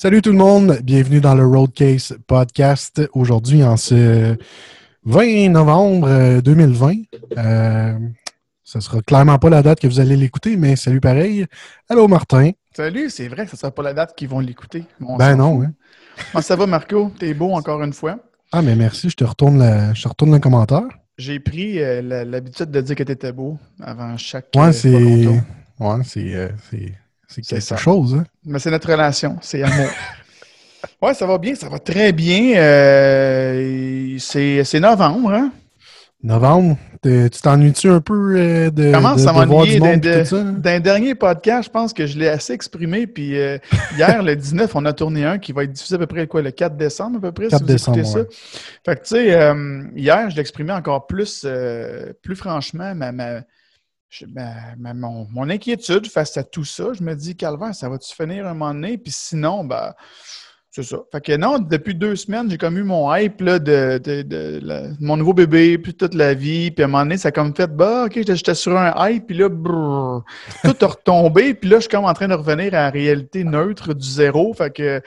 Salut tout le monde, bienvenue dans le Roadcase Podcast. Aujourd'hui, en ce 20 novembre 2020. Euh, ce sera clairement pas la date que vous allez l'écouter, mais salut pareil. Allô Martin. Salut, c'est vrai que ce ne sera pas la date qu'ils vont l'écouter. ben non, hein. Comment ça va Marco? T'es beau encore une fois? Ah mais merci, je te retourne, je te retourne le commentaire. J'ai pris euh, l'habitude de dire que tu étais beau avant chaque. Ouais, euh, c'est. Ouais, c'est. C'est quelque chose, hein? Mais c'est notre relation, c'est amour. ouais, ça va bien, ça va très bien. Euh, c'est novembre, hein? Novembre? Tu t'ennuies-tu un peu euh, de, Comment de, ça m'ennuie d'un dernier podcast, je pense que je l'ai assez exprimé. Puis euh, hier, le 19, on a tourné un qui va être diffusé à peu près quoi, le 4 décembre, à peu près, 4 si vous décembre, écoutez ça. Fait que tu sais, hier, je l'ai exprimé encore plus, plus franchement, ma, ma ben, mon, inquiétude face à tout ça, je me dis, Calvin, ça va-tu finir un moment donné? Puis sinon, ben, c'est ça. Fait que non, depuis deux semaines, j'ai comme eu mon hype là, de, de, mon nouveau bébé, puis toute la vie. Puis à un moment donné, ça a comme fait, bah, OK, j'étais sur un hype, puis là, tout a retombé. Puis là, je suis comme en train de revenir à la réalité neutre du zéro. Fait que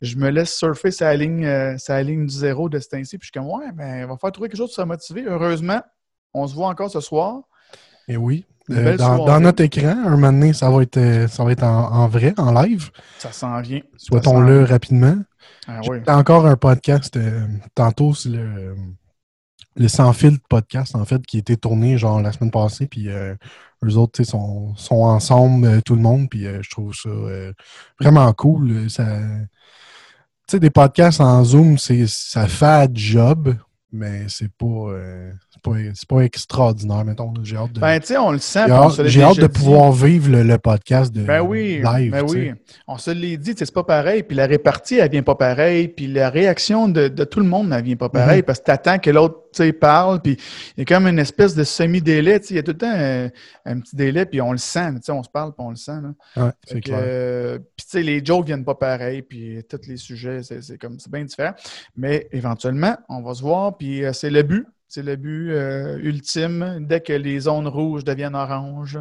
je me laisse surfer sa ligne, euh, ligne du zéro de ce ainsi. Puis je suis comme, ouais, ben, on va faire trouver quelque chose de se motiver. Heureusement, on se voit encore ce soir. Et eh oui. Euh, dans, notre écran, un moment donné, ça va être, euh, ça va être en, vrai, en live. Ça s'en vient. Souhaitons-le rapidement. Ah, encore un podcast. Euh, tantôt, c'est le, le Sans Filtre podcast, en fait, qui a été tourné genre la semaine passée. Puis eux autres, sont, sont ensemble, tout le monde. Puis je trouve ça vraiment cool. Ça, des podcasts en Zoom, ça fait job, mais c'est pas c'est pas, extraordinaire, mettons. J'ai hâte de. Ben, tu sais, on le sent. J'ai hâte, de pouvoir vivre le, podcast de ben oui, live. Ben oui. On se l'est dit, c'est pas pareil. Puis la répartie, elle vient pas pareil. Puis la réaction de, tout le monde, elle vient pas pareil. Mm-hmm. Parce que tu attends que l'autre parle. Puis il y a comme une espèce de semi-délai. Il y a tout le temps un, petit délai. Puis on le sent. On se parle, puis on le sent. Là. c'est clair. Euh, puis tu sais, les jokes viennent pas pareil. Puis tous les sujets, c'est comme c'est bien différent. Mais éventuellement, on va se voir. Puis euh, c'est le but. C'est le but euh, ultime. Dès que les zones rouges deviennent oranges,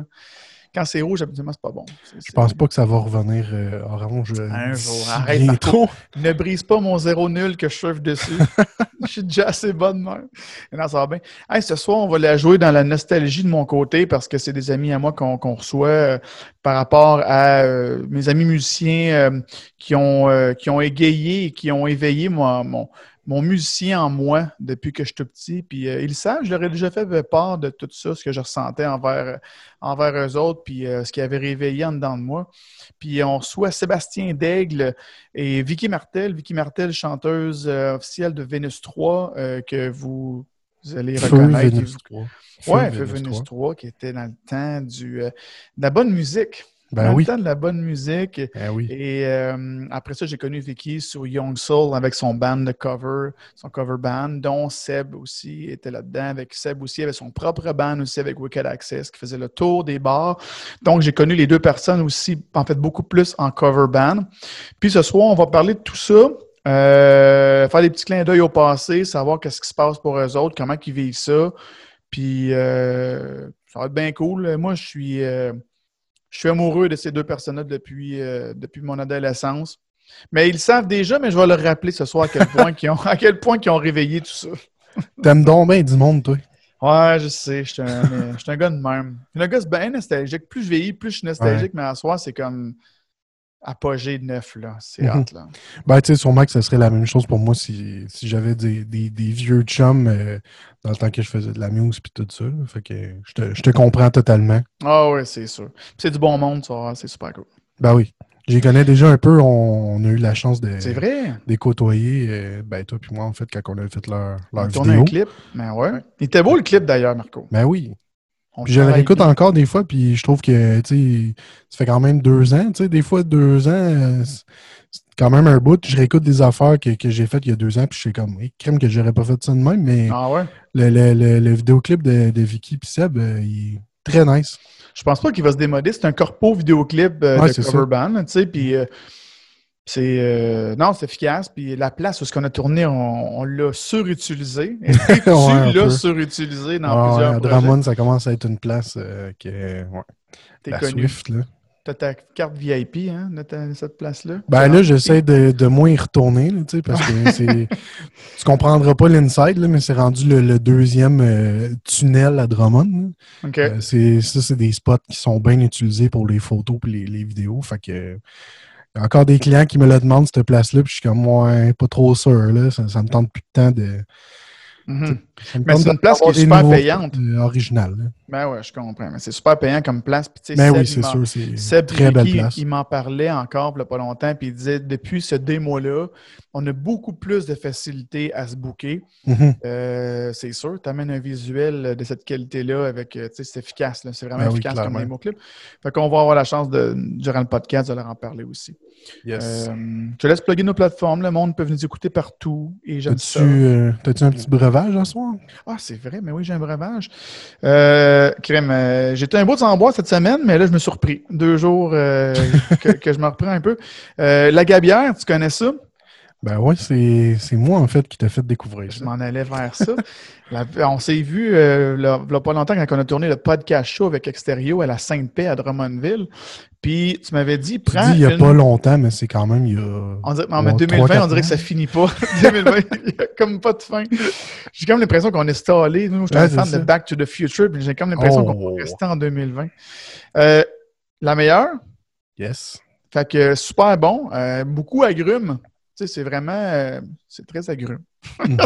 quand c'est rouge, habituellement, c'est pas bon. Je pense pas que ça va revenir euh, orange. Euh, Un jour. Arrête. Trop. Ne brise pas mon zéro nul que je chauffe dessus. je suis déjà assez bonne même. Non, ça va bien. ce soir, on va la jouer dans la nostalgie de mon côté parce que c'est des amis à moi qu'on reçoit par rapport à mes amis musiciens qui, ont, qui ont égayé et qui ont éveillé moi, mon, mon musicien en moi depuis que je suis tout petit. Puis euh, ils savent, je leur ai déjà fait part de tout ça, ce que je ressentais envers, euh, envers eux autres, puis euh, ce qui avait réveillé en dedans de moi. Puis on reçoit Sébastien Daigle et Vicky Martel. Vicky Martel, chanteuse officielle de Vénus 3, que vous, allez reconnaître. Vénus 3. Oui, Vénus 3, qui était dans le temps du, de la bonne musique. Ben oui. le temps de la bonne musique. Ben oui. Et euh, après ça, j'ai connu Vicky sur Young Soul avec son band de cover, son cover band, dont Seb aussi était là-dedans. Avec Seb aussi, il avait son propre band aussi avec Wicked Access qui faisait le tour des bars. Donc, j'ai connu les deux personnes aussi, en fait, beaucoup plus en cover band. Puis ce soir, on va parler de tout ça. Euh, faire des petits clins d'œil au passé, savoir qu'est-ce qui se passe pour eux autres, comment ils vivent ça. Puis euh, ça va être bien cool. Moi, je suis je suis amoureux de ces deux personnes-là depuis, euh, depuis mon adolescence. Mais ils savent déjà, mais je vais leur rappeler ce soir à quel point ils ont, à quel point ils ont réveillé tout ça. T'aimes donc bien du monde, toi. Ouais, je sais. Je suis un, un, gars de même. Un gars bien nostalgique. Plus je vieillis, plus je suis nostalgique, mais à soir, c'est comme apogée de neuf, là. C'est mhm. hâte, là. Ben, tu sais, sûrement que ce serait la même chose pour moi si, si j'avais des, des, des, vieux chums euh, dans le temps que je faisais de la muse puis tout ça. Fait que je te, je te, comprends totalement. Ah oui, c'est sûr. c'est du bon monde, ça. C'est super cool. Ben oui. J'y connais déjà un peu. On, a eu la chance de les côtoyer. Euh, ben, toi puis moi, en fait, quand on a fait leur, leur vidéo. un clip. Ben ouais. Il était beau, le clip, d'ailleurs, Marco. Ben oui je le réécoute encore des fois, puis je trouve que, ça fait quand même deux ans, des fois, deux ans, euh, c'est quand même un bout. Je réécoute des affaires que, j'ai faites il y a deux ans, puis je suis comme, crème que j'aurais pas fait ça de même, mais ah ouais? le, le, le, vidéoclip de, de Vicky et Seb, euh, il est très nice. Je pense pas qu'il va se démoder. C'est un corpo vidéoclip euh, de cover band, tu sais, puis c'est euh, non, c'est efficace. Puis la place où ce qu'on a tourné, on, l'a surutilisé. Et tu l'as surutilisé dans plusieurs ouais, Drummond, ça commence à être une place euh, qui est ouais, T'es connu. Swift, là. Tu as ta carte VIP, hein, de cette place-là? Ben là, j'essaie de, de, moins y retourner, là, parce que c'est. tu comprendras pas l'inside, mais c'est rendu le, deuxième euh, tunnel à Drummond. OK. Euh, ça, c'est des spots qui sont bien utilisés pour les photos et les, les, vidéos. Fait que. Encore des clients qui me le demandent, cette place-là, puis je suis comme, ouais, pas trop sûr, là. Ça, ça me tente plus de temps de Mhm. Mais c'est une place qui est super payante. Euh, original. Ben ouais, je comprends. Mais c'est super payant comme place. Mais ben oui, c'est sûr. C'est très belle place. Il m'en parlait encore il n'y a pas longtemps. Puis il disait depuis ce démo-là, on a beaucoup plus de facilité à se booker. Mhm. Euh, c'est sûr. Tu amènes un visuel de cette qualité-là avec. Euh, c'est efficace. C'est vraiment ben efficace comme démo clip. Fait qu'on va avoir la chance, de, durant le podcast, de leur en parler aussi. Yes. Euh, je te laisse plugger nos plateformes. Le monde peut venir nous écouter partout. Et j'aime ça. Euh, t'as-tu un petit breuvage en Ah, c'est vrai, mais oui, j'ai un breuvage. Euh, crème, euh, j'étais un bout sans bois cette semaine, mais là, je me suis repris. Deux jours que, que, je me reprends un peu. la gabière, tu connais ça? Ben oui, c'est moi en fait qui t'a fait découvrir Je m'en allais vers ça. on s'est vu euh, là, pas longtemps quand on a tourné le podcast show avec Extérieur à la Sainte-Paix à Drummondville. Puis tu m'avais dit, prends. il n'y a pas longtemps, mais c'est quand même il y a. On dirait, mais 2020, on dirait que ça finit pas. 2020, il n'y a comme pas de fin. J'ai comme l'impression qu'on est stallé. Nous, je suis un fan de Back to the Future, puis j'ai comme l'impression qu'on va oh. rester en 2020. Euh, la meilleure? Yes. Fait que super bon. Euh, beaucoup agrumes c'est vraiment. Euh, c'est très agréable. Mhm.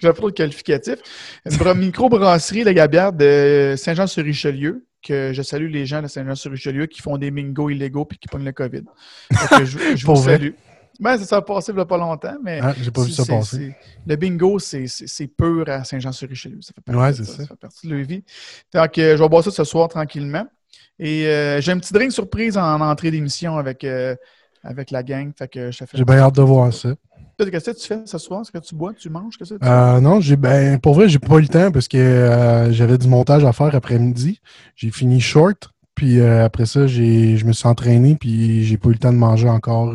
J'ai pas le qualificatif. Une micro-brasserie, la Gabière de Saint-Jean-sur-Richelieu, que je salue les gens de Saint-Jean-sur-Richelieu qui font des mingos illégaux puis qui pognent le COVID. je, vous salue. Ben, ça a passé il n'y a pas longtemps, mais. Ah, j'ai pas vu ça passer. Le bingo, c'est pur à Saint-Jean-sur-Richelieu. Ça fait partie, ça. ça. fait partie de leur vie. Donc, euh, je vais boire ça ce soir tranquillement. Et euh, j'ai un petit drink surprise en entrée d'émission avec avec la gang. Fait que J'ai bien hâte de voir ça. Qu'est-ce que tu fais ce soir? Est-ce que tu bois, tu manges? Que euh, non, j'ai ben, pour vrai, j'ai pas eu le temps parce que euh, j'avais du montage à faire après-midi. J'ai fini short. Puis euh, après ça, je me suis entraîné puis j'ai pas eu le temps de manger encore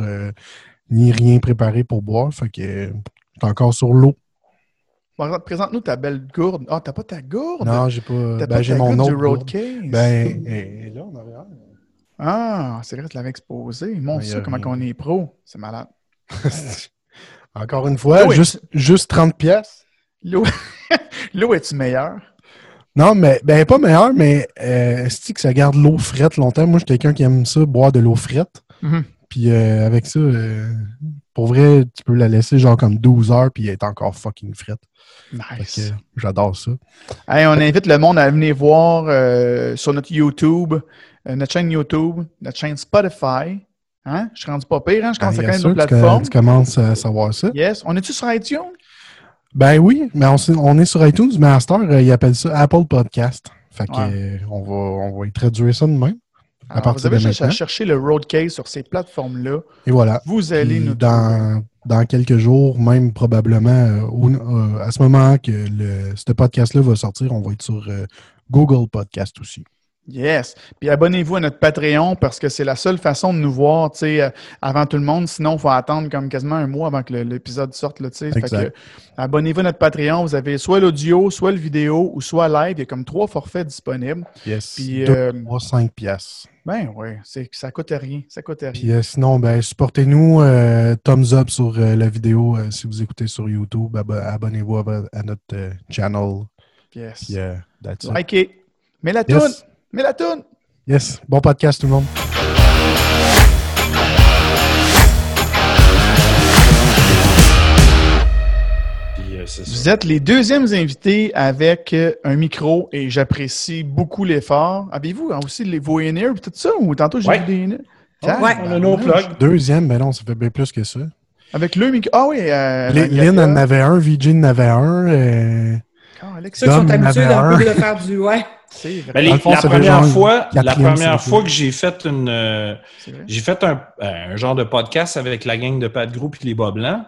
ni rien préparé pour boire. Fait que j'étais encore sur l'eau. Présente-nous ta belle gourde. Ah, t'as pas ta gourde? Non, j'ai pas. Ben, j'ai mon autre. Du road case. Ben, et là, on a ah, c'est vrai, tu l'avais exposé. Montre ça, comment on est pro. C'est malade. Encore une fois, juste, juste 30 pièces. L'eau est-tu meilleure? Non, mais ben pas meilleure, mais euh, est-ce que ça garde l'eau frette longtemps? Moi, je suis quelqu'un qui aime ça, boire de l'eau frette. Mm-hmm. Puis euh, avec ça, euh, pour vrai, tu peux la laisser genre comme 12 heures, puis elle est encore fucking frette. Nice. J'adore ça. Hey, on invite le monde à venir voir sur notre YouTube euh, notre chaîne YouTube, notre chaîne Spotify. Hein? Je suis rendu pas pire, hein? Je commence à connaître nos plateformes. Tu commences à savoir ça. Yes. On est-tu sur iTunes? Ben oui, mais on, est sur iTunes, mais à Star, euh, ils appellent ça Apple Podcast. Fait que, euh, on, va, on va y traduire ça demain. À vous avez juste à chercher le Roadcase sur ces plateformes-là. Et voilà. Vous allez nous dans, dans quelques jours, même probablement à ce moment que le, ce podcast-là va sortir, on va être sur Google Podcast aussi. Yes. Puis abonnez-vous à notre Patreon parce que c'est la seule façon de nous voir, tu sais, euh, avant tout le monde. Sinon, il faut attendre comme quasiment un mois avant que l'épisode sorte. Abonnez-vous à notre Patreon. Vous avez soit l'audio, soit le vidéo ou soit live. Il y a comme trois forfaits disponibles. Yes. Puis, euh, Deux, 5 piastres. Ben oui, ça coûte rien. Ça coûte rien. Puis euh, sinon, ben, supportez-nous. thumbs up sur la vidéo si vous écoutez sur YouTube. Abonnez-vous à, notre channel. Yes. Yeah, that's Likez. Mais la mais la toune! Yes. Bon podcast, tout le monde. Vous êtes les deuxièmes invités avec euh, un micro et j'apprécie beaucoup l'effort. Avez-vous aussi les, vos in et tout ça? Ou tantôt j'ai vu des in ouais, on a nos plugs. Deuxième, mais non, ça fait bien plus que ça. Avec le micro. Ah oui. Euh, Lynn en avait un, VJ en avait un. Alex, Ceux qui sont habitués un peu de faire du. Ouais. Ben, la première fois, la première fois que j'ai fait une, euh, j'ai fait un, un, genre de podcast avec la gang de Pat Group et les Bas Blancs.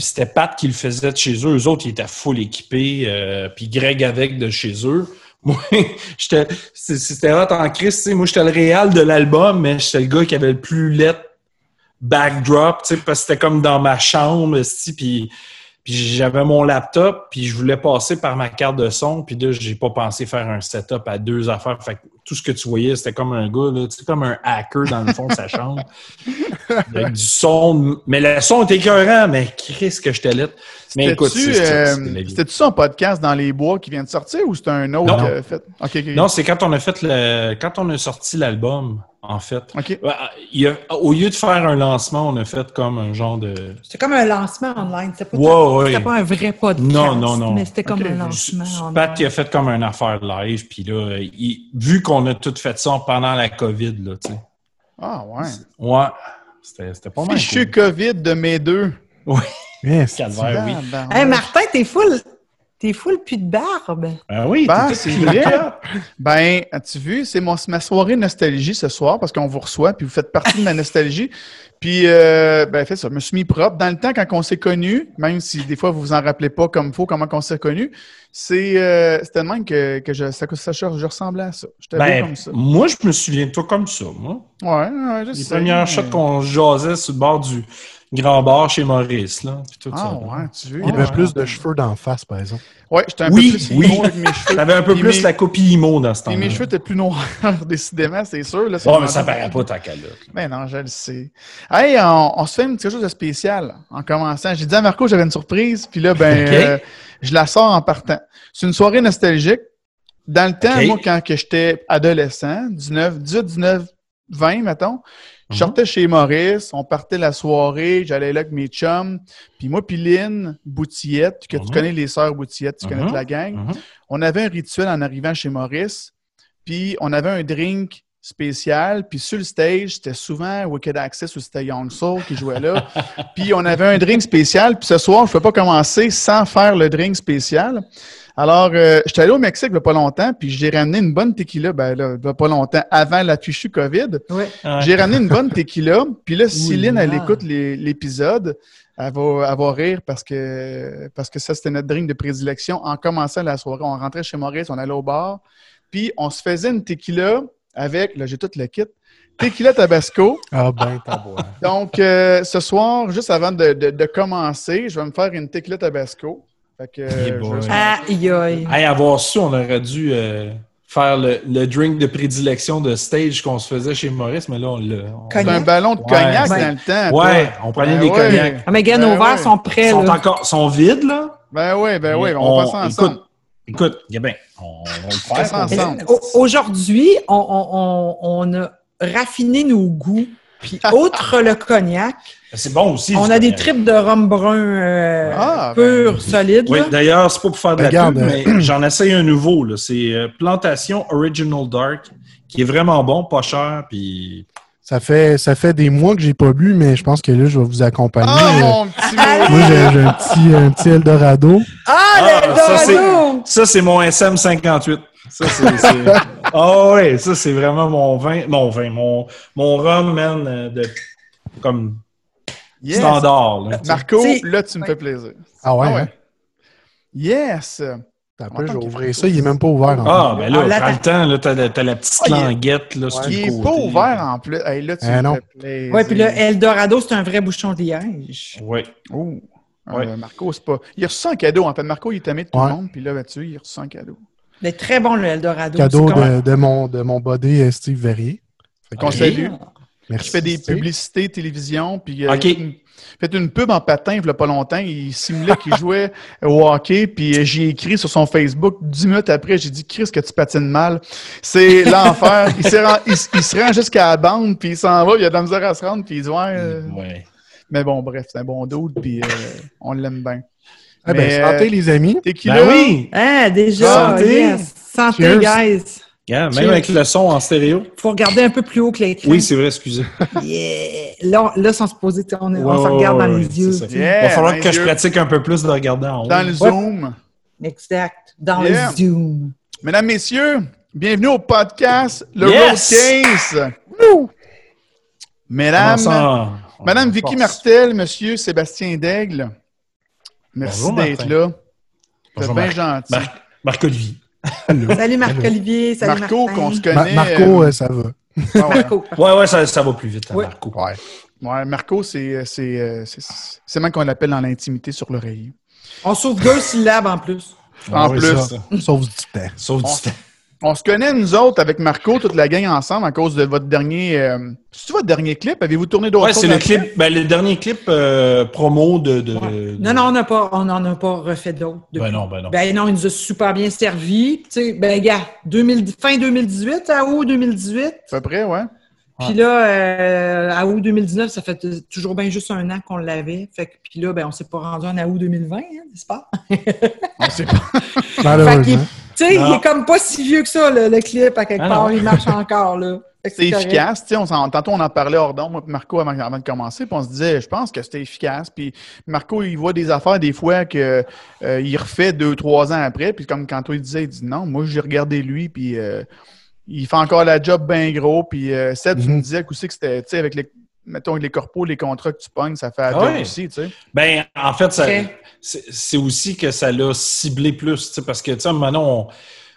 C'était Pat qui le faisait de chez eux. Eux autres, ils étaient full équipés. Euh, puis Greg avec de chez eux. Moi, j'étais, c'était hot en Christ. Moi, j'étais le réel de l'album, mais j'étais le gars qui avait le plus let backdrop, parce que c'était comme dans ma chambre, puis puis j'avais mon laptop, puis je voulais passer par ma carte de son, puis là, j'ai pas pensé faire un setup à deux affaires. Fait tout ce que tu voyais, c'était comme un gars, là, tu sais, comme un hacker dans le fond de sa chambre. Avec du son. Mais le son était écœurant, mais Chris que je te Mais écoute, euh, c'était-tu son podcast dans les bois qui vient de sortir ou c'était un autre non. fait? Non, c'est quand on a fait le. Quand on a sorti l'album en fait. au lieu de faire un lancement, on a fait comme un genre de. C'était comme un lancement online. C'était pas, pas, un vrai podcast. Non, non, non. Mais c'était comme un lancement. Pat, il a fait comme une affaire live. Puis là, vu qu'on a tout fait ça pendant la COVID, là, tu sais. Ah, ouais. Ouais. C'était pas mal. Fichu COVID de mes deux. Oui. Yes. Calvaire, oui. Hey, Martin, t'es full. T'es full plus de barbe. Ben oui, ben, c'est vrai. ben, as-tu vu, c'est ma soirée nostalgie ce soir parce qu'on vous reçoit puis vous faites partie de ma nostalgie. Puis, euh, ben, fait ça, je me suis mis propre. Dans le temps, quand on s'est connus, même si des fois vous vous en rappelez pas comme faut, comment on s'est connus, c'est euh, tellement que, que je, ça, ça, je ressemblais à ça. J'étais ben, comme ça. Moi, je me souviens de toi comme ça, moi. Ouais, ouais, je Les premières shots qu'on jasait sur le bord du, grand bar chez Maurice, là. tout ah, ça, ouais, tu veux. Il y avait plus de cheveux d'en face, par exemple. Ouais, j'étais un oui, peu plus oui. avec mes cheveux. T'avais un peu plus la copie IMO dans ce temps-là. mes cheveux étaient plus noirs, décidément, c'est sûr. Là, bon, mais ça paraît pas ta calotte. Mais non, je le sais. Hey, on, se fait une petite chose de spécial en commençant. J'ai dit à Marco j'avais une surprise, puis là, ben, euh, je la sors en partant. C'est une soirée nostalgique. Dans le temps, moi, quand j'étais adolescent, 19, 18, 19, 20, mettons, je sortais chez Maurice, on partait la soirée, j'allais là avec mes chums. Puis moi, puis Lynn, Boutillette, que tu connais les sœurs Boutillette, tu connais la gang. On avait un rituel en arrivant chez Maurice. Puis on avait un drink spécial. Puis sur le stage, c'était souvent Wicked Access ou c'était Young Soul qui jouait là. puis on avait un drink spécial. Puis ce soir, je ne pouvais pas commencer sans faire le drink spécial. Alors, euh, j'étais allé au Mexique il n'y a pas longtemps, puis j'ai ramené une bonne tequila, ben là, il n'y a pas longtemps, avant la fichue COVID. J'ai ramené une bonne tequila, puis là, Céline, elle écoute l'épisode, elle va, elle va rire parce que, parce que ça, c'était notre drink de prédilection. En commençant la soirée, on rentrait chez Maurice, on allait au bar, puis on se faisait une tequila avec, là, j'ai tout le kit, Tequila Tabasco. Ah ben, t'as Donc, euh, ce soir, juste avant de, de, commencer, je vais me faire une tequila Tabasco. Fait que, aïe, aïe. Hey, avoir su, on aurait dû euh, faire le, le, drink de prédilection de stage qu'on se faisait chez Maurice, mais là, on l'a. C'est un ballon de cognac dans le temps. Ouais, on prenait ben des cognacs. Ah, mais gars, nos ben verres sont prêts. Ils sont encore sont vides, là? Ben oui, ben oui, on, va passer ensemble. Écoute, écoute, bien, on, on le fait ensemble. Aujourd'hui, on, on, on a raffiné nos goûts. Puis, outre le cognac, c'est bon aussi. On a des tripes de rhum brun euh, ah, pur, ben, solide. Oui, d'ailleurs, c'est pas pour faire de la pub, mais j'en essaye un nouveau. C'est euh, Plantation Original Dark, qui est vraiment bon, pas cher, puis... Ça fait, ça fait des mois que j'ai pas bu, mais je pense que là, je vais vous accompagner. Oh, mon petit Moi, j'ai un petit, un petit Eldorado. Ah, ah l'Eldorado! Ça, c'est mon SM58. Ça, c'est... Ah ouais, ça, c'est vraiment mon vin, mon vin, mon, mon rhum, man, euh, de, comme standard. Là, Marco, là, tu me fais plaisir. Ah ouais? Ah hein? Yes! T'as peu, je vais ouvrir ça, il n'est même pas ouvert. En ah, ben là, ah, le temps, là, t'as, as la petite languette. Là, ouais, il n'est pas ouvert en plus. là, tu eh, me fais plaisir. Oui, puis là, Eldorado, c'est un vrai bouchon de liège. Oui. Oh. Ouais. Marco, c'est pas. Il a reçu un cadeau. En fait, Marco, il est aimé de tout le monde, puis là, tu il a reçu un cadeau. Mais très bon, le Eldorado. Cadeau de, de, mon, de mon body euh, Steve Verrier. Qu'on salue. Merci. Je fais des publicités télévision, puis euh, fait une pub en patin il n'y a pas longtemps. Il simulait qu'il jouait au hockey, puis euh, j'ai écrit sur son Facebook dix minutes après, j'ai dit Chris que tu patines mal. C'est l'enfer. il, se rend jusqu'à la bande, puis il s'en va, il a de la misère à se rendre, puis il dit ouais. ouais. Mais bon, bref, c'est un bon doute, puis on l'aime bien. Eh ben, santé, les amis. Ben oui. Ah, déjà. Santé. Santé, guys. Yeah, même avec le son en stéréo. Il faut regarder un peu plus haut que l'écran. Oui, c'est vrai, excusez. Yeah. Là, là, sans se poser, on, on se regarde dans les yeux. Il va falloir que je pratique un peu plus de regarder en haut. Dans le zoom. Exact. Dans le zoom. Mesdames, Messieurs, bienvenue au podcast Le yes. Road Case. Mesdames, Madame Vicky Martel, Monsieur Sébastien Daigle. Merci d'être là. Vous êtes bien gentil. Marc-Olivier. Salut Marc-Olivier. Salut Marco, qu'on se connaît. Marco, euh, ça va. Ah ouais. Marco. ouais, ouais, ça, ça, va plus vite, hein, Marco. Ouais. ouais Marco, c'est c'est même qu'on l'appelle dans l'intimité sur l'oreiller. On sauve deux syllabes en plus. En plus. Sauf du temps. Sauf du temps. On se connaît, nous autres, avec Marco, toute la gang ensemble, à cause de votre dernier. Euh, c'est votre dernier clip? Avez-vous tourné d'autres ouais, c'est le clip, ben, le dernier clip euh, promo de. de, Non, non, on n'a pas, on n'en a pas refait d'autres. Ben non, ben non. Ben non, il nous a super bien servi. Tu sais, ben, gars, 2000, fin 2018, à août 2018. À peu près, ouais. Puis là, euh, à août 2019, ça fait toujours bien juste un an qu'on l'avait. Fait que, puis là, ben, on s'est pas rendu en août 2020, hein, n'est-ce pas? on sait pas. tu sais, il est comme pas si vieux que ça, le, clip, à quelque ah part. Il marche encore, là. C'est efficace. On tantôt, on en parlait hors d'ombre, moi Marco, avant, de commencer, puis on se disait, je pense que c'était efficace. Puis Marco, il voit des affaires des fois qu'il euh, il refait deux, trois ans après. Puis comme quand toi, il disait, il dit non, moi, j'ai regardé lui, puis euh, il fait encore la job bien gros. Puis euh, Seth, tu me mhm. disais aussi que c'était, tu sais, avec les, mettons, les corpos, les contrats que tu pognes, ça fait la ah job aussi, tu sais. Ben, en fait, c'est aussi que ça l'a ciblé plus, tu sais, parce que, tu sais, maintenant,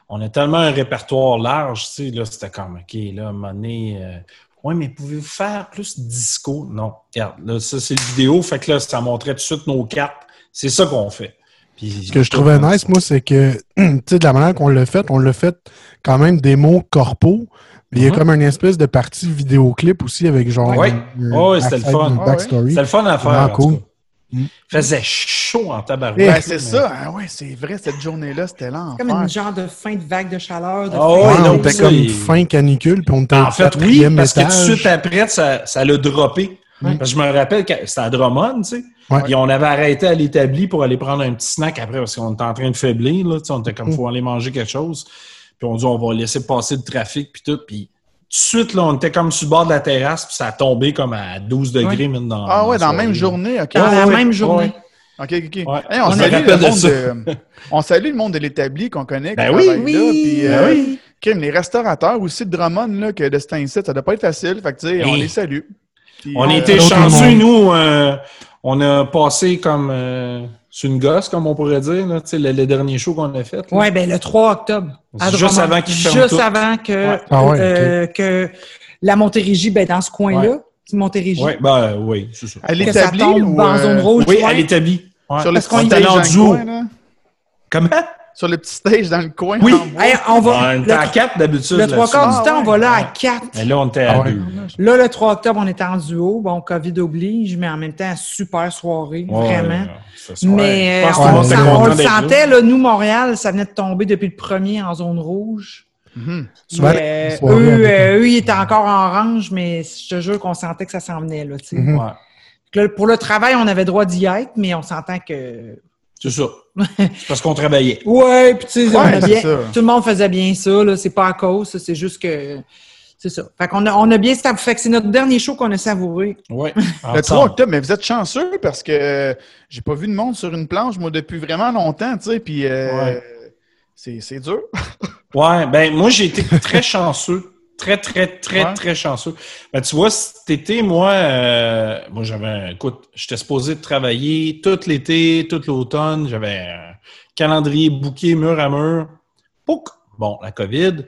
on, a tellement un répertoire large, tu sais, là, c'était comme, OK, là, à un moment donné, euh, oui, mais pouvez-vous faire plus disco? Non. Regarde, là, ça, c'est le vidéo, fait que là, ça montrait tout de suite nos cartes. C'est ça qu'on fait. Ce que je trouvais nice, moi, c'est que, tu sais, de la manière qu'on l'a fait, on l'a fait quand même démo corpo, mais il y a mhm. comme une espèce de partie vidéoclip aussi avec genre. Oui, oh, c'était le fun. C'était le fun à faire. cool. Il faisait chaud en tabarouette. Ben, c'est ça. Ah ouais, c'est vrai, cette journée-là, c'était l'enfer. comme une genre de fin de vague de chaleur. De oh, ouais, on était comme fin canicule, puis on était En fait, oui, parce que tout de suite après, ça l'a droppé. Parce que je me rappelle que c'était à Drummond, tu sais. Et on avait arrêté à l'établi pour aller prendre un petit snack après parce qu'on était en train de faiblir. Là, on était comme, il mm. faut aller manger quelque chose. Puis on dit, on va laisser passer le trafic, puis tout. Puis tout de suite, là, on était comme sur le bord de la terrasse, puis ça a tombé comme à 12 degrés. Même dans, ah ouais, dans la même journée. OK. Dans la même journée. OK, OK. on, salue le monde de, on salue le monde de l'établi qu'on connaît. Ben oui, oui, là, puis, ben euh, oui. les restaurateurs aussi de Drummond, là, que de Steinset, ça doit pas être facile. Fait que, tu sais, on les salue. on a été chanceux, nous. Euh, on a passé comme euh, sur une gosse, comme on pourrait dire, là, le, le dernier show qu'on a fait. Oui, ben le 3 octobre. juste avant qu'il Juste avant que, ah euh, que la Montérégie, ben, dans ce coin-là, ouais. Montérégie. Ouais, ben, oui, c'est ça. À l'établi ou... en zone rouge? Oui, à l'établi. Sur le qu'on est. Comment? Sur le petit stage dans le coin. Oui, on va. On était à 4 d'habitude. Le 3 quarts du temps, on va là à 4. Mais là, on était à 2. Ah là, le 3 octobre, on était en duo. Bon, COVID oblige, mais en même temps, super soirée, vraiment. mais euh, on, le sentait, là, nous, Montréal, ça venait de tomber depuis le premier en zone rouge. Mm eux, euh, eux, ils étaient encore en orange, mais je te jure qu'on sentait que ça s'en venait. Là, mm -hmm. Pour le travail, on avait droit d'y être, mais on s'entend que c'est ça. C'est parce qu'on travaillait. ouais, puis tu sais, tout le monde faisait bien ça, là. C'est pas à cause, c'est juste que. C'est ça. Fait qu'on a, on a bien Fait que c'est notre dernier show qu'on a savouré. Oui. Le 3 octobre, mais vous êtes chanceux parce que j'ai pas vu de monde sur une planche, moi, depuis vraiment longtemps, tu sais, puis euh, c'est dur. ouais, ben moi, j'ai été très chanceux très, très, très, très chanceux. Ben, tu vois, cet été, moi, euh, moi j'avais, écoute, j'étais supposé de travailler tout l'été, tout l'automne. J'avais un calendrier bouqué mur à mur. Pouc! Bon, la COVID.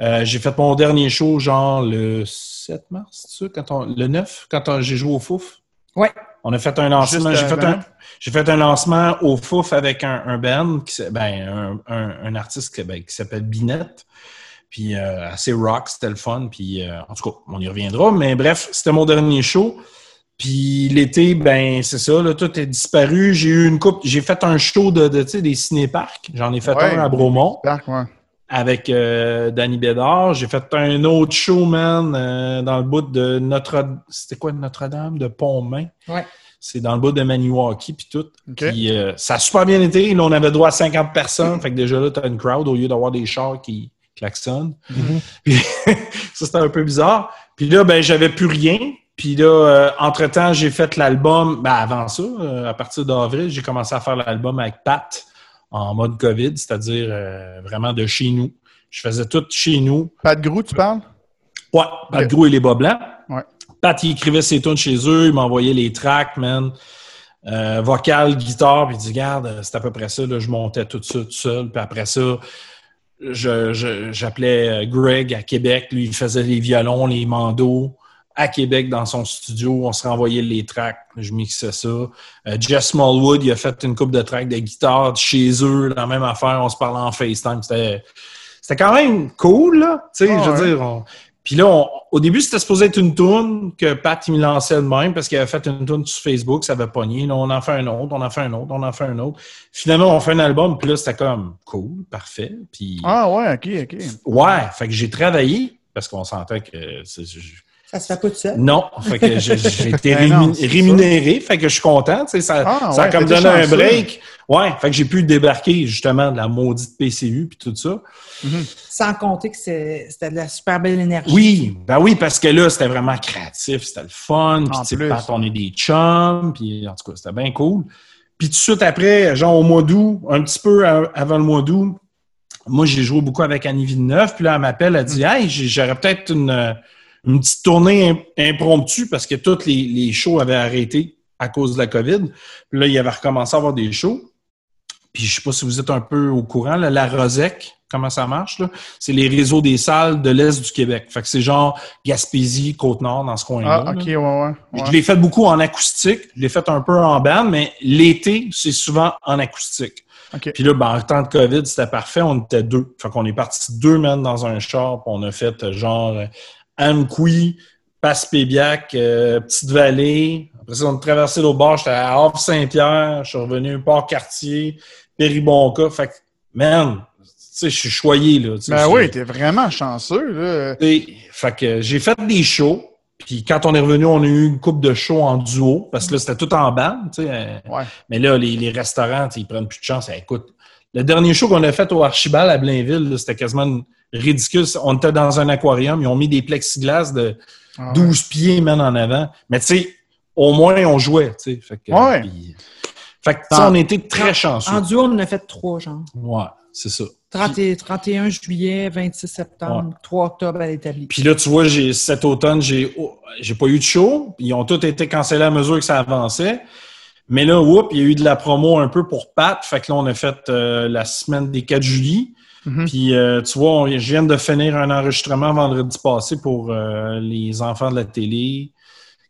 Euh, j'ai fait mon dernier show, genre le 7 mars, tu sais, quand on, le 9, quand j'ai joué au Fouf. Ouais. On a fait un lancement. J'ai fait un, j'ai fait un lancement au Fouf avec un, un band, qui, ben, un, un, un artiste ben, qui s'appelle Binette. Puis euh, assez rock, c'était le fun. Puis euh, en tout cas, on y reviendra. Mais bref, c'était mon dernier show. Puis l'été, ben c'est ça, là, tout est disparu. J'ai eu une coupe, j'ai fait un show de, de des cinéparcs. J'en ai fait un à Bromont. Avec euh, Danny Bédard. J'ai fait un autre show, man, dans le bout de Notre... C'était quoi, Notre-Dame? De Pont-Main? Ouais. C'est dans le bout de Maniwaki, puis tout. Puis ça a super bien été. Là, on avait droit à 50 personnes. fait que déjà là, tu as une crowd au lieu d'avoir des chars qui klaxonne. Mm-hmm. ça, c'était un peu bizarre. Puis là, ben, j'avais plus rien. Puis là, euh, entre-temps, j'ai fait l'album. Ben, avant ça, euh, à partir d'avril, j'ai commencé à faire l'album avec Pat en mode COVID, c'est-à-dire euh, vraiment de chez nous. Je faisais tout chez nous. Pat Grou, tu parles? Ouais, Pat Grou et les Bas Blancs. Ouais. Pat, il écrivait ses tunes chez eux, il m'envoyait les tracks, man. vocal, guitare, puis il dit, regarde, c'est à peu près ça, là, je montais tout ça tout seul. Puis après ça, j'appelais euh, Greg à Québec, lui, il faisait les violons, les mandos. À Québec, dans son studio, on se renvoyait les tracks, je mixais ça. Euh, Jess Smallwood, il a fait une coupe de tracks de guitare chez eux, la même affaire, on se parlait en FaceTime. C'était c'était quand même cool, là. Tu sais, je veux dire, puis là, au début, c'était supposé être une tourne que Pat il me lançait de même parce qu'il avait fait une tourne sur Facebook, ça avait pogné. Là, on en fait un autre, on en fait un autre, on en fait un autre. Finalement, on fait un album, puis là, c'était comme cool, parfait. Puis, ah ouais, ok, ok. Ouais, fait que j'ai travaillé parce qu'on sentait que ça se fait pas tout seul? Non. Fait que j'ai été ben rémunéré. Fait que je suis content. Ça, ah, ça a comme donné un break. Ouais. Fait que j'ai pu débarquer justement de la maudite PCU puis tout ça. Mm-hmm. Sans compter que c'était de la super belle énergie. Oui. Ben oui, parce que là, c'était vraiment créatif. C'était le fun. Puis tu sais, on est des chums. Puis en tout cas, c'était bien cool. Puis tout de suite après, genre au mois d'août, un petit peu avant le mois d'août, moi, j'ai joué beaucoup avec Annie Villeneuve. Puis là, elle m'appelle, elle dit mm. Hey, j'aurais peut-être une une petite tournée impromptue parce que tous les, shows avaient arrêté à cause de la COVID. Puis là, il avait recommencé à avoir des shows. Puis je sais pas si vous êtes un peu au courant, la Rosec, comment ça marche, là? C'est les réseaux des salles de l'Est du Québec. Fait que c'est genre Gaspésie, Côte-Nord, dans ce coin-là. Ah, OK, ouais, ouais, Je l'ai fait beaucoup en acoustique. Je l'ai fait un peu en band, mais l'été, c'est souvent en acoustique. Puis là, ben, en temps de COVID, c'était parfait. On était deux. Fait qu'on est partis deux mètres dans un char, on a fait genre Amqui, Passepébiac, euh, Petite-Vallée. Après ça, on a traversé l'autre bord. J'étais à Havre-Saint-Pierre. Je suis revenu Port-Cartier, Péribonca. Fait que, man, tu sais, je suis choyé, là. Ben oui, t'es vraiment chanceux, là. fait que j'ai fait des shows. Puis quand on est revenu, on a eu une coupe de shows en duo, parce que là, c'était tout en bande, tu sais. Euh, ouais. Mais là, les, restaurants, ils prennent plus de chance. Écoute, le dernier show qu'on a fait au Archibald à Blainville, c'était quasiment une, ridicule. On était dans un aquarium, ils ont mis des plexiglas de 12 ah pieds, même en avant. Mais tu sais, au moins, on jouait, tu sais. Fait que, ouais. fait que, on était très chanceux. En duo, on en a fait trois, genre. Ouais, c'est ça. 31 juillet, 26 septembre, 3 octobre à l'établi. Puis là, tu vois, cet automne, j'ai j'ai pas eu de show. Ils ont tous été cancellés à mesure que ça avançait. Mais là, whoop, il y a eu de la promo un peu pour Pat. Fait que là, on a fait euh, la semaine des 4 juillet. Mhm. Puis, euh, tu vois, je viens de finir un enregistrement vendredi passé pour euh, les enfants de la télé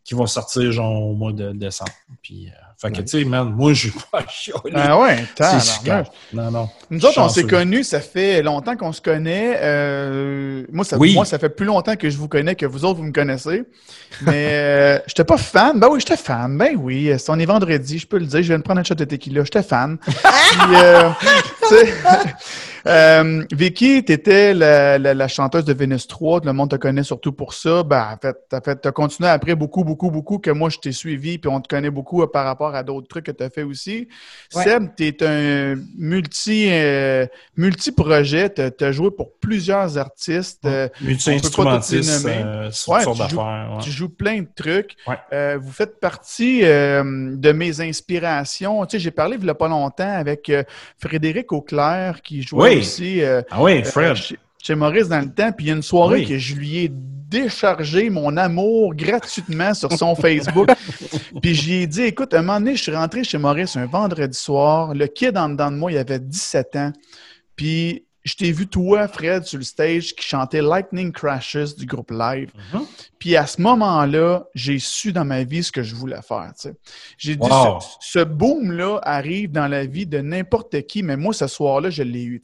qui vont sortir genre au mois de décembre. Puis, fait que, tu sais, man, moi, je suis pas chiolé. Ah ouais, c'est Non, non. Nous autres, on s'est connus, ça fait longtemps qu'on se connaît. Euh, moi, ça, moi, ça fait plus longtemps que je vous connais que vous autres, vous me connaissez. Mais euh, j'étais pas fan. Ben oui, j'étais fan. Ben oui, c'est on est vendredi, je peux le dire. Je viens de prendre un shot de tequila. J'étais fan. Puis, euh, euh, Vicky, tu étais la, la, la, chanteuse de Venus 3. Le monde te connaît surtout pour ça. Ben, en fait, tu as, continué après beaucoup, beaucoup, beaucoup que moi, je t'ai suivi. Puis on te connaît beaucoup par rapport à d'autres trucs que tu as fait aussi. Seb, tu es un multi, euh, multi-projet. Tu as, joué pour plusieurs artistes. Euh, multi-instrumentiste, euh, ouais, tu, joues, tu joues plein de trucs. Euh, vous faites partie de mes inspirations. Tu sais, j'ai parlé il n'y a pas longtemps avec Frédéric Auclair qui jouait aussi. ah oui, Fred. Chez, Maurice dans le temps. Puis il y a une soirée que je lui ai déchargé mon amour gratuitement sur son Facebook. Puis j'ai dit, écoute, un moment donné, je suis rentré chez Maurice un vendredi soir. Le kid en dedans de moi, il avait 17 ans. Puis je t'ai vu, toi, Fred, sur le stage qui chantait Lightning Crashes du groupe Live. Mm-hmm. Puis à ce moment-là, j'ai su dans ma vie ce que je voulais faire. J'ai dit, ce, boom-là arrive dans la vie de n'importe qui, mais moi, ce soir-là, je l'ai eu.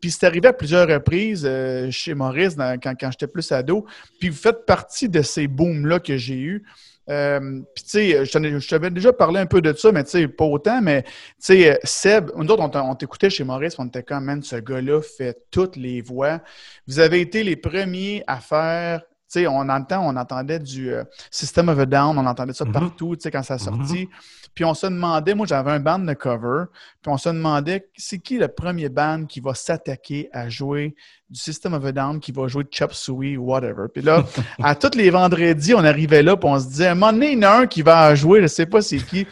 Puis c'est arrivé à plusieurs reprises euh, chez Maurice quand, quand j'étais plus ado. Puis vous faites partie de ces booms-là que j'ai eus. Euh, puis, tu sais, je t'avais déjà parlé un peu de ça, mais tu sais, pas autant, mais tu sais, Seb, nous autres, on t'écoutait chez Maurice, on était comme, man, ce gars-là fait toutes les voix. Vous avez été les premiers à faire tu sais, on entend, on entendait du euh, System of a Down, on entendait ça mm-hmm. partout, tu sais, quand ça a sorti. Mm-hmm. Puis on se demandait, moi j'avais un band de cover, puis on se demandait, c'est qui le premier band qui va s'attaquer à jouer du System of a Down, qui va jouer Chop Suey ou whatever. Puis là, à tous les vendredis, on arrivait là, puis on se disait, un il y en a un qui va jouer, je sais pas c'est qui.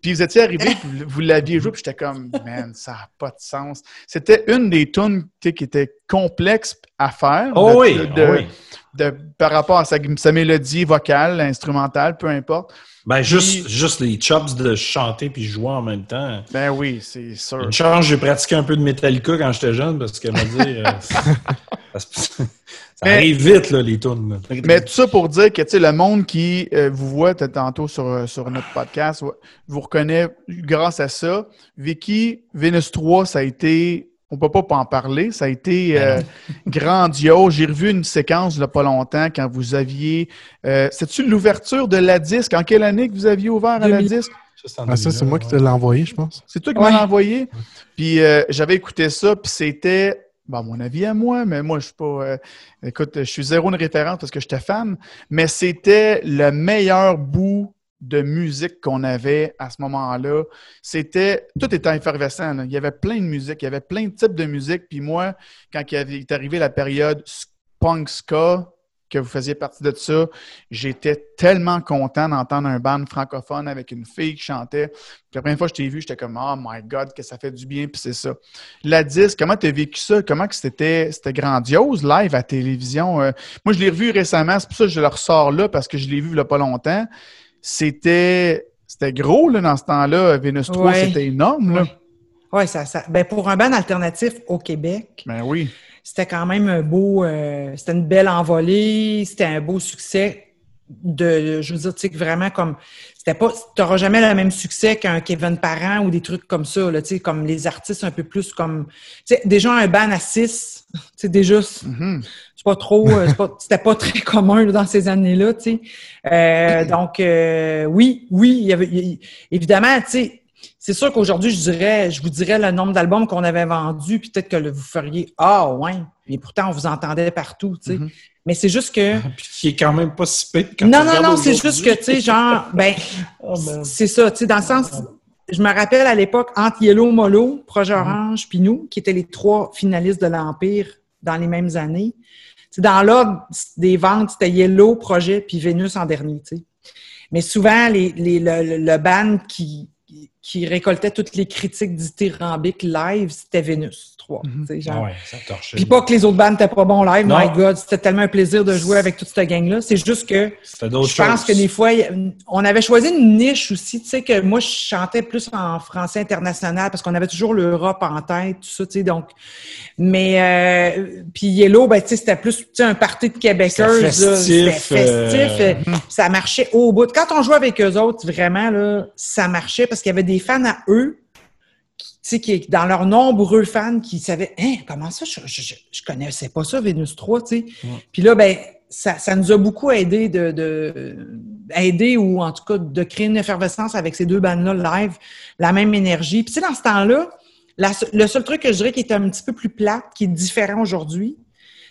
Puis vous étiez arrivé, puis vous l'aviez joué, puis j'étais comme, man, ça n'a pas de sens. C'était une des tunes qui était complexe à faire. Oh oui, oh oui par rapport à sa, mélodie vocale, instrumentale, peu importe. Ben, juste, juste les chops de chanter puis jouer en même temps. Ben oui, c'est sûr. Une chance, j'ai pratiqué un peu de Metallica quand j'étais jeune parce qu'elle m'a dit. Euh, ça arrive vite, là, les tunes. Mais tout ça pour dire que, tu sais, le monde qui euh, vous voit tantôt sur, sur notre podcast vous reconnaît grâce à ça. Vicky, Venus 3, ça a été on peut pas en parler. Ça a été ben euh, grandiose. J'ai revu une séquence il n'y a pas longtemps quand vous aviez. Euh, C'est-tu l'ouverture de la disque? En quelle année que vous aviez ouvert à la disque? Ah, ça, c'est moi qui te l'ai envoyé, je pense. C'est toi qui m'as envoyé? Puis euh, j'avais écouté ça, puis c'était, à mon avis à moi, mais moi, je suis pas. écoute, je suis zéro une référence parce que j'étais fan, mais c'était le meilleur bout de musique qu'on avait à ce moment-là. C'était tout était effervescent. Il y avait plein de musique, il y avait plein de types de musique. Puis moi, quand il est arrivé la période punk ska, que vous faisiez partie de ça, j'étais tellement content d'entendre un band francophone avec une fille qui chantait. Puis la première fois que je t'ai vu, j'étais comme Oh my God, que ça fait du bien, puis c'est ça. La disque, comment tu as vécu ça? Comment que c'était, c'était grandiose live à télévision? Euh, moi, je l'ai revu récemment, c'est pour ça que je le ressors là, parce que je l'ai vu il n'y a pas longtemps c'était c'était gros là, dans ce temps-là. Vénus 3, c'était énorme. Oui, ça, ça, ben pour un band alternatif au Québec. Ben oui. C'était quand même un beau. Euh, c'était une belle envolée, c'était un beau succès. De, je veux dire, tu sais, vraiment comme. C'était pas. Tu n'auras jamais le même succès qu'un Kevin Parent ou des trucs comme ça, là, tu sais, comme les artistes un peu plus comme. Tu sais, déjà un band à 6, tu sais, déjà. Mm-hmm c'est pas trop, euh, c'était pas, très commun dans ces années-là, tu sais. Euh, donc, euh, oui, oui, il y avait, évidemment, tu sais, c'est sûr qu'aujourd'hui, je dirais, je vous dirais le nombre d'albums qu'on avait vendus, puis peut-être que vous feriez Ah ouais, et pourtant on vous entendait partout, tu sais. Mm-hmm. Mais c'est juste que. puis qui est quand même pas si Non, non, non, c'est juste que, tu sais, genre, ben, oh, ben, c'est ça, tu sais, dans le sens. Je me rappelle à l'époque, entre Yellow Molo, Projet mm-hmm. Orange, puis nous, qui étaient les trois finalistes de l'Empire dans les mêmes années dans l'ordre des ventes, c'était Yellow, Projet, puis Vénus en dernier. Mais souvent, les, les, le, le band qui, qui récoltait toutes les critiques dithyrambiques live, c'était Vénus 3. Mhm. genre. Ah ça Puis pas que les autres bandes n'étaient pas bons live, my God, c'était tellement un plaisir de jouer avec toute cette gang-là. C'est juste que je pense que des fois, on avait choisi une niche aussi, tu sais, que moi, je chantais plus en français international parce qu'on avait toujours l'Europe en tête, tout ça, tu sais, donc... Mais, euh, puis Yellow, ben, tu sais, c'était plus, tu sais, un party de Québécois. C'était festif. Euh, ça marchait au bout. Quand on jouait avec eux autres, vraiment, là, ça marchait parce qu'il y avait des fans à eux, qui, qui, dans leurs nombreux fans qui savaient Hein, comment ça, je, je, connaissais pas ça, Vénus 3, tu sais. Puis là, ben, ça, ça, nous a beaucoup aidé de, de, aider ou en tout cas de créer une effervescence avec ces deux bandes-là live, la même énergie. Puis tu sais, dans ce temps-là, le seul truc que je dirais qui est un petit peu plus plate, qui est différent aujourd'hui,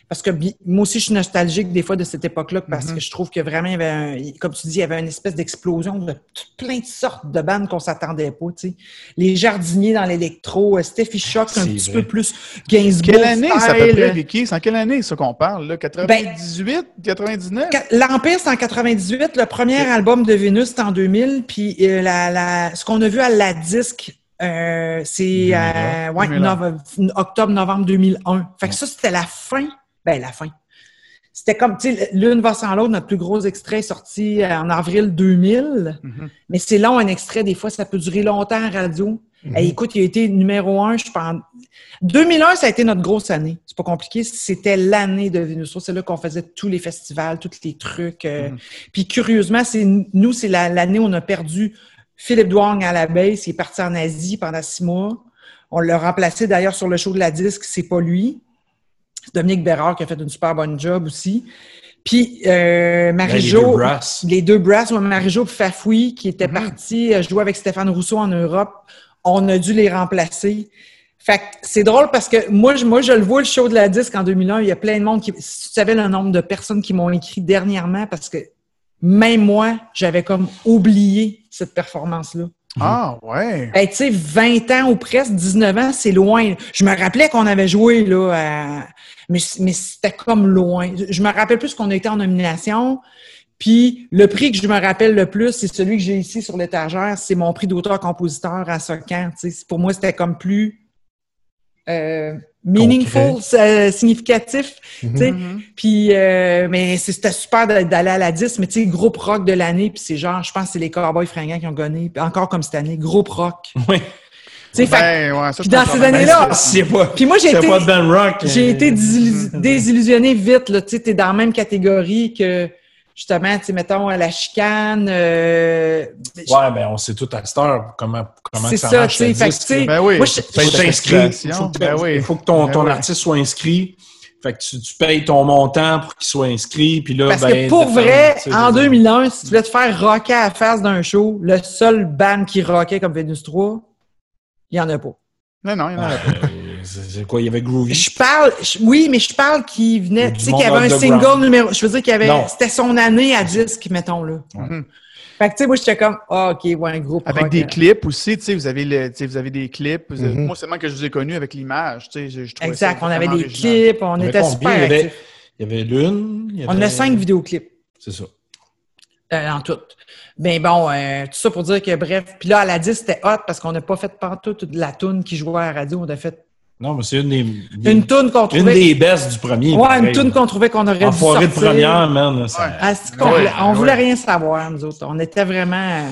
parce que moi aussi, je suis nostalgique des fois de cette époque-là parce mm-hmm. que je trouve que vraiment, il y avait, comme tu dis, il y avait une espèce d'explosion de plein de sortes de bandes qu'on s'attendait pas. Tu sais. Les jardiniers dans l'électro, euh, Steffi Shock, un petit peu plus Gainsbourg. Quelle année, ça peut être, Vicky? C'est en quelle année, ça qu'on parle? Là? 98, 99? L'Empire, c'est en 98. Le premier album de Vénus, c'est en 2000. Puis euh, la, la, ce qu'on a vu à la disque, euh, c'est ouais, octobre-novembre 2001. Fait que ça, c'était la fin ben, la fin. C'était comme, tu sais, l'une va sans l'autre. Notre plus gros extrait est sorti en avril 2000. Mm-hmm. Mais c'est long, un extrait. Des fois, ça peut durer longtemps en radio. Mm-hmm. écoute, il a été numéro un, je pense. 2001, ça a été notre grosse année. C'est pas compliqué. C'était l'année de Vénus. C'est là qu'on faisait tous les festivals, tous les trucs. Euh. Mm-hmm. Puis curieusement, c'est nous, c'est l'année où on a perdu Philippe Douang à la base. Il est parti en Asie pendant six mois. On l'a remplacé d'ailleurs sur le show de la disque. C'est pas lui. Dominique Bérard qui a fait une super bonne job aussi. Puis euh, Marie-Jo, les deux brasses, Marie-Jo Fafoui qui était mm-hmm. partie euh, jouer avec Stéphane Rousseau en Europe, on a dû les remplacer. Fait que c'est drôle parce que moi je, moi, je le vois le show de la disque en 2001, il y a plein de monde qui. Si tu savais le nombre de personnes qui m'ont écrit dernièrement, parce que même moi, j'avais comme oublié cette performance-là. Ah, ouais. tu sais, 20 ans ou presque, 19 ans, c'est loin. Je me rappelais qu'on avait joué, là, mais, mais c'était comme loin. Je me rappelle plus qu'on a été en nomination. Puis le prix que je me rappelle le plus, c'est celui que j'ai ici sur l'étagère, c'est mon prix d'auteur-compositeur à Socan. Pour moi, c'était comme plus euh, meaningful, euh, significatif. Mm Puis, euh, mais c'était super d'aller à la 10, mais tu sais, groupe rock de l'année, puis c'est genre, je pense que c'est les Cowboys fringants qui ont gagné, encore comme cette année, groupe rock. Oui. Tu ben, ouais, puis dans ces années-là, puis moi j'ai été, j'ai été désillusionné vite là. Tu sais, t'es dans la même catégorie que justement, tu sais, mettons, la chicane. Euh, ouais, ben on sait tout à cette heure comment, comment ça, marche. C'est ça, tu sais. Ben oui. Il faut, ben oui. faut que ton, ben ton artiste soit inscrit. Fait que tu, tu, payes ton montant pour qu'il soit inscrit, puis là, Parce ben, que pour vrai, en 2001, si tu voulais te faire rocker à la face d'un show, le seul band qui rockait comme Venus 3, il n'y en a pas. Non, non, il n'y en a pas. C'est quoi, il y avait Groovy? Je parle, oui, mais je parle qu'il venait, tu sais, qu'il y avait un single numéro, je veux dire qu'il y avait, c'était son année à disque, mettons, là. Ouais. Fait que, tu sais, moi, j'étais comme, ah, OK, ouais, un groupe. Avec des clips aussi, tu sais, vous avez, le, vous avez des clips. Mm-hmm. Moi, c'est moi que je vous ai connu avec l'image, tu sais. Exact, on avait des clips, on était super il y avait, Il y avait l'une. On a cinq vidéoclips. C'est ça. Euh, en tout. Ben bon, euh, tout ça pour dire que bref. Puis là, à la 10, c'était hot parce qu'on n'a pas fait partout toute la toune qui jouait à la radio. On a fait non, mais c'est une des. Une toune qu'on trouvait. Une des baisses du premier. Ouais, une toune qu'on trouvait qu'on aurait dû sortir. de première, man. Ça... Ah, on, voulait rien savoir, nous autres. On était vraiment.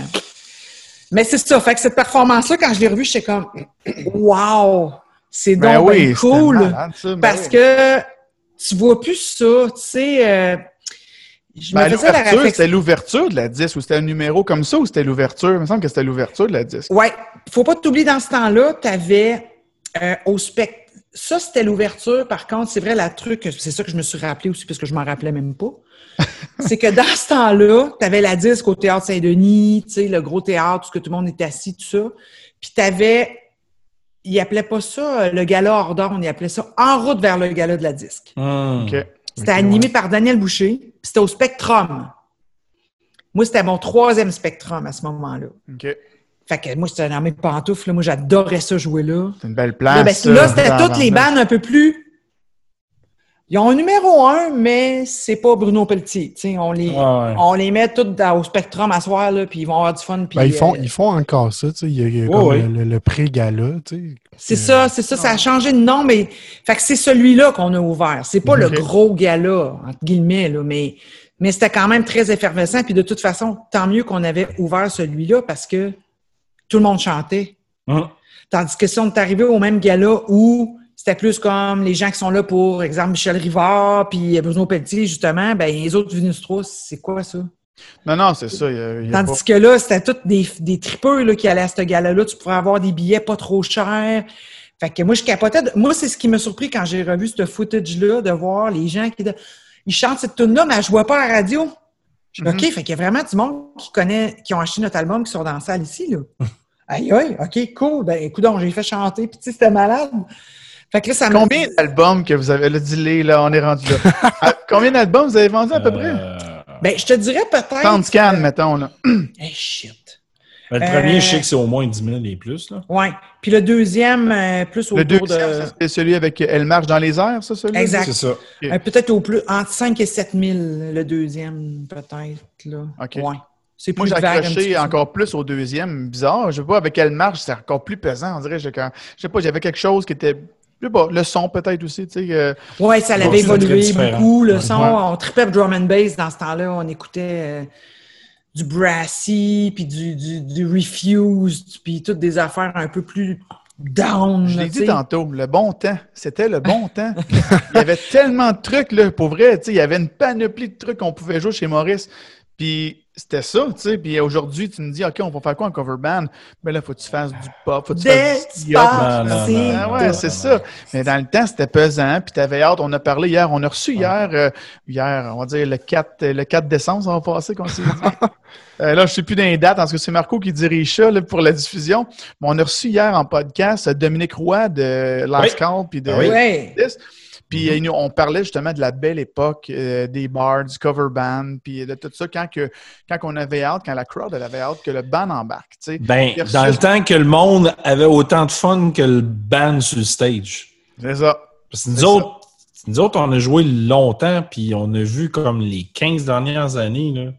Mais c'est ça. Fait que cette performance-là, quand je l'ai revue, j'étais comme, wow! C'est ben donc oui, cool. Ben parce que tu vois plus ça. Tu sais. Euh, je ben, l'ouverture, c'était l'ouverture de la 10 ou c'était un numéro comme ça ou c'était l'ouverture? Il me semble que c'était l'ouverture de la 10. Ouais. Faut pas t'oublier, dans ce temps-là, tu avais euh, au spectacle. Ça, c'était l'ouverture. Par contre, c'est vrai, la truc, c'est ça que je me suis rappelé aussi, parce que je m'en rappelais même pas. c'est que dans ce temps-là, tu avais la disque au Théâtre Saint-Denis, tu sais, le gros théâtre, où tout le monde est assis, tout ça. Puis tu avais, ils appelaient pas ça euh, le gala hors d'or, ils appelaient ça En route vers le gala de la disque. Hmm. C'était animé par Daniel Boucher, c'était au Spectrum. Moi, c'était mon troisième Spectrum à ce moment-là. Fait que moi, c'était dans mes pantoufles. Moi, j'adorais ça jouer là. C'est une belle place. Ben, là, c'était toutes les bandes un peu plus. Ils ont un numéro un, mais c'est pas Bruno Pelletier. on, les, on les met toutes au spectrum à soir, là, puis ils vont avoir du fun. Ben, ils, font, euh, ils font encore ça. Il y a, comme le, pré-gala. C'est ça, c'est ça. Ça a changé de nom, mais fait que c'est celui-là qu'on a ouvert. C'est pas le gros gala, entre guillemets, là, mais, mais c'était quand même très effervescent. Puis de toute façon, tant mieux qu'on avait ouvert celui-là parce que tout le monde chantait. Hein? Tandis que si on est arrivé au même gala où c'était plus comme les gens qui sont là pour, exemple, Michel Rivard, puis Bruno Pelletier, justement, ben les autres Vinustros, c'est quoi ça? Non, non, c'est ça. Tandis que là, c'était tous des, des tripeux là, qui allaient à ce gala-là. Tu pourrais avoir des billets pas trop chers. Fait que moi, je capotais. Moi, c'est ce qui m'a surpris quand j'ai revu ce footage-là, de voir les gens qui ils chantent cette tune-là, mais je vois pas à la radio. OK, mm-hmm. fait qu'il y a vraiment du monde qui connaît, qui ont acheté notre album, qui sont dans la salle ici, là. aïe, aïe, OK, cool. Ben, écoute, j'ai fait chanter, puis tu sais, c'était malade. Fait que là, ça Combien d'albums que vous avez, là, dis là, on est rendu là. Ah, combien d'albums vous avez vendu à peu près? Euh, ben, je te dirais peut-être. 30 scans, mettons, là. hey, shit. Ben, le premier, je sais que c'est au moins 10 000 et plus. Là. Oui. Puis le deuxième, euh, plus autour le deuxième, de... c'est celui avec Elle marche dans les airs, ça, celui Exact. C'est ça. Euh, peut-être au plus, entre 5 et 7 000, le deuxième, peut-être. Là. OK. Ouais. C'est plus Moi, j'ai accroché encore plus au deuxième. Bizarre. Je sais pas, avec Elle marche, c'est encore plus pesant. On dirait, je, sais pas, j'avais quelque chose qui était sais pas, le son peut-être aussi, tu sais. Euh, oui, ça l'avait évolué beaucoup, le son. On tripait drum and bass dans ce temps-là. On écoutait du brassy, puis du, du, du refused, puis toutes des affaires un peu plus down. Je l'ai dit tantôt, le bon temps. C'était le bon temps. il y avait tellement de trucs, là, pour vrai. Il y avait une panoplie de trucs qu'on pouvait jouer chez Maurice. Puis c'était ça, tu sais. Puis aujourd'hui, tu me dis, OK, on va faire quoi en cover band? Mais là, faut que tu fasses du pop, faut que tu fasses du pop. Ah ouais, c'est ça. Mais dans le temps, c'était pesant. Puis t'avais hâte. On a parlé hier, on a reçu hier, euh, hier, on va dire le 4, le 4 décembre, ça va passer, qu'on s'est dit. euh, là, je sais plus dans les dates, parce que c'est Marco qui dirige ça là, pour la diffusion. Mais on a reçu hier en podcast Dominique Roy de Last Call, puis de... Oui. Puis mm-hmm. on parlait justement de la belle époque euh, des bars, du cover band, puis de tout ça quand, que, quand on avait hâte, quand la crowd elle avait hâte que le band embarque. Ben, dans le temps que le monde avait autant de fun que le band sur le stage. C'est ça. Parce que nous autres, nous autres, on a joué longtemps, puis on a vu comme les 15 dernières années, là,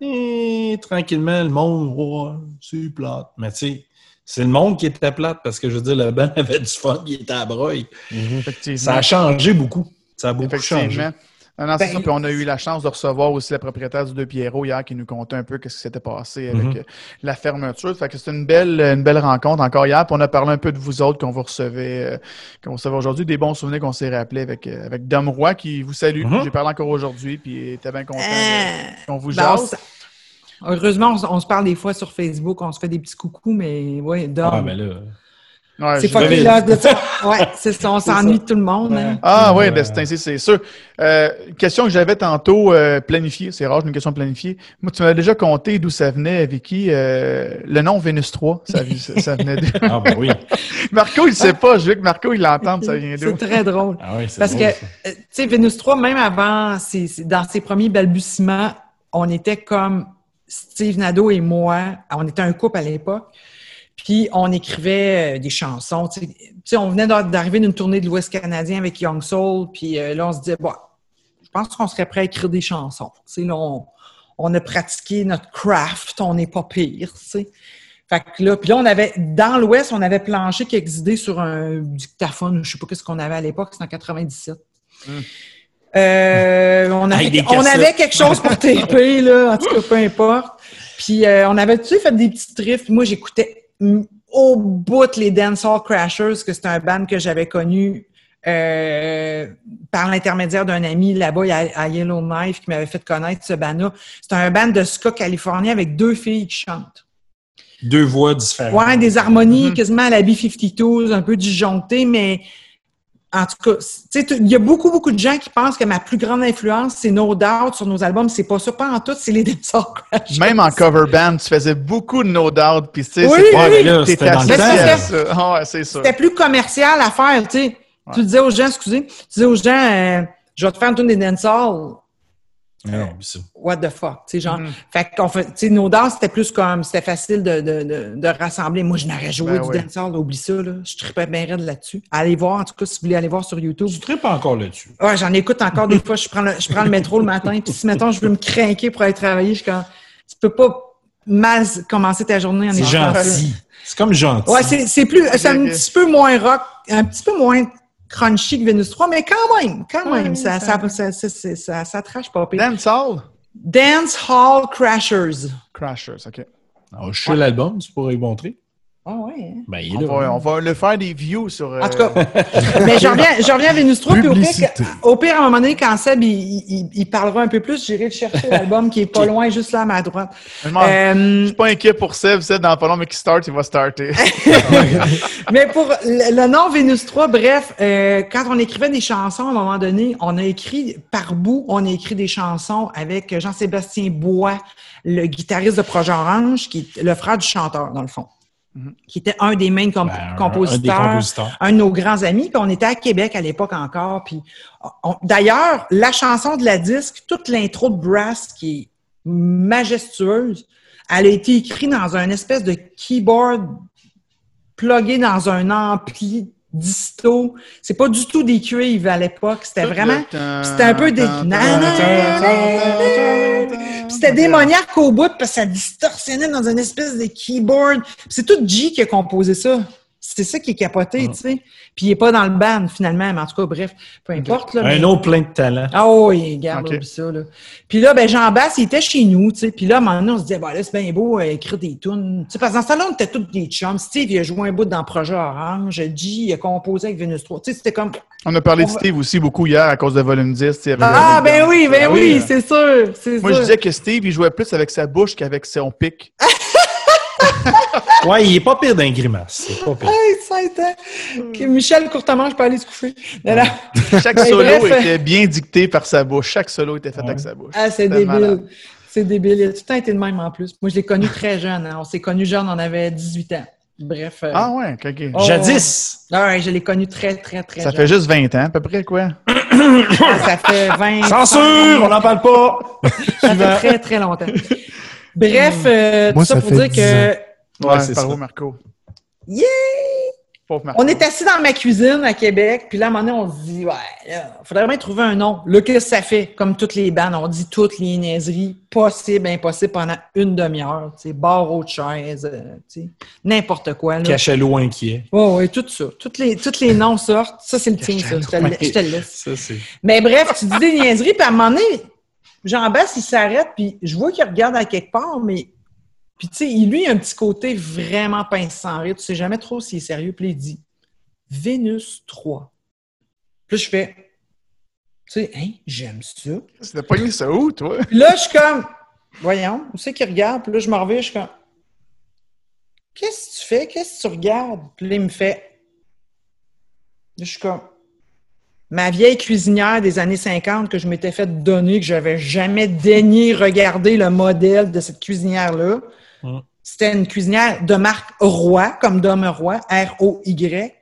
et, tranquillement, le monde, oh, c'est plate. Mais tu sais, c'est le monde qui était plate parce que je veux dire, le band avait du fun, il était à broye. Mhm. Ça a changé beaucoup. Ça a beaucoup changé. Non, non, c'est ben, ça. Puis on a eu la chance de recevoir aussi la propriétaire du Deux Pierrot hier qui nous contait un peu ce qui s'était passé avec mhm. euh, la fermeture. Fait que c'est une belle, une belle rencontre encore hier. Puis on a parlé un peu de vous autres qu'on vous recevait, euh, qu'on recevait aujourd'hui. Des bons souvenirs qu'on s'est rappelés avec, euh, avec Dom Roy qui vous salue. Mhm. J'ai parlé encore aujourd'hui. Puis il était bien content qu'on vous ben, jase. Heureusement, on, se parle des fois sur Facebook, on se fait des petits coucous, mais oui, Dom. Ah, ben là c'est pas là de ça. Ouais, c'est ça. On s'ennuie de tout le monde. Hein. Ah oui, Destin, c'est sûr. Euh, question que j'avais tantôt euh, planifiée. C'est rare, une question planifiée. Moi, tu m'avais déjà compté d'où ça venait, Vicky. Euh, le nom Vénus 3, ça, ça venait d'où? ah ben oui. Marco, il ne sait pas. Je veux que Marco, il l'entende, ça vient d'où? C'est très drôle. Ah oui, Parce que, tu sais, Vénus 3, même avant, dans ses premiers balbutiements, on était comme Steve Nadeau et moi. On était un couple à l'époque. Puis on écrivait euh, des chansons. On venait d'arriver d'une tournée de l'Ouest canadien avec Young Soul, puis euh, là, on se disait, bon, je pense qu'on serait prêt à écrire des chansons. Là, on, a pratiqué notre craft, on n'est pas pire. Fait que là, puis on avait, dans l'Ouest, on avait planché quelques idées sur un dictaphone, je sais pas ce qu'on avait à l'époque, c'était en 97. Hmm. Euh, on, avait, on avait quelque chose pour taper, là, en tout cas, peu importe. Puis on avait, tu sais, fait des petits drifts. Moi, j'écoutais au bout les Dancehall Crashers, que c'est un band que j'avais connu euh, par l'intermédiaire d'un ami là-bas à, Yellowknife qui m'avait fait connaître ce band-là. C'est un band de ska californien avec deux filles qui chantent. Deux voix différentes. Ouais, des harmonies mm-hmm. quasiment à la B-52, un peu disjonctées, mais en tout cas, il y a beaucoup, beaucoup de gens qui pensent que ma plus grande influence, c'est No Doubt sur nos albums. C'est pas ça, pas en tout, c'est les Dancehall Crash. Même en cover band, tu faisais beaucoup de No Doubt, puis tu sais, oui, c'était ah C'était plus commercial à faire, tu sais. Tu disais aux gens, excusez, tu disais aux gens, euh, je vais te faire une tune des dancehall. Non, What the fuck, tu sais, genre. Mm-hmm. Fait qu'on fait, tu sais, nos danses, c'était plus comme, c'était facile de, de, de, de, rassembler. Moi, je n'aurais joué ben du dancehall, oublie ça, là. Je tripais bien raide là-dessus. Allez voir, en tout cas, si vous voulez aller voir sur YouTube. Tu tripes encore là-dessus? Ouais, j'en écoute encore des fois. Je prends le, je prends le métro le matin, puis si, mettons, je veux me craquer pour aller travailler, je suis comme, tu peux pas mal commencer ta journée en C'est gentil. C'est comme gentil. Ouais, c'est plus, c'est un petit peu moins rock, un petit peu moins crunchy que Venus 3, mais quand même, quand même, ça, ça, ça, ça, ça, trash pas pire. Dance Hall? Dance Hall Crashers. Crashers, OK. Alors, je suis l'album, tu pourrais y montrer. Ah ouais. Hein? Ben, il on, va, on, va, le faire des views sur. En tout cas, euh, mais j'en reviens, à Vénus 3, puis au pire, au pire, à un moment donné, quand Seb il, il, parlera un peu plus, j'irai chercher l'album qui est pas loin, juste là à ma droite. Je euh, suis pas inquiet pour Seb, Seb, dans pas long, mais qui start, il va starter. mais pour le, nom Vénus 3, bref, euh, quand on écrivait des chansons, à un moment donné, on a écrit, par bout, on a écrit des chansons avec Jean-Sébastien Bois, le guitariste de Projet Orange, qui est le frère du chanteur, dans le fond qui était un des main ben, compositeurs, un, de nos grands amis. Puis on était à Québec à l'époque encore. Puis d'ailleurs, la chanson de la disque, toute l'intro de Brass qui est majestueuse, elle a été écrite dans un espèce de keyboard plugué dans un ampli disto. C'est pas du tout des cuivres à l'époque. C'était vraiment. C'était un peu des. C'était démoniaque au bout parce que ça distorsionnait dans une espèce de keyboard. C'est tout G qui a composé ça. C'est ça qui est capoté, ah. tu sais. Puis il n'est pas dans le band, finalement. Mais en tout cas, bref, peu importe. Là, un autre plein de talent. Ah oui, garde ça. Là. Puis là, ben, Jean Bass, il était chez nous, tu sais. Puis là, maintenant, on se disait, bah, là, c'est bien beau, euh, écrire des tunes. Tu sais, parce que dans ce temps-là, on était tous des chums. Steve, il a joué un bout dans projet Orange. G, il a composé avec Venus 3. Tu sais, c'était comme. On a parlé de Steve aussi beaucoup hier à cause de Volume 10. Ah, ben oui, ben, ben oui, c'est sûr. Moi, je disais que Steve, il jouait plus avec sa bouche qu'avec son pic. ouais, il est pas pire d'un grimace. C'est pas pire. Hey, ça a été... Michel Courtemanche, je peux aller se coucher. Chaque solo était bien dicté par sa bouche. Chaque solo était fait avec sa bouche. Ah, c'est débile. C'est débile. Il a tout le temps été de même en plus. Moi, je l'ai connu très jeune. Hein. On s'est connu jeune, on avait 18 ans. Bref. Euh, ah ouais, ok. Oh, Jadis! Ah ouais, je l'ai connu très, très, très Ça fait juste 20 ans, à peu près, quoi? Ah, ça fait 20 Censure! On n'en parle pas! ça fait très, très longtemps. Bref, euh, tout ça, pour dire que. Ouais, c'est ça. Marco? Yeah! On est assis dans ma cuisine à Québec, puis là, à un moment donné, on se dit, ouais, il faudrait bien trouver un nom. Là, qu'est-ce que ça fait? Comme toutes les bandes, on dit toutes les niaiseries, possible, impossible, pendant une demi-heure. Tu sais, bar autre chaise, euh, tu sais, n'importe quoi. Cachalot inquiet. Oh, oui, tout ça. Toutes les, tous les noms sortent. Ça, c'est le tien, ça. Je te, le laisse. Ça, Mais bref, tu dis des niaiseries, puis à un moment donné, Jean-Bast, il s'arrête, puis je vois qu'il regarde à quelque part, mais puis, tu sais, lui, il a un petit côté vraiment pince sans rire. Tu sais jamais trop s'il est sérieux. Puis, il dit Vénus 3. Puis, je fais Tu sais, hein, j'aime ça. C'était pas une ça où, toi? Puis là, je suis comme Voyons, où c'est qu'il regarde? Puis là, je me reviens, je suis comme Qu'est-ce que tu fais? Qu'est-ce que tu regardes? Puis là, il me fait Là, je suis comme ma vieille cuisinière des années 50 que je m'étais fait donner, que je n'avais jamais daigné regarder le modèle de cette cuisinière-là. C'était une cuisinière de marque Roi, comme d'homme Roi, R-O-Y.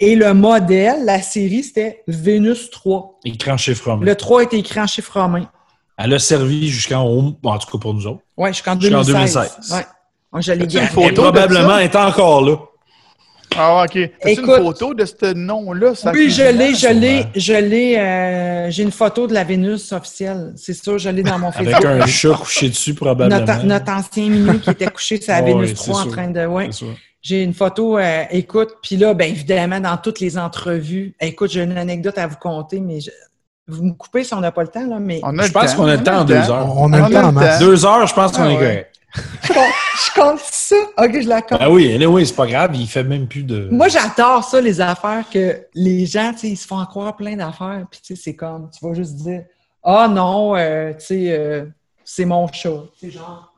Et le modèle, la série, c'était Vénus 3. Écrit en chiffre romain. Le 3 était écrit en chiffre romain. Elle a servi jusqu'en en tout cas pour nous autres. Oui, jusqu'en 2016. 2016. Ouais. Je l'ai gardé. probablement est encore là. Ah, OK. As une photo de ce nom-là? Oui, je l'ai, je l'ai, je l'ai. Euh, j'ai une photo de la Vénus officielle. C'est sûr, je l'ai dans mon Facebook. Avec un chat couché dessus, probablement. Notre, ancien mini qui était couché sur la Vénus 3 en train de. Ouais. J'ai une photo, euh, écoute, puis là, bien évidemment, dans toutes les entrevues, écoute, j'ai une anecdote à vous conter, mais vous me coupez si on n'a pas le temps, là, mais... je pense qu'on a le temps en deux heures. On a le temps en Deux heures, je pense qu'on est ah correct je compte ça. OK, je la compte. Ah oui, oui, c'est pas grave, il fait même plus de. Moi, j'adore ça, les affaires que les gens, tu sais, ils se font croire plein d'affaires, puis tu sais, c'est comme, tu vas juste dire, ah non, euh, tu sais, euh, c'est mon chat. C'est genre,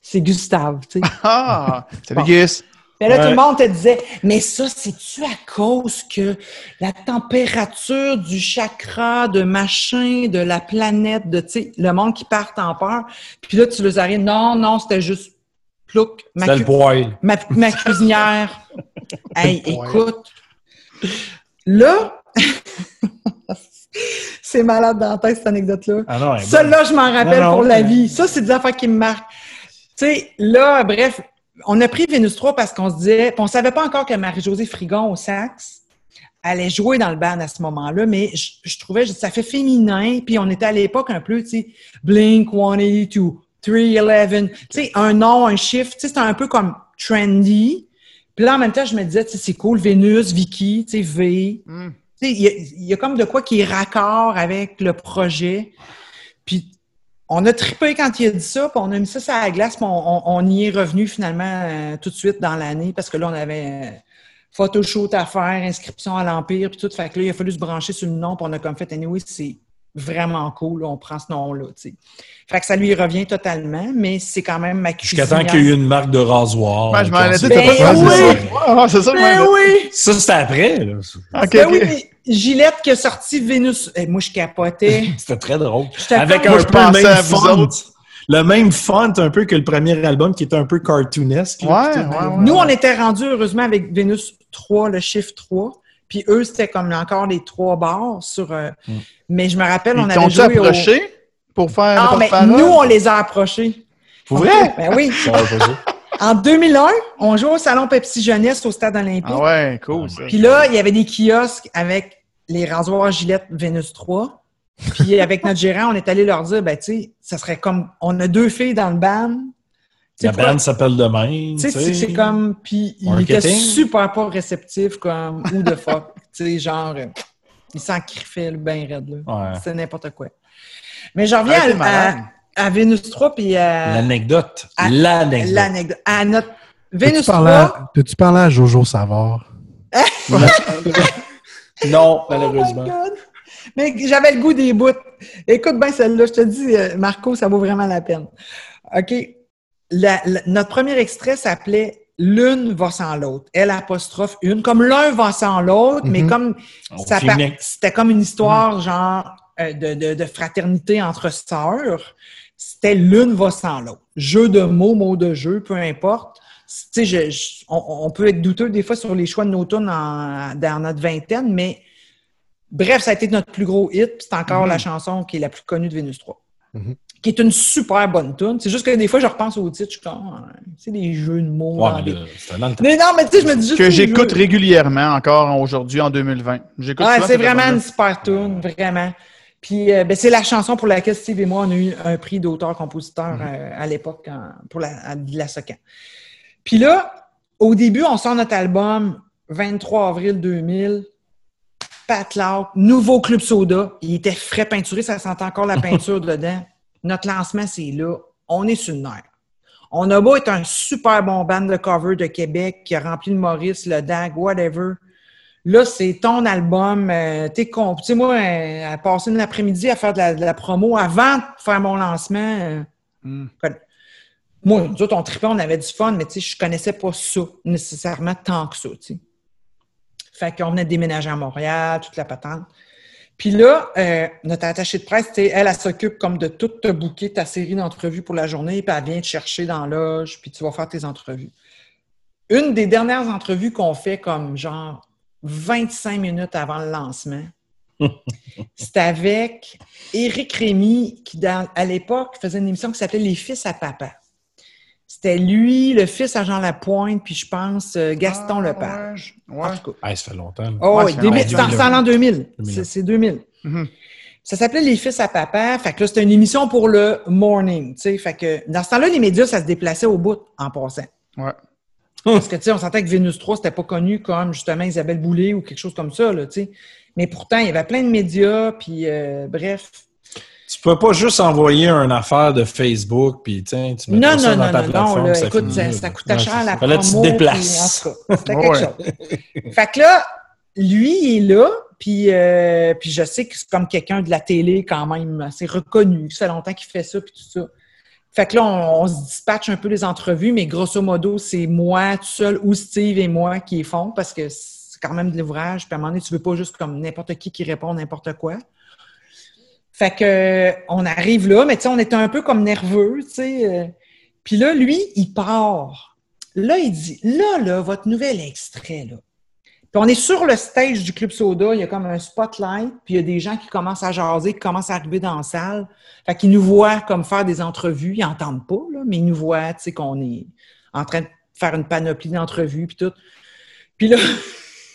c'est Gustave, tu sais. Ah, c'est bon. Gus. Mais là, tout le monde te disait, mais ça, c'est-tu à cause que la température du chakra, de machin, de la planète, de, tu sais, le monde qui part en peur. Puis là, tu les arrives, non, non, c'était juste plouc. Ma, le poil. Ma, ma cuisinière. hey, écoute. Là, c'est malade dans la tête, cette anecdote-là. Ah ça, là, je m'en rappelle pour la vie. Ça, c'est des affaires qui me marquent. Tu sais, là, bref, on a pris Vénus 3 parce qu'on se disait, on savait pas encore que Marie-Josée Frigon au sax allait jouer dans le band à ce moment-là, mais je, trouvais que ça fait féminin, puis on était à l'époque un peu, tu sais, Blink 182, 311, tu sais, un nom, un chiffre, tu sais, c'était un peu comme trendy. Puis là, en même temps, je me disais, tu sais, c'est cool, Vénus, Vicky, tu sais, V. Mm. Tu sais, il y, a comme de quoi qui est raccord avec le projet. Puis on a trippé quand il a dit ça, puis on a mis ça sur la glace, puis on, y est revenu finalement euh, tout de suite dans l'année, parce que là, on avait euh, photoshoot à faire, inscription à l'Empire, puis tout. Fait que là, il a fallu se brancher sur le nom, puis on a comme fait, anyway, c'est vraiment cool, on prend ce nom-là, tu sais. Fait que ça lui revient totalement, mais c'est quand même ma cuisinière. Jusqu'à temps qu'il y ait eu une marque de rasoir. Ben, je m'en ai dit, ben, oui! C'est ça, ben oui! Ça, c'était après, là. OK, ben oui, Gillette qui a sorti Vénus. Eh, moi, je capotais. C'était très drôle. Avec un peu le même font. Le même font un peu que le premier album qui était un peu cartoonesque. Ouais, Nous, on était rendus heureusement avec Vénus 3, le chiffre 3. Puis eux, c'était comme encore les trois bars sur. Euh, mm. Mais je me rappelle, on avait joué approché pour faire. Ah, mais nous, on les a approchés. Pour vrai? Ben oui. En 2001, on jouait au Salon Pepsi Jeunesse au Stade Olympique. Ah ouais, cool. Puis là, il y avait des kiosques avec les rasoirs Gillette Vénus 3. Puis avec notre gérant, on est allé leur dire, ben tu sais, ça serait comme, on a deux filles dans le band. La band s'appelle de même. Tu sais, c'est comme, puis il était super pas réceptif, comme, ou de fuck. tu sais, genre, il s'en criffait le bain raide, là. C'est n'importe quoi. Mais j'en reviens à, à Vénus 3 puis à... L'anecdote. L'anecdote. L'anecdote. À notre Vénus 3... Peux-tu parler à Jojo Savard? non, malheureusement. Oh Mais j'avais le goût des bouts. Écoute bien celle-là, je te dis, euh, Marco, ça vaut vraiment la peine. OK. Notre premier extrait s'appelait L'une va sans l'autre. Elle apostrophe une, comme l'un va sans l'autre, mais mm-hmm. comme c'était comme une histoire genre euh, de, de, fraternité entre sœurs c'était l'une va sans l'autre. Jeu de mots, mots de jeu, peu importe. Tu sais, on, peut être douteux des fois sur les choix de nos tunes dans notre vingtaine, mais bref, ça a été notre plus gros hit. C'est encore la mm-hmm. chanson qui est la plus connue de Vénus 3. Qui est une super bonne tune. C'est juste que des fois, je repense au titre, je suis comme, c'est des jeux de mots. mais, non, mais tu sais, je me dis juste. Que j'écoute régulièrement encore aujourd'hui, en 2020. J'écoute ah, c'est vraiment une super tune, vraiment. Puis, euh, ben, c'est la chanson pour laquelle Steve et moi, on a eu un prix d'auteur-compositeur mm-hmm. euh, à l'époque pour la, la Socan. Puis là, au début, on sort notre album 23 avril 2000. Pat Loud, nouveau Club Soda. Il était frais peinturé, ça sentait encore la peinture dedans. Notre lancement, c'est là. On est sur le nerf. On a beau être un super bon band de cover de Québec qui a rempli le Maurice, le DAG, whatever. Là, c'est ton album. Euh, tu sais, moi, euh, à passer une après-midi à faire de la, promo avant de faire mon lancement. Euh, hmm. Moi, nous autres, on tripait, on avait du fun, mais tu sais, je connaissais pas ça nécessairement tant que ça, tu sais. Fait qu'on venait de déménager à Montréal, toute la patente. Puis là, euh, notre attachée de presse, elle, elle, s'occupe comme de tout te bouquer ta série d'entrevues pour la journée, puis elle vient te chercher dans l'âge, puis tu vas faire tes entrevues. Une des dernières entrevues qu'on fait comme genre 25 minutes avant le lancement, c'était avec Éric Rémy, qui à l'époque faisait une émission qui s'appelait Les fils à papa. C'était lui, le fils à Jean Lapointe, puis je pense euh, Gaston ah, Lepage. Ouais. En tout cas. ça fait longtemps. Oh, oui, c'est en l'an 2000. C'est 2000. Mm-hmm. Ça s'appelait Les fils à papa. Fait que là, c'était une émission pour le morning. sais. Fait que dans ce temps-là, les médias, ça se déplaçait au bout en passant. Ouais. Parce que, tu sais, on sentait que Vénus 3, c'était pas connu comme, justement, Isabelle Boulay ou quelque chose comme ça, là, tu sais. Mais pourtant, il y avait plein de médias, puis euh, bref. Tu peux pas juste envoyer une affaire de Facebook puis tiens, tu mets non, ça non, dans ta non, plateforme. Non, écoute, ça, ça coûtait cher la promo. Là, tu te déplaces. C'était quelque chose. Fait que là, lui, il est là, puis, euh, puis je sais que c'est comme quelqu'un de la télé quand même assez reconnu. Ça fait longtemps qu'il fait ça puis tout ça. Fait que là, on, se dispatche un peu les entrevues, mais grosso modo, c'est moi tout seul ou Steve et moi qui les font parce que c'est quand même de l'ouvrage. Puis à un moment donné, tu veux pas juste comme n'importe qui qui répond n'importe quoi. Fait que on arrive là, mais tu sais, on était un peu comme nerveux, tu sais. Euh. Puis là, lui, il part. Là, il dit, là, là, votre nouvel extrait, là. Puis on est sur le stage du Club Soda, il y a comme un spotlight, puis il y a des gens qui commencent à jaser, qui commencent à arriver dans la salle. Fait qu'ils nous voient comme faire des entrevues, ils n'entendent pas, là, mais ils nous voient, tu sais, qu'on est en train de faire une panoplie d'entrevues, puis tout. Puis là,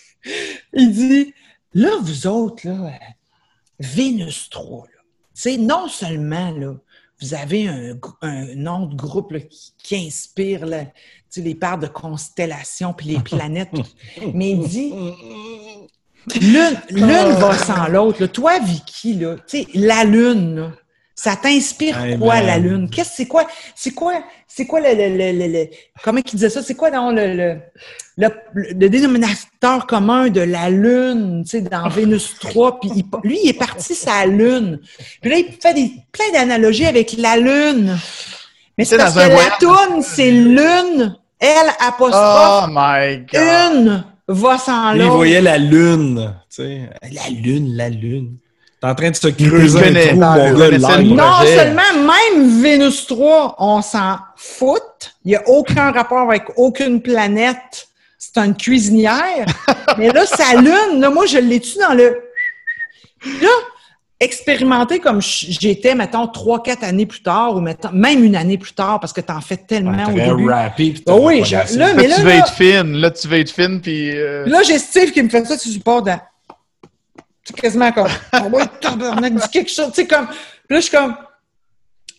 il dit, là, vous autres, là, Vénus 3, sais, non seulement là, vous avez un, un nom de groupe qui, inspire les parts de constellations puis les planètes, mais il dit l'une va sans l'autre. Toi, Vicky, là, la Lune, ça t'inspire quoi, la Lune? Qu'est-ce c'est quoi? C'est quoi? C'est quoi le, le, le, comment il disait ça? C'est quoi dans le, le, dénominateur commun de la Lune, tu sais, dans Vénus 3? Puis lui, il est parti sa Lune. Puis là, il fait des, plein d'analogies avec la Lune. Mais c'est parce que la Toune, c'est Lune. Elle, apostrophe. Oh my God. Une va sans l'autre. Il voyait la Lune. Tu sais, la Lune, la Lune en train de se creuser un trou, mon Non seulement, même Vénus 3, on s'en fout. Il n'y a aucun rapport avec aucune planète. C'est une cuisinière. Mais là, sa lune, là, moi, je l'ai tu dans le... Là, expérimenter comme j'étais, mettons, trois, quatre années plus tard, ou mettons, même une année plus tard, parce que tu en fais tellement au début. Rapide, oh oui, là, mais là, tu vas être fine. Là, tu vas être fine, puis... Euh, là, j'ai Steve qui me fait ça, tu supportes dans c'est quasiment comme, on a dit quelque chose, tu sais, comme, là, je suis comme,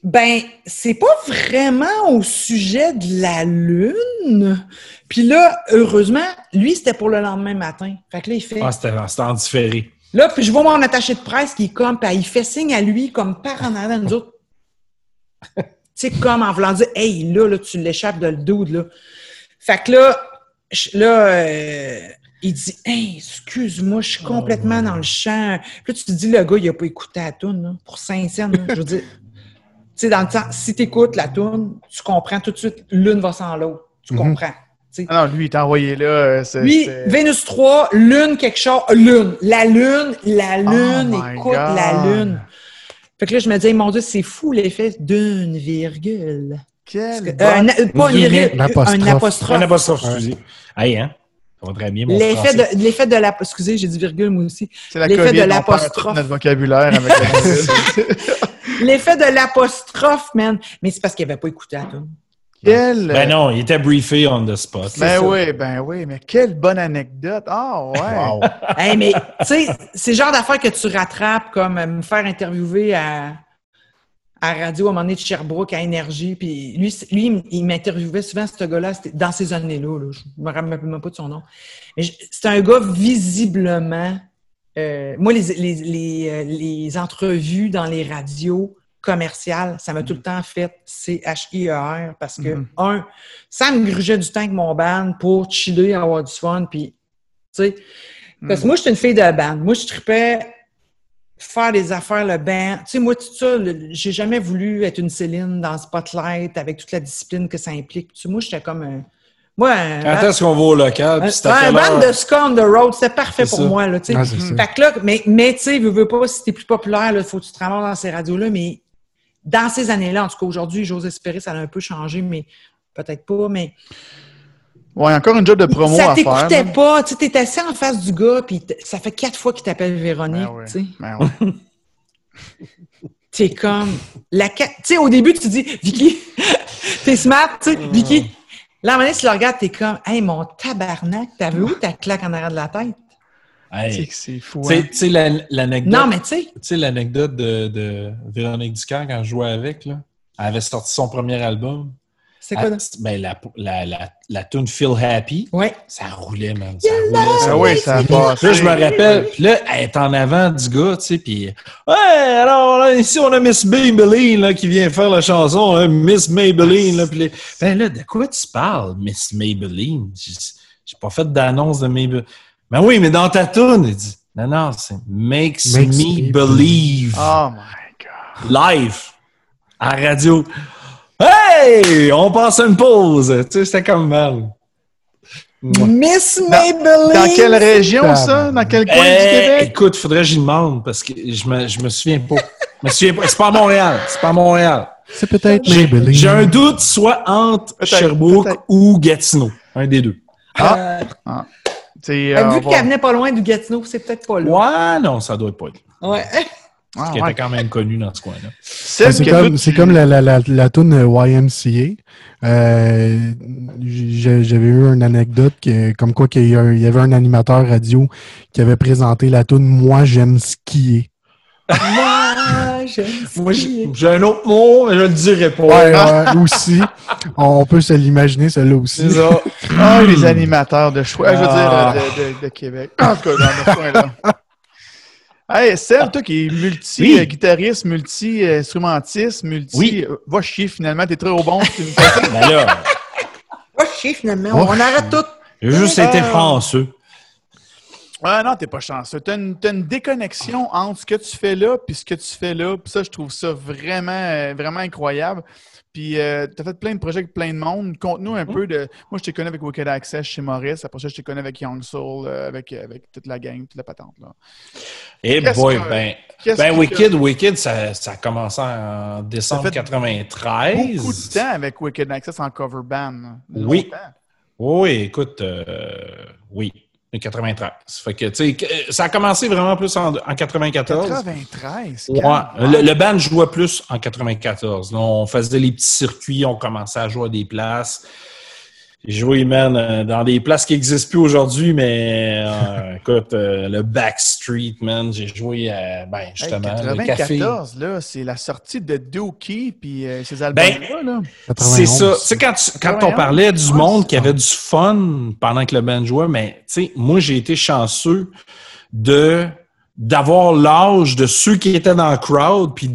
ben, c'est pas vraiment au sujet de la Lune. Puis là, heureusement, lui, c'était pour le lendemain matin. Fait que là, il fait. Ah, c'était en différé. Là, puis je vois mon attaché de presse qui est comme, puis il fait signe à lui comme par en avant, nous autres. tu sais, comme en voulant dire, hey, là, là tu l'échappes de le dude, là. Fait que là, là, euh, il dit Hey, excuse-moi, je suis oh, complètement dans le champ. Puis là, tu te dis, le gars, il n'a pas écouté la toune pour cents. Je veux dire, tu sais, dans le temps, si tu écoutes la toune, tu comprends tout de suite, l'une va sans l'autre. Tu mhm. comprends. Ah non, lui, il t'a envoyé là. Euh, lui, Vénus 3, lune, quelque chose. Lune. La lune, la oh lune, écoute la lune. Fait que là, je me disais, mon Dieu, c'est fou l'effet d'une virgule. Quel. Euh, un, pas une virgule, un apostrophe. Un apostrophe, excusez. Hey, hein? L'effet de, l'effet de la, excusez, j'ai dit virgule moi aussi. C'est la l'effet de l'apostrophe. notre vocabulaire avec L'effet de l'apostrophe, man. Mais c'est parce qu'il n'avait pas écouté à tout. Quel... Ben non, il était briefé on the spot. Ben oui, ben oui, mais quelle bonne anecdote. Ah oh, ouais. mais tu sais, c'est le genre d'affaire que tu rattrapes comme euh, me faire interviewer à, à radio à un moment donné de Sherbrooke à Énergie. Puis lui, lui il m'interviewait souvent, ce gars-là, dans ces années-là. Là, je me rappelle même pas de son nom. Mais c'est un gars visiblement. Euh, moi, les, les, les, euh, les entrevues dans les radios, commercial, ça m'a tout le temps fait C-H-I-E-R parce que, mm-hmm. un, ça me grugeait du temps avec mon band pour chiller, avoir du fun, puis, tu sais, parce que mm. moi, j'étais une fille de band. Moi, je tripais faire des affaires, le band. Tu sais, moi, tout ça, j'ai jamais voulu être une Céline dans le spotlight avec toute la discipline que ça implique. Tu sais, moi, j'étais comme un... Moi, Quand est-ce qu'on va au local? Puis un, band de ska on the road, c'était parfait pour moi. Là, tu sais. fait que là, mais, mais tu sais, veux, veux pas, si t'es plus populaire, il faut que tu te ramasses dans ces radios-là, mais dans ces années-là, en tout cas aujourd'hui, j'ose espérer, ça a un peu changé, mais peut-être pas, mais. Ouais, encore une job de promo ça à faire. Ça t'écoutait pas, tu t'es assis en face du gars, puis ça fait quatre fois qu'il t'appelle Véronique, ben tu sais. Ben ouais. t'es comme la tu sais au début tu dis Vicky, t'es smart, tu sais, Vicky. Là, à un moment tu le regardes, t'es comme, hey, mon tabarnak, t'as vu où ta claque en arrière de la tête? c'est fou. Tu sais, l'anecdote. Non, mais tu sais. Tu sais, l'anecdote de, de, Véronique Ducard quand je jouais avec, là. Elle avait sorti son premier album. C'est quoi, là? Ben, la, la, la, la tune Feel Happy. Ouais. Ça roulait, man. Ça roulait. Ça, oui, ça passe. Là, je me rappelle. Là, elle est en avant du gars, tu sais. Puis, ouais, alors, là, ici, on a Miss Maybelline, là, qui vient faire la chanson, hein, Miss Maybelline, là. Puis, ben là, de quoi tu parles, Miss Maybelline? J'ai pas fait d'annonce de Maybelline. Ben oui, mais dans ta tune, il dit, non, non, c'est Makes, me, believe. Oh my God. Live. À radio. Hey! On passe une pause. Tu sais, c'était comme mal. Miss Maybelline! Dans, quelle région, ça? Dans quel coin du eh, Québec? Écoute, faudrait que j'y demande parce que je me, je me souviens pas. je me souviens pas. C'est pas à Montréal. C'est pas à Montréal. C'est peut-être Maybelline. J'ai un doute, soit entre Sherbrooke ou Gatineau. Un des deux. Ah! ah. Euh, vu qu'elle venait pas loin du Gatineau, c'est peut-être pas là. Ouais, non, ça doit être pas là. Ouais. Parce qu'elle était quand même connue dans ce coin-là. C'est comme, comme, la, la, la, la toune YMCA. Euh, J'avais eu une anecdote que, comme quoi qu'il y, avait un animateur radio qui avait présenté la toune Moi j'aime skier. Moi, j'ai un autre mot, mais je ne le dirai pas. Ouais, aussi. On peut se l'imaginer, celle-là aussi. Ça. Ah, les animateurs de choix, je veux dire, ah. de, de, Québec. En tout cas, dans ce coin-là. Hey, Seb, toi qui es multi-guitariste, multi-instrumentiste, multi. Oui. Euh, va chier finalement, t'es très au bon. ben là. Va chier finalement, on arrête tout. J'ai juste été français. Ouais, non, t'es pas chanceux. T'as une, as une déconnexion entre ce que tu fais là puis ce que tu fais là. Puis ça, je trouve ça vraiment, euh, vraiment incroyable. Puis euh, tu as fait plein de projets avec plein de monde. Conte-nous un mm. peu de. Moi, je t'ai connu avec Wicked Access chez Maurice. Après ça, je t'ai connu avec Young Soul, euh, avec, avec toute la gang, toute la patente. Là. Eh boy, ben, ben Wicked, Wicked, ça, ça a commencé en décembre 93. Beaucoup de temps avec Wicked Access en cover band. Oui. Oui, écoute, oui. 93. Fait que, tu sais, ça a commencé vraiment plus en, en 94. 93? Ouais. Le, le, band jouait plus en 94. on faisait les petits circuits, on commençait à jouer à des places. J'ai joué, man, euh, dans des places qui n'existent plus aujourd'hui, mais euh, écoute, euh, le Backstreet, man, j'ai joué, ben, justement, hey, 94, là, c'est la sortie de Dookie puis ces albums-là, ben, C'est ça. Tu sais, quand, quand on parlait du monde qui avait du fun pendant que le band jouait, mais, tu sais, moi, j'ai été chanceux de d'avoir l'âge de ceux qui étaient dans le crowd, puis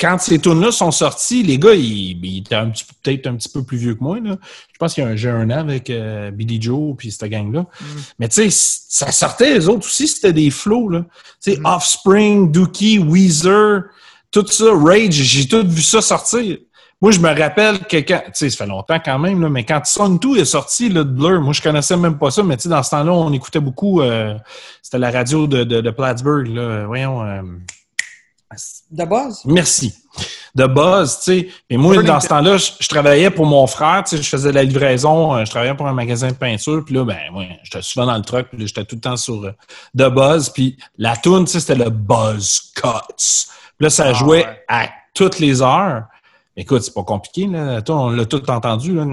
quand ces tunes-là sont sortis, les gars, ils, étaient un petit, peut-être un petit peu plus vieux que moi. Là. Je pense qu'il y a un, j'ai un an avec euh, Billy Joe puis cette gang-là. Mm. Mais tu sais, ça sortait, les autres aussi, c'était des flots. Là. Tu sais, mm. Offspring, Dookie, Weezer, tout ça, Rage, j'ai tout vu ça sortir. Moi, je me rappelle que quand, tu sais, ça fait longtemps quand même, là, mais quand Song 2 est sorti, là, de Blur, moi, je connaissais même pas ça, mais tu sais, dans ce temps-là, on écoutait beaucoup, euh, c'était la radio de, de, de, Plattsburgh, là, voyons. Euh, de Buzz? Merci. De Buzz, tu sais. Mais moi, dans ce temps-là, je, travaillais pour mon frère, tu sais, je faisais la livraison, euh, je travaillais pour un magasin de peinture, puis là, ben, ouais, j'étais souvent dans le truck, puis j'étais tout le temps sur de Buzz, puis la tune, tu sais, c'était le Buzz Cuts. Puis là, ça ah, jouait à toutes les heures. Écoute, c'est pas compliqué, là. on l'a tout entendu, là.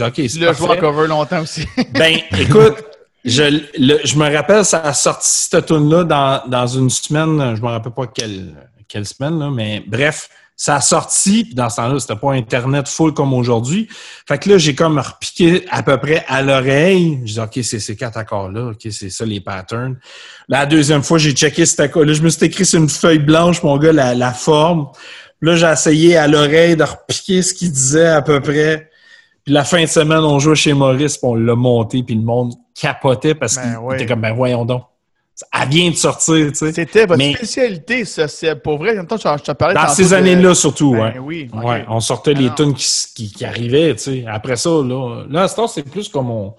OK, c'est Le joueur cover longtemps aussi. ben, écoute, je, je me rappelle, ça a sorti cette tune-là dans, dans une semaine, je me rappelle pas quelle, quelle semaine, là, mais bref, ça a sorti, puis dans ce temps-là, c'était pas Internet full comme aujourd'hui. Fait que là, j'ai comme repiqué à peu près à l'oreille. Je dis, OK, c'est ces quatre accords-là. OK, c'est ça les patterns. La deuxième fois, j'ai checké cet accord. Là, je me suis écrit sur une feuille blanche, mon gars, la, la forme. Là, j'ai essayé à l'oreille de repiquer ce qu'il disait à peu près. Puis la fin de semaine, on jouait chez Maurice, puis on l'a monté, puis le monde capotait parce ben qu'il était comme, ben voyons donc. Elle vient de sortir, tu sais. C'était votre spécialité, ça. C'est pour vrai. En même temps, je, te parlais Dans ces années-là, surtout, ben, oui. ouais. On sortait les tunes qui, qui, arrivaient, tu sais. Après ça, là, là à ce temps, c'est plus comme on,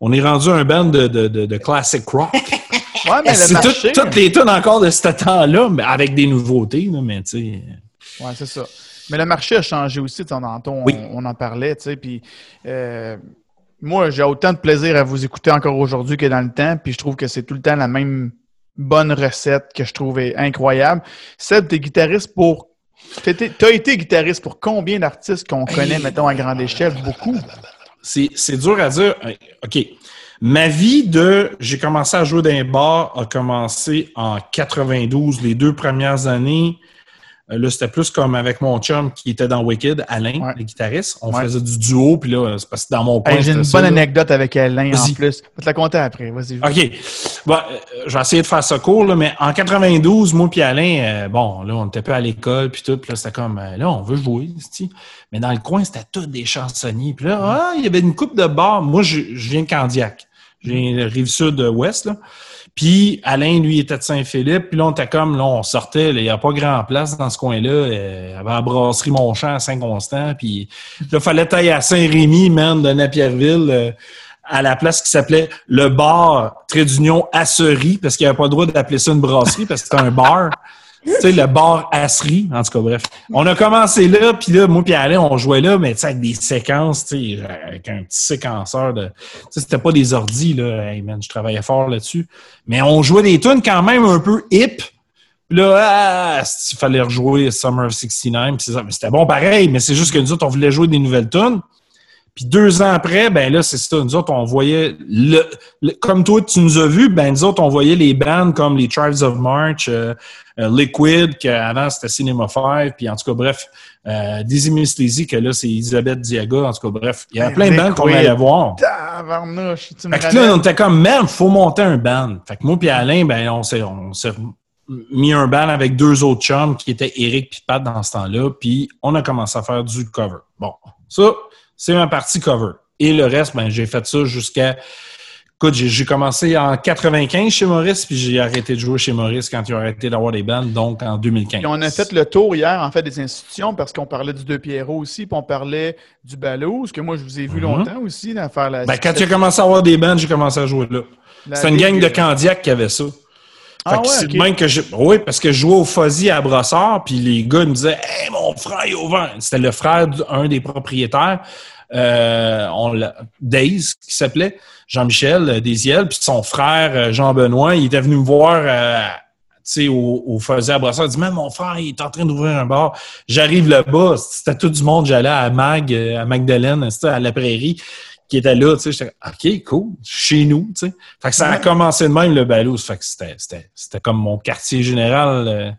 on est rendu un band de, de, de, classic rock. ouais, mais c'est marché... toutes les tunes encore de ce temps-là, mais avec des nouveautés, là, mais tu sais. Ouais, c'est ça. Mais le marché a changé aussi, on, on, on en parlait, tu sais, puis euh, moi, j'ai autant de plaisir à vous écouter encore aujourd'hui que dans le temps, puis je trouve que c'est tout le temps la même bonne recette que je trouvais incroyable. Seb, t'es guitariste pour... T'as été guitariste pour combien d'artistes qu'on connaît, mettons, à grande échelle? Beaucoup. C'est dur à dire. OK. Ma vie de... J'ai commencé à jouer dans les bars a commencé en 92, les deux premières années. Euh, là, c'était plus comme avec mon chum qui était dans Wicked, Alain, le guitariste. On faisait du duo, puis là, c'est parce que dans mon coin. J'ai une bonne anecdote avec Alain en plus. Je vais te la compter après. Vas-y. OK. Bon, euh, je vais essayer de faire ça court, là, mais en 92, moi puis Alain, euh, bon, là, on n'était pas à l'école, puis tout, puis là, c'était comme, là, on veut jouer, mais dans le coin, c'était tous des chansonniers. Puis là, ah, il y avait une coupe de bars. Moi, je, viens de Candiac. Je viens de Rive-Sud-Ouest, là. Puis Alain, lui, était de Saint-Philippe. Puis là, on était comme, là, on sortait, il n'y a pas grand place dans ce coin-là. Euh, avait la brasserie Montchamp à Saint-Constant. Puis là, il fallait tailler à Saint-Rémy, même, de Napierville, euh, à la place qui s'appelait le bar Trait d'Union Asserie, parce qu'il n'y avait pas le droit d'appeler ça une brasserie, parce que c'était un bar tu sais, le bar Asserie, en tout cas, bref. On a commencé là, puis là, moi puis Alain, on jouait là, mais tu sais, avec des séquences, tu sais, avec un petit séquenceur de... Tu sais, c'était pas des ordis, là. Hey, man, je travaillais fort là-dessus. Mais on jouait des tunes quand même un peu hip. Puis là, ah, il fallait rejouer Summer of 69, c'était bon pareil, mais c'est juste que nous autres, on voulait jouer des nouvelles tunes. Puis deux ans après, ben là, c'est ça. Nous autres, on voyait le, comme toi, tu nous as vu, ben nous autres, on voyait les bands comme les Tribes of March, euh, euh, Liquid, qu'avant c'était Cinema 5, puis en tout cas, bref, euh, Dizzy Mystery, que là, c'est Elisabeth Diaga, en tout cas, bref. Il y a plein de bands qu'on allait voir. fait que là, on était comme, même, faut monter un band. Fait que moi puis Alain, ben, on s'est, on s'est mis un band avec deux autres chums qui étaient Eric et Pat dans ce temps-là, puis on a commencé à faire du cover. Bon, ça, c'est ma partie cover. Et le reste, ben, j'ai fait ça jusqu'à. Écoute, j'ai commencé en 95 chez Maurice, puis j'ai arrêté de jouer chez Maurice quand ils ont arrêté d'avoir des bandes, donc en 2015. on a fait le tour hier, en fait, des institutions, parce qu'on parlait du Deux Pierrot aussi, puis on parlait du Balouse, que moi, je vous ai vu mhm. longtemps aussi, dans faire la. Ben, quand tu as commencé à avoir des bandes, j'ai commencé à jouer là. C'est une gang de Candiac qui avait ça. Ah c'est même que je... Oui, parce que je jouais au Fuzzy à Brossard, puis les gars me disaient Hey, mon frère est au vent. C'était le frère d'un des propriétaires. Euh, on Days, qui s'appelait, Jean-Michel euh, Desiel, puis son frère euh, Jean-Benoît, il était venu me voir euh, au, au Fuzzy à Brossard. Il dit Même mon frère, il est en train d'ouvrir un bar. J'arrive là-bas, c'était tout du monde, j'allais à Mag, à Magdalene, à la prairie qui était là, tu sais, j'étais OK, cool, chez nous, tu sais. Fait que ça a commencé de même, le balouz. Fait que c'était comme mon quartier général euh,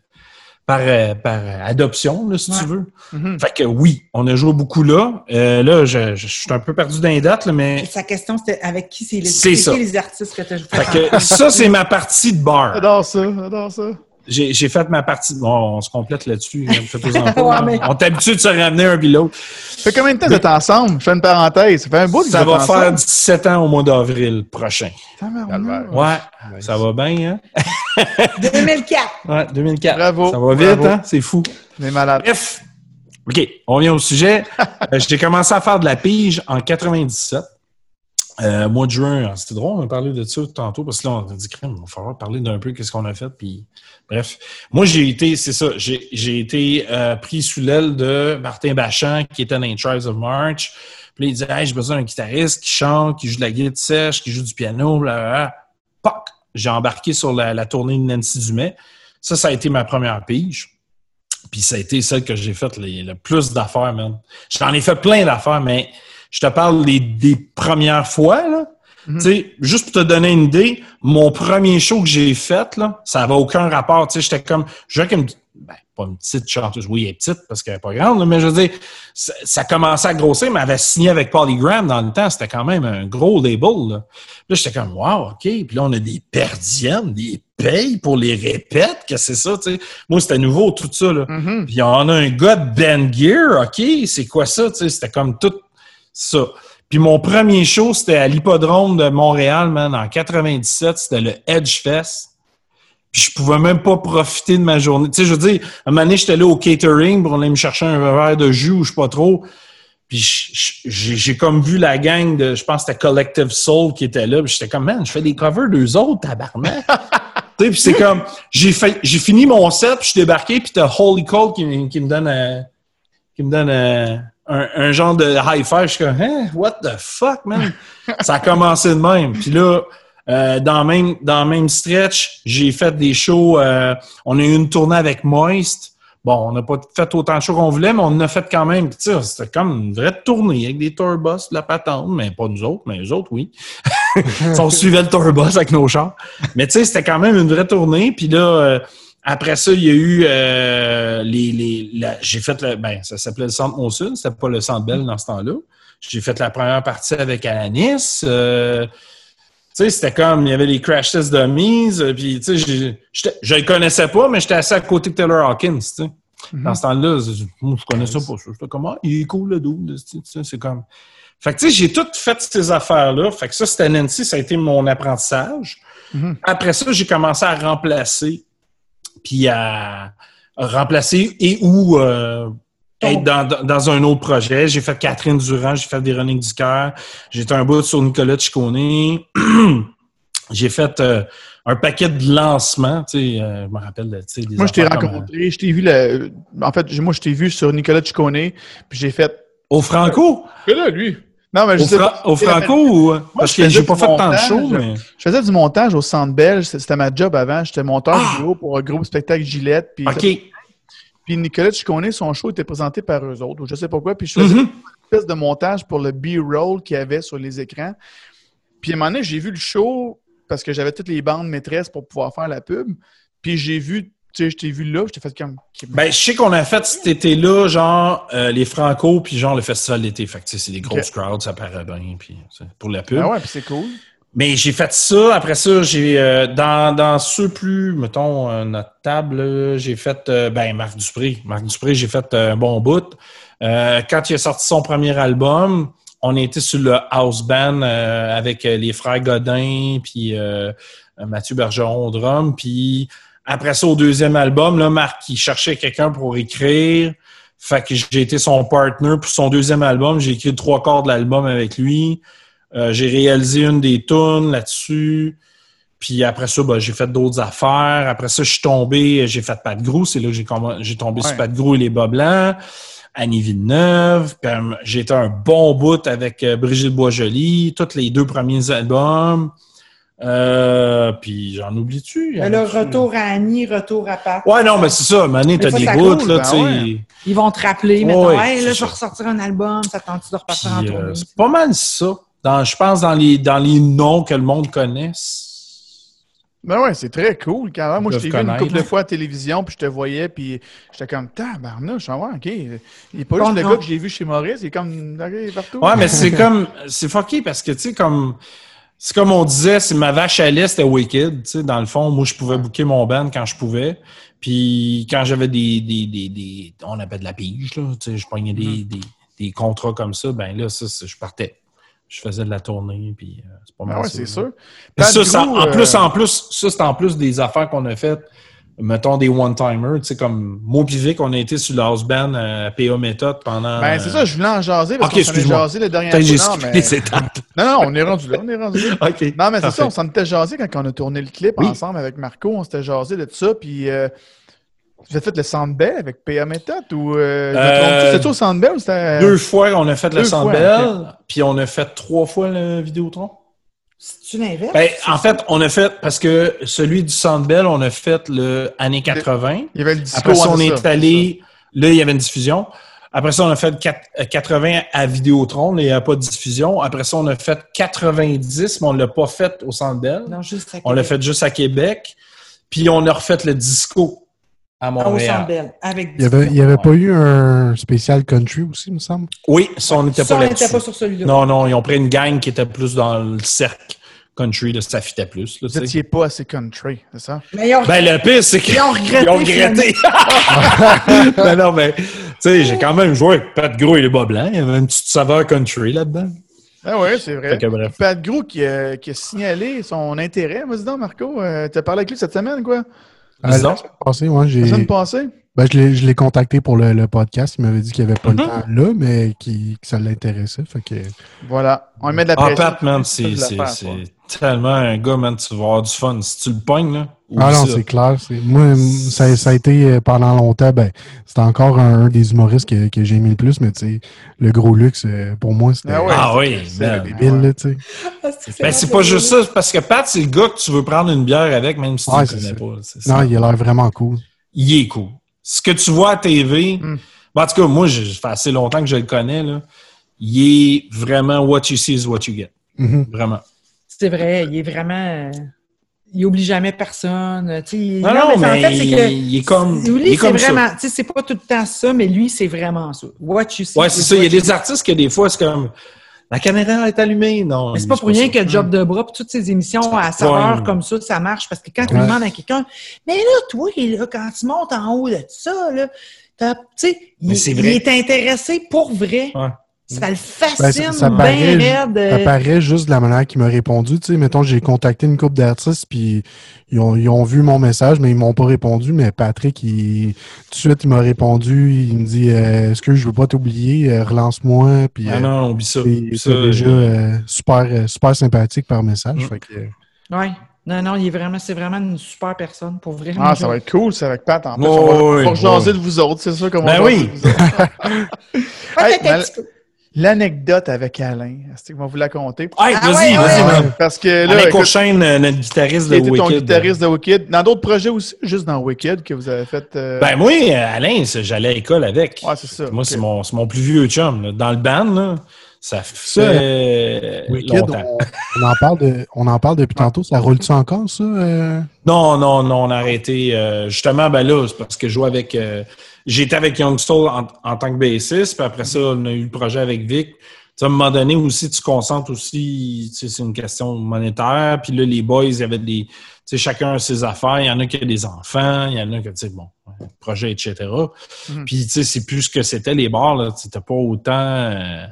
par, euh, par adoption, là, si tu veux. Mm-hmm. Fait que oui, on a joué beaucoup là. Euh, là, je, je, suis un peu perdu dans les dates, là, mais... sa question, c'était avec qui c'est les, les artistes que tu as joué? Fait que ça, c'est ma partie de bar. J'adore ça, j'adore ça. J'ai fait ma partie. Bon, on se complète là-dessus. ouais, On t'habitue de se ramener un pilote. Ça fait combien de temps que ensemble? Je fais une parenthèse. Ça fait un bout Ça va faire 17 ans au mois d'avril prochain. Ouais, ça va bien, hein? 2004. Ouais, 2004. Bravo. Ça va vite, hein? C'est fou. Mais malade. Bref. OK, on vient au sujet. Euh, j'ai commencé à faire de la pige en 97. Euh, mois de juin, ah, c'était drôle, on a parlé de ça tantôt, parce que là, on a dit, crème, il va falloir parler d'un peu qu'est-ce qu'on a fait, puis bref. Moi, j'ai été, c'est ça, j'ai été euh, pris sous l'aile de Martin Bachand, qui était dans les Trials of March. Puis il disait, hey, j'ai besoin d'un guitariste qui chante, qui joue de la guitare sèche, qui joue du piano, là, Poc! J'ai embarqué sur la, tournée de Nancy Dumais. Ça, ça a été ma première pige. Puis ça a été celle que j'ai fait le plus d'affaires, même. J'en ai fait plein d'affaires, mais je te parle des, des premières fois, là. Mhm. Tu sais, juste pour te donner une idée, mon premier show que j'ai fait, là, ça n'avait aucun rapport. Tu sais, j'étais comme, je veux me ben, pas une petite chanteuse, oui, elle est petite parce qu'elle n'est pas grande, mais je veux dire, ça, ça, commençait à grossir, mais elle avait signé avec Polygram dans le temps, c'était quand même un gros label. Là, là j'étais comme, wow, OK. Puis là, on a des perdiennes, des payes pour les répètes, que c'est ça, tu sais? Moi, c'était nouveau, tout ça, là. Mm-hmm. Puis on a un gars de Ben Gear, OK, c'est quoi ça, tu sais, c'était comme tout ça. Puis mon premier show, c'était à l'hippodrome de Montréal, man, en 97, c'était le Edge Fest. Puis je pouvais même pas profiter de ma journée. Tu sais, je veux dire, un moment donné, j'étais là au catering pour aller me chercher un verre de jus ou je sais pas trop. Puis j'ai comme vu la gang de, je pense que c'était Collective Soul qui était là. Puis j'étais comme, man, je fais des covers d'eux autres, tabarnak. tu sais, puis c'est comme, j'ai fini mon set, puis je suis débarqué, puis t'as Holy Cold qui, qui me donne, euh, qui me donne euh, un, un, genre de high five. Je suis comme, hein, what the fuck, man? Ça a commencé de même. Puis là, euh, dans, le même, dans même stretch, j'ai fait des shows. Euh, on a eu une tournée avec Moist. Bon, on n'a pas fait autant de shows qu'on voulait, mais on en a fait quand même. C'était comme une vraie tournée avec des tourbus, de la patente, mais pas nous autres, mais les autres, oui. on suivait le tourbus avec nos chars. Mais tu sais, c'était quand même une vraie tournée. Puis là, euh, après ça, il y a eu les. les j'ai fait le. Ben, ça s'appelait le Centre Monsun, c'était pas le Centre Bell dans ce temps-là. J'ai fait la première partie avec Alanis. Tu sais, c'était comme, il y avait les crash tests de mise, euh, puis tu sais, je le connaissais pas, mais j'étais assez à côté de Taylor Hawkins, tu sais. Mm-hmm. Dans ce temps-là, je, je connaissais pas ça. J'étais comme, ah, il est cool le double, tu sais, c'est comme... Fait que tu sais, j'ai tout fait ces affaires-là. Fait que ça, c'était Nancy, ça a été mon apprentissage. Mm-hmm. Après ça, j'ai commencé à remplacer, puis à remplacer et ou euh, être dans, un autre projet. J'ai fait Catherine Durand, j'ai fait Véronique Ducœur, j'ai un bout sur Nicolas Ciccone. j'ai fait euh, un paquet de lancements, tu sais, euh, je me rappelle, tu sais, Moi, je t'ai rencontré, je t'ai vu, le, en fait, moi, je t'ai vu sur Nicolas Ciccone, puis j'ai fait... Au Franco? Que là, lui? Non, mais je au, sais pas, au Franco ou... Parce que j'ai pas fait tant de shows, mais... Je faisais du montage au Centre Belge, c'était ma job avant, j'étais monteur ah! vidéo pour un groupe spectacle Gillette, puis... OK. Puis Nicolas connais son show était présenté par eux autres, ou je sais pas quoi. Puis je faisais mm-hmm. une espèce de montage pour le B-roll qu'il y avait sur les écrans. Puis à un moment donné, j'ai vu le show parce que j'avais toutes les bandes maîtresses pour pouvoir faire la pub. Puis j'ai vu, tu sais, je t'ai vu là, je t'ai fait comme. Ben, je sais qu'on a fait cet été-là, genre euh, les Franco, puis genre le festival d'été. Fait que c'est des grosses crowds, ça paraît bien, puis pour la pub. Ah ouais, puis c'est cool. Mais j'ai fait ça. Après ça, j'ai euh, dans, dans ceux plus, mettons, euh, notre table, j'ai fait euh, ben Marc Dupré. Marc Dupré, j'ai fait un bon bout. quand il a sorti son premier album, on était sur le house band avec les frères Godin puis Mathieu Bergeron au drum. Puis après ça, au deuxième album, là, Marc il cherchait quelqu'un pour écrire. Fait que j'ai été son partner pour son deuxième album. J'ai écrit trois quarts de l'album avec lui. Euh, j'ai réalisé une des tunes là-dessus. Puis après ça, ben, j'ai fait d'autres affaires. Après ça, je suis tombé, j'ai fait Pat Grou. C'est là que j'ai, tombé sur Pat Grou et les Bas Blancs. Annie Villeneuve. j'ai été un bon bout avec euh, Brigitte Boisjoli, tous les deux premiers albums. Euh, puis j'en oublie-tu? Le retour à Annie, retour à Pat. Ouais, non, mais c'est ça. Mané, t'as des bouts, là, ben tu sais. Ils vont te rappeler, mais là, je vais ressortir un album, ça tente de repartir en tournée? c'est pas mal ça je pense dans les, dans les noms que le monde connaisse. Ben ouais, c'est très cool quand même. Moi, je t'ai vu une couple de fois à la télévision, puis je te voyais, puis j'étais comme, tabarnouche, ah ouais, OK. Il n'est pas juste le gars que j'ai vu chez Maurice, il est comme, partout. Ouais, mais c'est comme, c'est fucké parce que, tu sais, comme, c'est comme on disait, c'est ma vache à lait, c'était Wicked, tu sais, dans le fond. Moi, je pouvais booker mon band quand je pouvais. Puis quand j'avais des, des, des, des, on appelle de la pige, là, tu sais, je prenais des, mm-hmm. des, des, contrats comme ça, ben là, ça, je partais je faisais de la tournée, puis euh, c'est pas mal. Ah c'est sûr. ça, en plus, euh, en plus, ça, c'est en plus des affaires qu'on a faites, mettons des one-timers, tu sais, comme moi et Vic, on a été sur l'house band à PA Méthode pendant. Ben, c'est ça, je voulais en jaser parce qu'on s'en est jasé le dernier fois. Non, mais... non, non, on est rendu là, on est rendu là. Non, mais c'est ça, on s'en était jasé quand on a tourné le clip ensemble avec Marco, on s'était jasé de ça, puis. Euh, tu as fait le Sandbell avec PA Méthode ou euh, euh c'était au Sandbell ou c'était. Deux fois on a fait le Sandbell, puis on a fait trois fois le Vidéotron. C'est-tu l'inverse? Ben, en fait, on a fait, parce que celui du Centre Bell, on a fait le années 80. Il y avait le disco Après ça, on est allé, là, il y avait une diffusion. Après ça, on a fait 80 euh, à Vidéotron, il n'y a pas de diffusion. Après ça, on a fait 90, mais on ne l'a pas fait au Centre Bell. Non, juste à On l'a fait juste à Québec. Puis on a refait le disco à Montréal. Avec Il n'y avait, il y avait pas eu un spécial country aussi, il me semble? Oui, ça, on n'était pas là-dessus. pas sur celui-là. Non, non, ils ont pris une gang qui était plus dans le cercle country, là, ça fitait plus. Là, Vous n'étiez pas assez country, c'est ça? Mais Ben, le pire, c'est qu'ils ont regretté. Ils ont regretté. ben non, mais, tu sais, j'ai quand même joué avec Pat Gros et les bas blancs. Il y avait une petite saveur country là-dedans. Ah oui, c'est vrai. Pat Gros qui, a signalé son intérêt. Vas-y donc, Marco. Euh, tu as parlé avec lui cette semaine, quoi? Euh, la semaine passée, ouais, j'ai... La semaine passée? Ben, je l'ai contacté pour le, podcast. Il m'avait dit qu'il n'y avait pas le mhm. temps là, mais qui, que ça l'intéressait. Fait que... Voilà. On met de la pression. Ah, Pat, man, c'est tellement un gars, man, tu vas avoir du fun. Si tu le pognes, là. Ah non, c'est clair. Moi, ça, ça, a été euh, pendant longtemps, ben, c'était encore un, des humoristes que, que j'ai aimé le plus, mais tu sais, le gros luxe, euh, pour moi, c'était. Ah, oui, c'est débile, là, tu sais. Ah, ben, c'est pas juste ça, parce que Pat, c'est le gars que tu veux prendre une bière avec, même si tu ne connais pas. Non, il a l'air vraiment cool. Il est cool. Ce que tu vois à TV, hmm. ben, en tout cas, moi, ça fait assez longtemps que je le connais, là. Il est vraiment what you see is what you get. Mm-hmm. Vraiment. C'est vrai, il est vraiment. Il oublie jamais personne. non, non, mais, en fait, c'est que. Il est comme. Lui, c'est vraiment. C'est pas tout le temps ça, mais lui, c'est vraiment ça. What you see. Ouais, c'est ça. Il y a des artistes que des fois, c'est comme. La caméra est allumée, non. Mais c'est pas pour rien que Job de bras, toutes ces émissions à saveur comme ça, ça marche. Parce que quand tu demandes à quelqu'un, mais là, toi, là, quand tu montes en haut de ça, là, tu sais, il, il, est intéressé pour vrai. Ça le fascine ben, ça, paraît, raide. Ça paraît juste de la manière qu'il m'a répondu. Tu sais, mettons, j'ai contacté une couple d'artistes, puis ils ont, ils ont, vu mon message, mais ils m'ont pas répondu. Mais Patrick, il, tout de suite, il m'a répondu. Il me dit euh, Est-ce que je veux pas t'oublier? Euh, Relance-moi. Puis, ah non, oublie ça. C'est déjà euh, super, super sympathique par message. Mm. Fait que, ouais. Non, non, il est vraiment, c'est vraiment une super personne pour vraiment. Ah, ça va être cool, c'est avec Pat en plus. on va, oui, jaser de vous autres, c'est ça comme ben oui. L'anecdote avec Alain, est-ce que va vous la compter? Ah, vas-y, vas-y, Parce que là. Alain euh, notre guitariste de Wicked. ton guitariste de Wicked. Dans d'autres projets aussi, juste dans Wicked que vous avez fait. Euh... Ben, moi, Alain, j'allais à l'école avec. Ouais, c'est ça. Moi, c'est mon, mon, plus vieux chum. Dans le band, là, ça fait Wicked, longtemps. On, on, en parle de, on en parle depuis tantôt. Ça roule-tu encore, ça? Euh? Non, non, non, on a arrêté. Euh, justement, ben là, c'est parce que je joue avec. J'étais avec Youngstall en, en, tant que bassiste, puis après ça, on a eu le projet avec Vic. à un moment donné aussi, tu concentres aussi, c'est une question monétaire. Puis là, les boys, il y avait des, chacun a ses affaires. Il y en a qui ont des enfants, il y en a qui, tu sais, bon, projet, etc. Mm-hmm. Puis, tu sais, c'est plus ce que c'était les bars, là. Tu pas autant.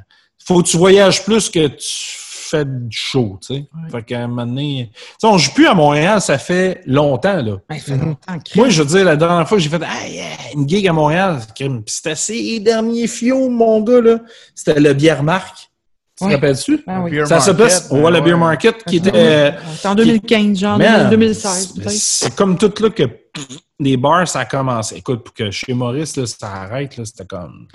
Faut que tu voyages plus que tu fait du show, tu sais. Fait qu'à un moment donné... Tu sais, on joue plus à Montréal, ça fait longtemps, là. ça fait longtemps. Moi, je veux dire, la dernière fois que j'ai fait une gig à Montréal, c'était assez dernier fio, mon gars, là. C'était le Bière Marque. Tu te rappelles-tu? Ah, oui. Ça s'appelle ouais, le Beer Market qui était. C'était en 2015, genre, 2016, peut-être. C'est comme tout là que les bars, ça a commencé. Écoute, pour que chez Maurice, là, ça arrête, là, c'était comme.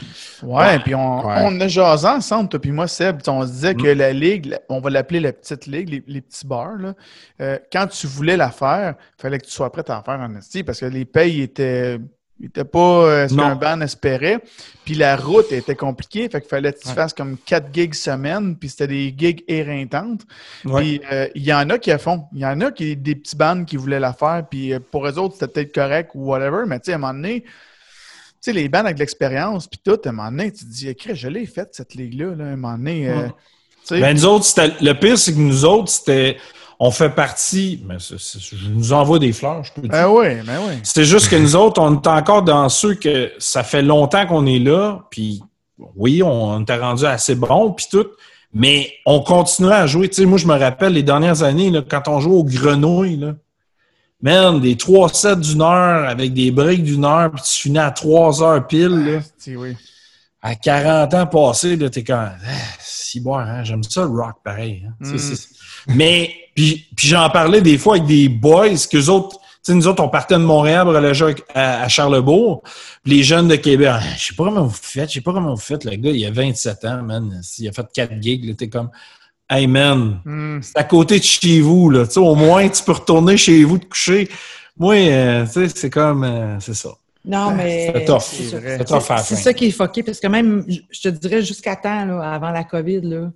Ouais, puis on, on a jasé ensemble, toi puis moi, Seb. On se disait que mm. la ligue, on va l'appeler la petite ligue, les, petits bars, là, euh, quand tu voulais la faire, il fallait que tu sois prêt à en faire en esti parce que les payes étaient il n'était pas euh, ce qu'un band espérait. Puis la route était compliquée. Fait qu'il fallait que tu fasses comme 4 gigs semaine. Puis c'était des gigs éreintantes. Puis euh, il y en a qui font. Il y en a qui des petits bands qui voulaient la faire. Puis euh, pour eux autres, c'était peut-être correct ou whatever. Mais tu sais, à un moment donné, tu sais, les bands avec de l'expérience, puis tout, à un moment donné, tu te dis, écrit, je l'ai faite, cette ligue-là. Là, à un moment donné. ben, nous autres, le pire, c'est que nous autres, c'était on fait partie, mais je nous envoie des fleurs, je peux dire. Ben oui, ben oui. C'est juste que nous autres, on est encore dans ceux que ça fait longtemps qu'on est là, puis oui, on est rendu assez bon, puis tout, mais on continue à jouer. Tu sais, moi, je me rappelle les dernières années, là, quand on joue au grenouille, là, man, des 3 sets d'une heure avec des breaks d'une heure, puis tu finis à 3 heures pile. Là. oui. À 40 ans passés, là, t'es comme, ah, si boire, hein, j'aime ça le rock pareil. Hein. Mm. Mais, puis, puis j'en parlais des fois avec des boys, que autres, tu sais, nous autres, on partait de Montréal pour aller jouer à, Charlebourg. les jeunes de Québec, ah, je sais pas comment vous faites, je sais pas comment vous faites, le gars, il a 27 ans, man. Il a fait 4 gigs, t'es comme, Hey man, hmm. c'est à côté de chez vous, là. au moins, tu peux retourner chez vous te coucher. Moi, euh, tu sais, c'est comme. Euh, c'est ça. Non, mais. C'est tough. C'est ça qui est foqué, parce que même, je te dirais, jusqu'à temps, là, avant la COVID, là,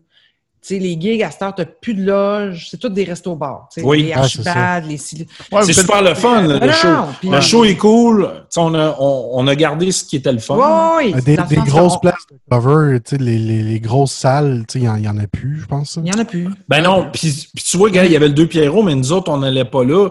sais, les gigs à cette heure, t'as plus de loge, c'est tous des restos-bars. Oui, les Archipads, les C'est super le fun, le show. le show est cool. On a, on, a, gardé ce qui était le fun. Oui, Des, des grosses places de cover, les, les, les, grosses salles, il n'y en, en, a plus, je pense. Il n'y en a plus. Ben non, puis tu vois, il y avait le deux Pierrot, mais nous autres, on n'allait pas là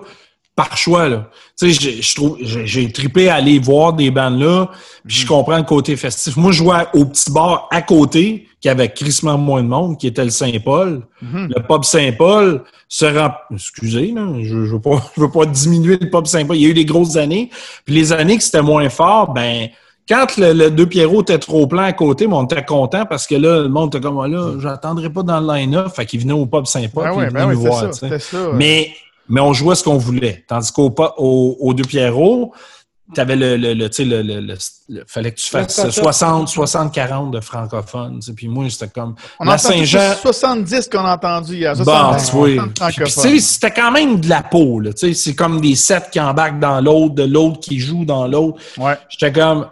par choix. Là. Tu sais, je trouve, j'ai tripé à aller voir des bandes là, puis je mm. comprends le côté festif. Moi, je jouais au petit bar à côté, qui avait crissement moins de monde, qui était le Saint-Paul. Mm-hmm. Le pub Saint-Paul se rend... Excusez, là, je ne veux, pas, je veux pas diminuer le pub Saint-Paul. Il y a eu des grosses années. Puis les années que c'était moins fort, ben quand le, deux Pierrot était trop plein à côté, on était content parce que là, le monde était comme ah, là, j'attendrai pas dans le line-up. Fait qu'il venait au pub Saint-Paul. Ben ben oui, voir. Ça, Mais mais on jouait ce qu'on voulait. Tandis qu'au au, deux Pierrot, tu avais le, le, tu sais, le, le, fallait que tu fasses 60, 60, 40 de francophones. Puis moi, c'était comme. On a Saint-Jean. 70 qu'on a entendu hier. Bon, oui. c'était quand même de la peau, là. Tu sais, c'est comme des sets qui embarquent dans l'autre, de l'autre qui joue dans l'autre. Ouais. J'étais comme.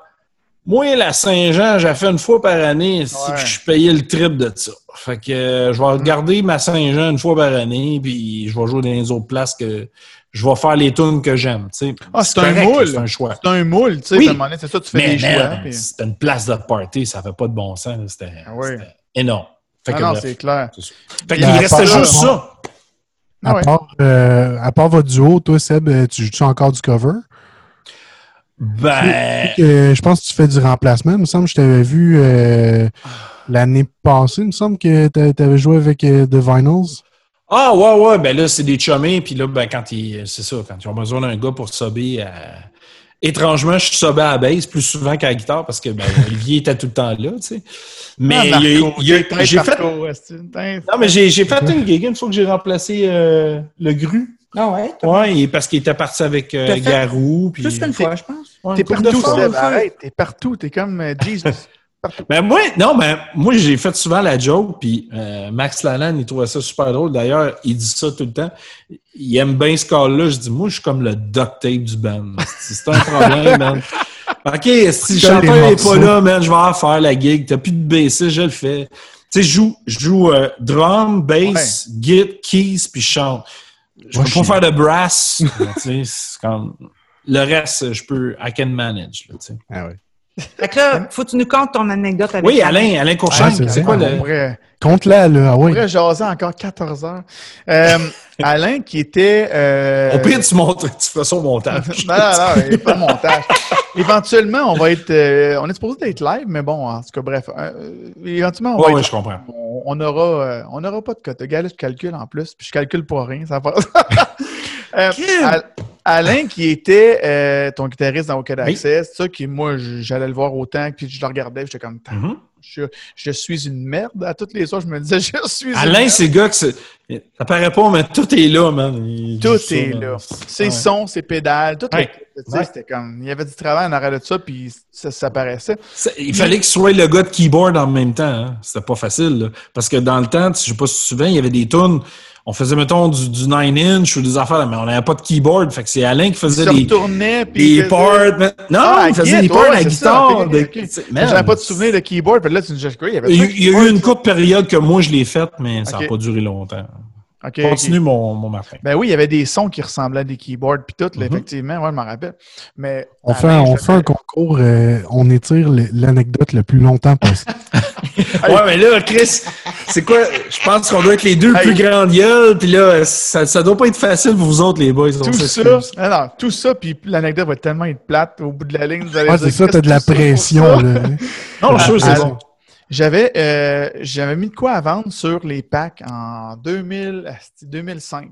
Moi, la Saint-Jean, j'ai fait une fois par année, que je payais le triple de ça. Fait que euh, je vais regarder ma Saint-Jean une fois par année, puis je vais jouer dans les autres places que je vais faire les tunes que j'aime. Ah, c'est un moule. C'est un choix. C'est un moule, tu sais. Oui. C'est ça, tu fais des choix. C'était une place de party, ça fait pas de bon sens. C'était ah énorme. Fait ah non, c'est clair. Fait qu'il restait juste ça. À, part, euh, à part votre duo, toi, Seb, tu joues encore du cover? Ben. je pense que tu fais du remplacement. Il me semble que je t'avais vu euh, l'année passée. Il me semble que tu avais joué avec euh, The Vinyls. Ah, ouais, ouais. Ben là, c'est des chummés. Puis là, ben, quand ils. C'est ça, quand ils ont besoin d'un gars pour subber à. Étrangement, je suis à la base plus souvent qu'à la guitare parce que ben, Olivier était tout le temps là, tu sais. Mais j'ai fait. Non, mais j'ai fait une gig une fois que j'ai remplacé euh, le Gru. Ah ouais? Oui, parce qu'il était parti avec euh, Garou. Plus qu'une fois, je pense. t'es partout, Seb, arrête. T'es partout. T'es comme euh, Jesus. Ben moi, non, ben moi j'ai fait souvent la joke, puis euh, Max Lalanne, il trouvait ça super drôle. D'ailleurs, il dit ça tout le temps. Il aime bien ce cas-là. Je dis, moi, je suis comme le duct tape du band. C'est un problème, man. OK, si le chanteur n'est pas là, man, je vais en faire la gig. T'as plus de bassiste, je le fais. Tu sais, je joue, je joue drum, bass, git, keys, puis je chante. Je peux pas faire de brass. comme... Le reste, je peux. I can manage. Là, ah oui. Fait que là, faut que tu nous contes ton anecdote avec Oui, Alain, Alain Courchain. Ah, c'est quoi le. Compte-la, là. Ah, oui. On jaser encore 14 heures. Euh, Alain, qui était. Euh... Au pire, tu, montres, tu feras son montage. non, non, non, il n'y a pas de montage. éventuellement, on va être. Euh, on est supposé être live, mais bon, en tout cas, bref. Euh, éventuellement, on va. Oui, je comprends. On, aura, euh, on aura pas de cote. Gars, je calcule en plus, puis je calcule pour rien. Ça passe. Alain, qui était euh, ton guitariste dans Wicked Access, ça, qui, moi, j'allais le voir autant, puis je le regardais, j'étais comme, mm-hmm. je, suis une merde. À toutes les soirs, je me disais, je suis Alain, c'est gars que ça paraît pas, mais tout est là, man. tout est là. Ses sons, ses pédales, tout C'était comme, il y avait du travail en arrière de ça, puis ça, paraissait. il fallait qu'il soit le gars de keyboard en même temps. Hein. C'était pas facile, parce que dans le temps, je sais pas si tu te souviens, il y avait des tunes on faisait, mettons, du, du 9-inch ou des affaires, mais on n'avait pas de keyboard. Fait que c'est Alain qui faisait des, des parts. Non, ah, il faisait des parts à la guitare. J'avais pas de souvenir de keyboard. Puis là, tu nous dis, il y avait Il, y a eu une courte période que moi, je l'ai faite, mais ça n'a pas duré longtemps. Continue, Mon, mon Martin. Ben oui, il y avait des sons qui ressemblaient à des keyboards, puis tout, mm-hmm. effectivement, ouais, je m'en rappelle. Mais, on fait, on fait un concours, euh, on étire l'anecdote le plus longtemps possible. ouais, mais là, Chris, c'est quoi? Je pense qu'on doit être les deux plus grandes gueules, puis là, ça, ça doit pas être facile pour vous autres, les boys. Tout ça, tout ça, puis l'anecdote va tellement être plate au bout de la ligne. Vous allez ouais, c'est ça, t'as de la pression, là. non, je suis c'est bon. J'avais euh, j'avais mis de quoi à vendre sur les packs en 2000, 2005.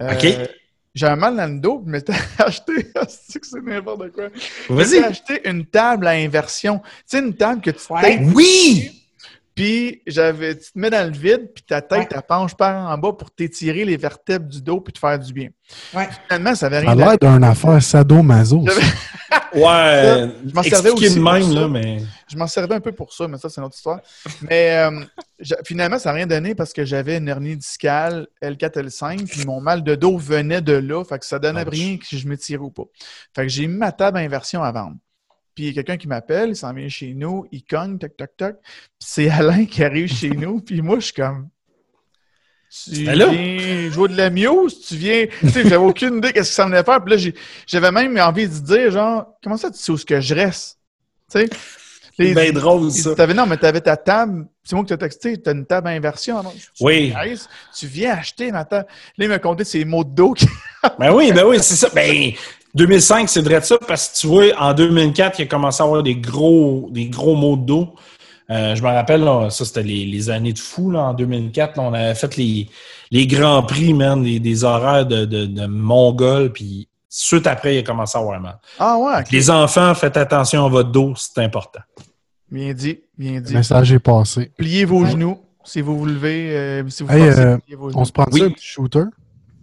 Euh, OK. J'avais mal dans le dos, je m'étais acheté, c'est n'importe quoi. Vas-y. acheté une table à inversion. Tu sais, une table que tu ouais. Oui! Puis j'avais, tu te mets dans le vide, puis ta tête, ta penche par en bas pour t'étirer les vertèbres du dos puis te faire du bien. Ouais. Finalement, ça avait Ça rien a l'air d'une affaire sadomaso. ça. Ouais, je m'en servais aussi de pour même, ça. là, mais... Je m'en servais un peu pour ça, mais ça, c'est une autre histoire. Mais euh, finalement, ça n'a rien donné parce que j'avais une hernie discale L4, L5, puis mon mal de dos venait de là. Fait que ça donnait Ouch. rien que si je m'étirais ou pas. Fait que j'ai mis ma table à inversion à vendre. Puis il y a quelqu'un qui m'appelle, il s'en vient chez nous, il cogne, toc, toc, toc. Puis c'est Alain qui arrive chez nous, puis moi, je suis comme. Tu là? viens jouer de la muse, tu viens. Tu sais, j'avais aucune idée qu'est-ce que ça venait faire. Puis là, j'avais même envie de dire, genre, comment ça, tu sais où est-ce que je reste? Tu sais? Les- C'est bien drôle, ça. non, mais tu avais ta table. C'est moi qui t'as texté, tu as une table à inversion. non? Oui. Tu viens acheter ma table. Là, il m'a compté ses mots de dos. qui- Ben oui, ben oui, c'est ça. Ben, 2005, c'est vrai de ça, parce que tu vois, en 2004, il a commencé à avoir des gros, des gros maux de dos. Euh, je me rappelle, là, ça, c'était les, les années de fou, là, en 2004. là, on avait fait les, les grands prix, man, des, des horaires de, de, de Mongol, puis suite après, il a commencé à avoir mal. Ah ouais. Les enfants, faites attention à votre dos, c'est important. Bien dit, bien Le dit. message est passé. Pliez vos genoux si vous vous levez. euh, si vous Hey, forcez, euh, pliez vos genoux. On se prend Oui. ça un petit shooter?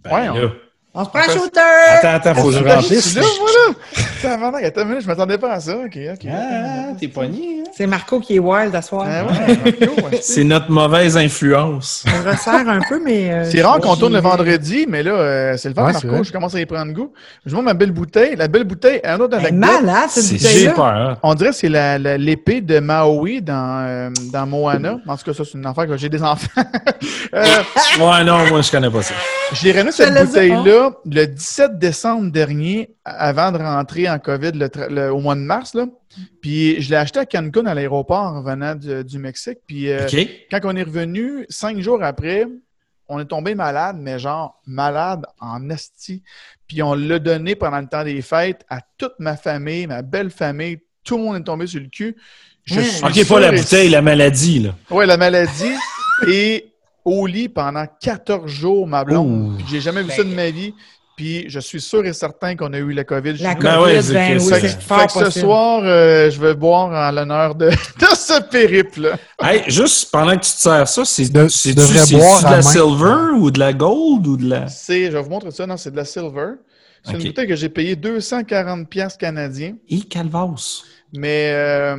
Ben, Ouais, on- là, On se prend un shooter! Attends, attends, faut que je Ah, remplisse. je suis là, voilà! Attends une minute, je m'attendais pas à ça. OK, OK. Ah, t'es pogné, hein? C'est Marco qui est wild à soir. Ah ouais, Marco, ouais. C'est notre mauvaise influence. On resserre un peu, mais. euh, C'est rare qu'on tourne le vendredi, mais là, euh, c'est le vent, Ouais, c'est Marco. Je commence à y prendre goût. Je vois ma belle bouteille. La belle bouteille, un autre anecdote. malade, cette C'est bouteille-là. super, hein? On dirait que c'est la- la- l'épée de Maui dans, euh, dans Moana. En tout cas, ça, c'est une affaire que j'ai des enfants. Euh, Ouais, non, moi, je connais pas ça. J'ai ramené cette bouteille-là le 17 décembre dernier, avant de rentrer en COVID le au mois de mars. Là. Puis je l'ai acheté à Cancun à l'aéroport en revenant du, du Mexique. Puis euh, quand on est revenu, cinq jours après, on est tombé malade, mais genre malade en esti. Puis on l'a donné pendant le temps des fêtes à toute ma famille, ma belle famille. Tout le monde est tombé sur le cul. Je Mmh. suis OK, pas la et- bouteille, la maladie, là. Ouais, la maladie. et au lit pendant 14 jours, ma blonde. J'ai jamais vu ça de ma vie. Puis je suis sûr et certain qu'on a eu la COVID. La. Ben COVID, ben que oui, ça- c'est Fait que ce soir, euh, je vais boire en l'honneur de, de ce périple. Hey, juste pendant que tu te sers ça, c'est De- c'est tu devrais boire de la main. silver ou de la gold ou de la. C'est, je vais vous montrer ça. Non, c'est de la silver. C'est Ok. une bouteille que j'ai payée 240 pièces canadiens. Et calvas. Mais euh,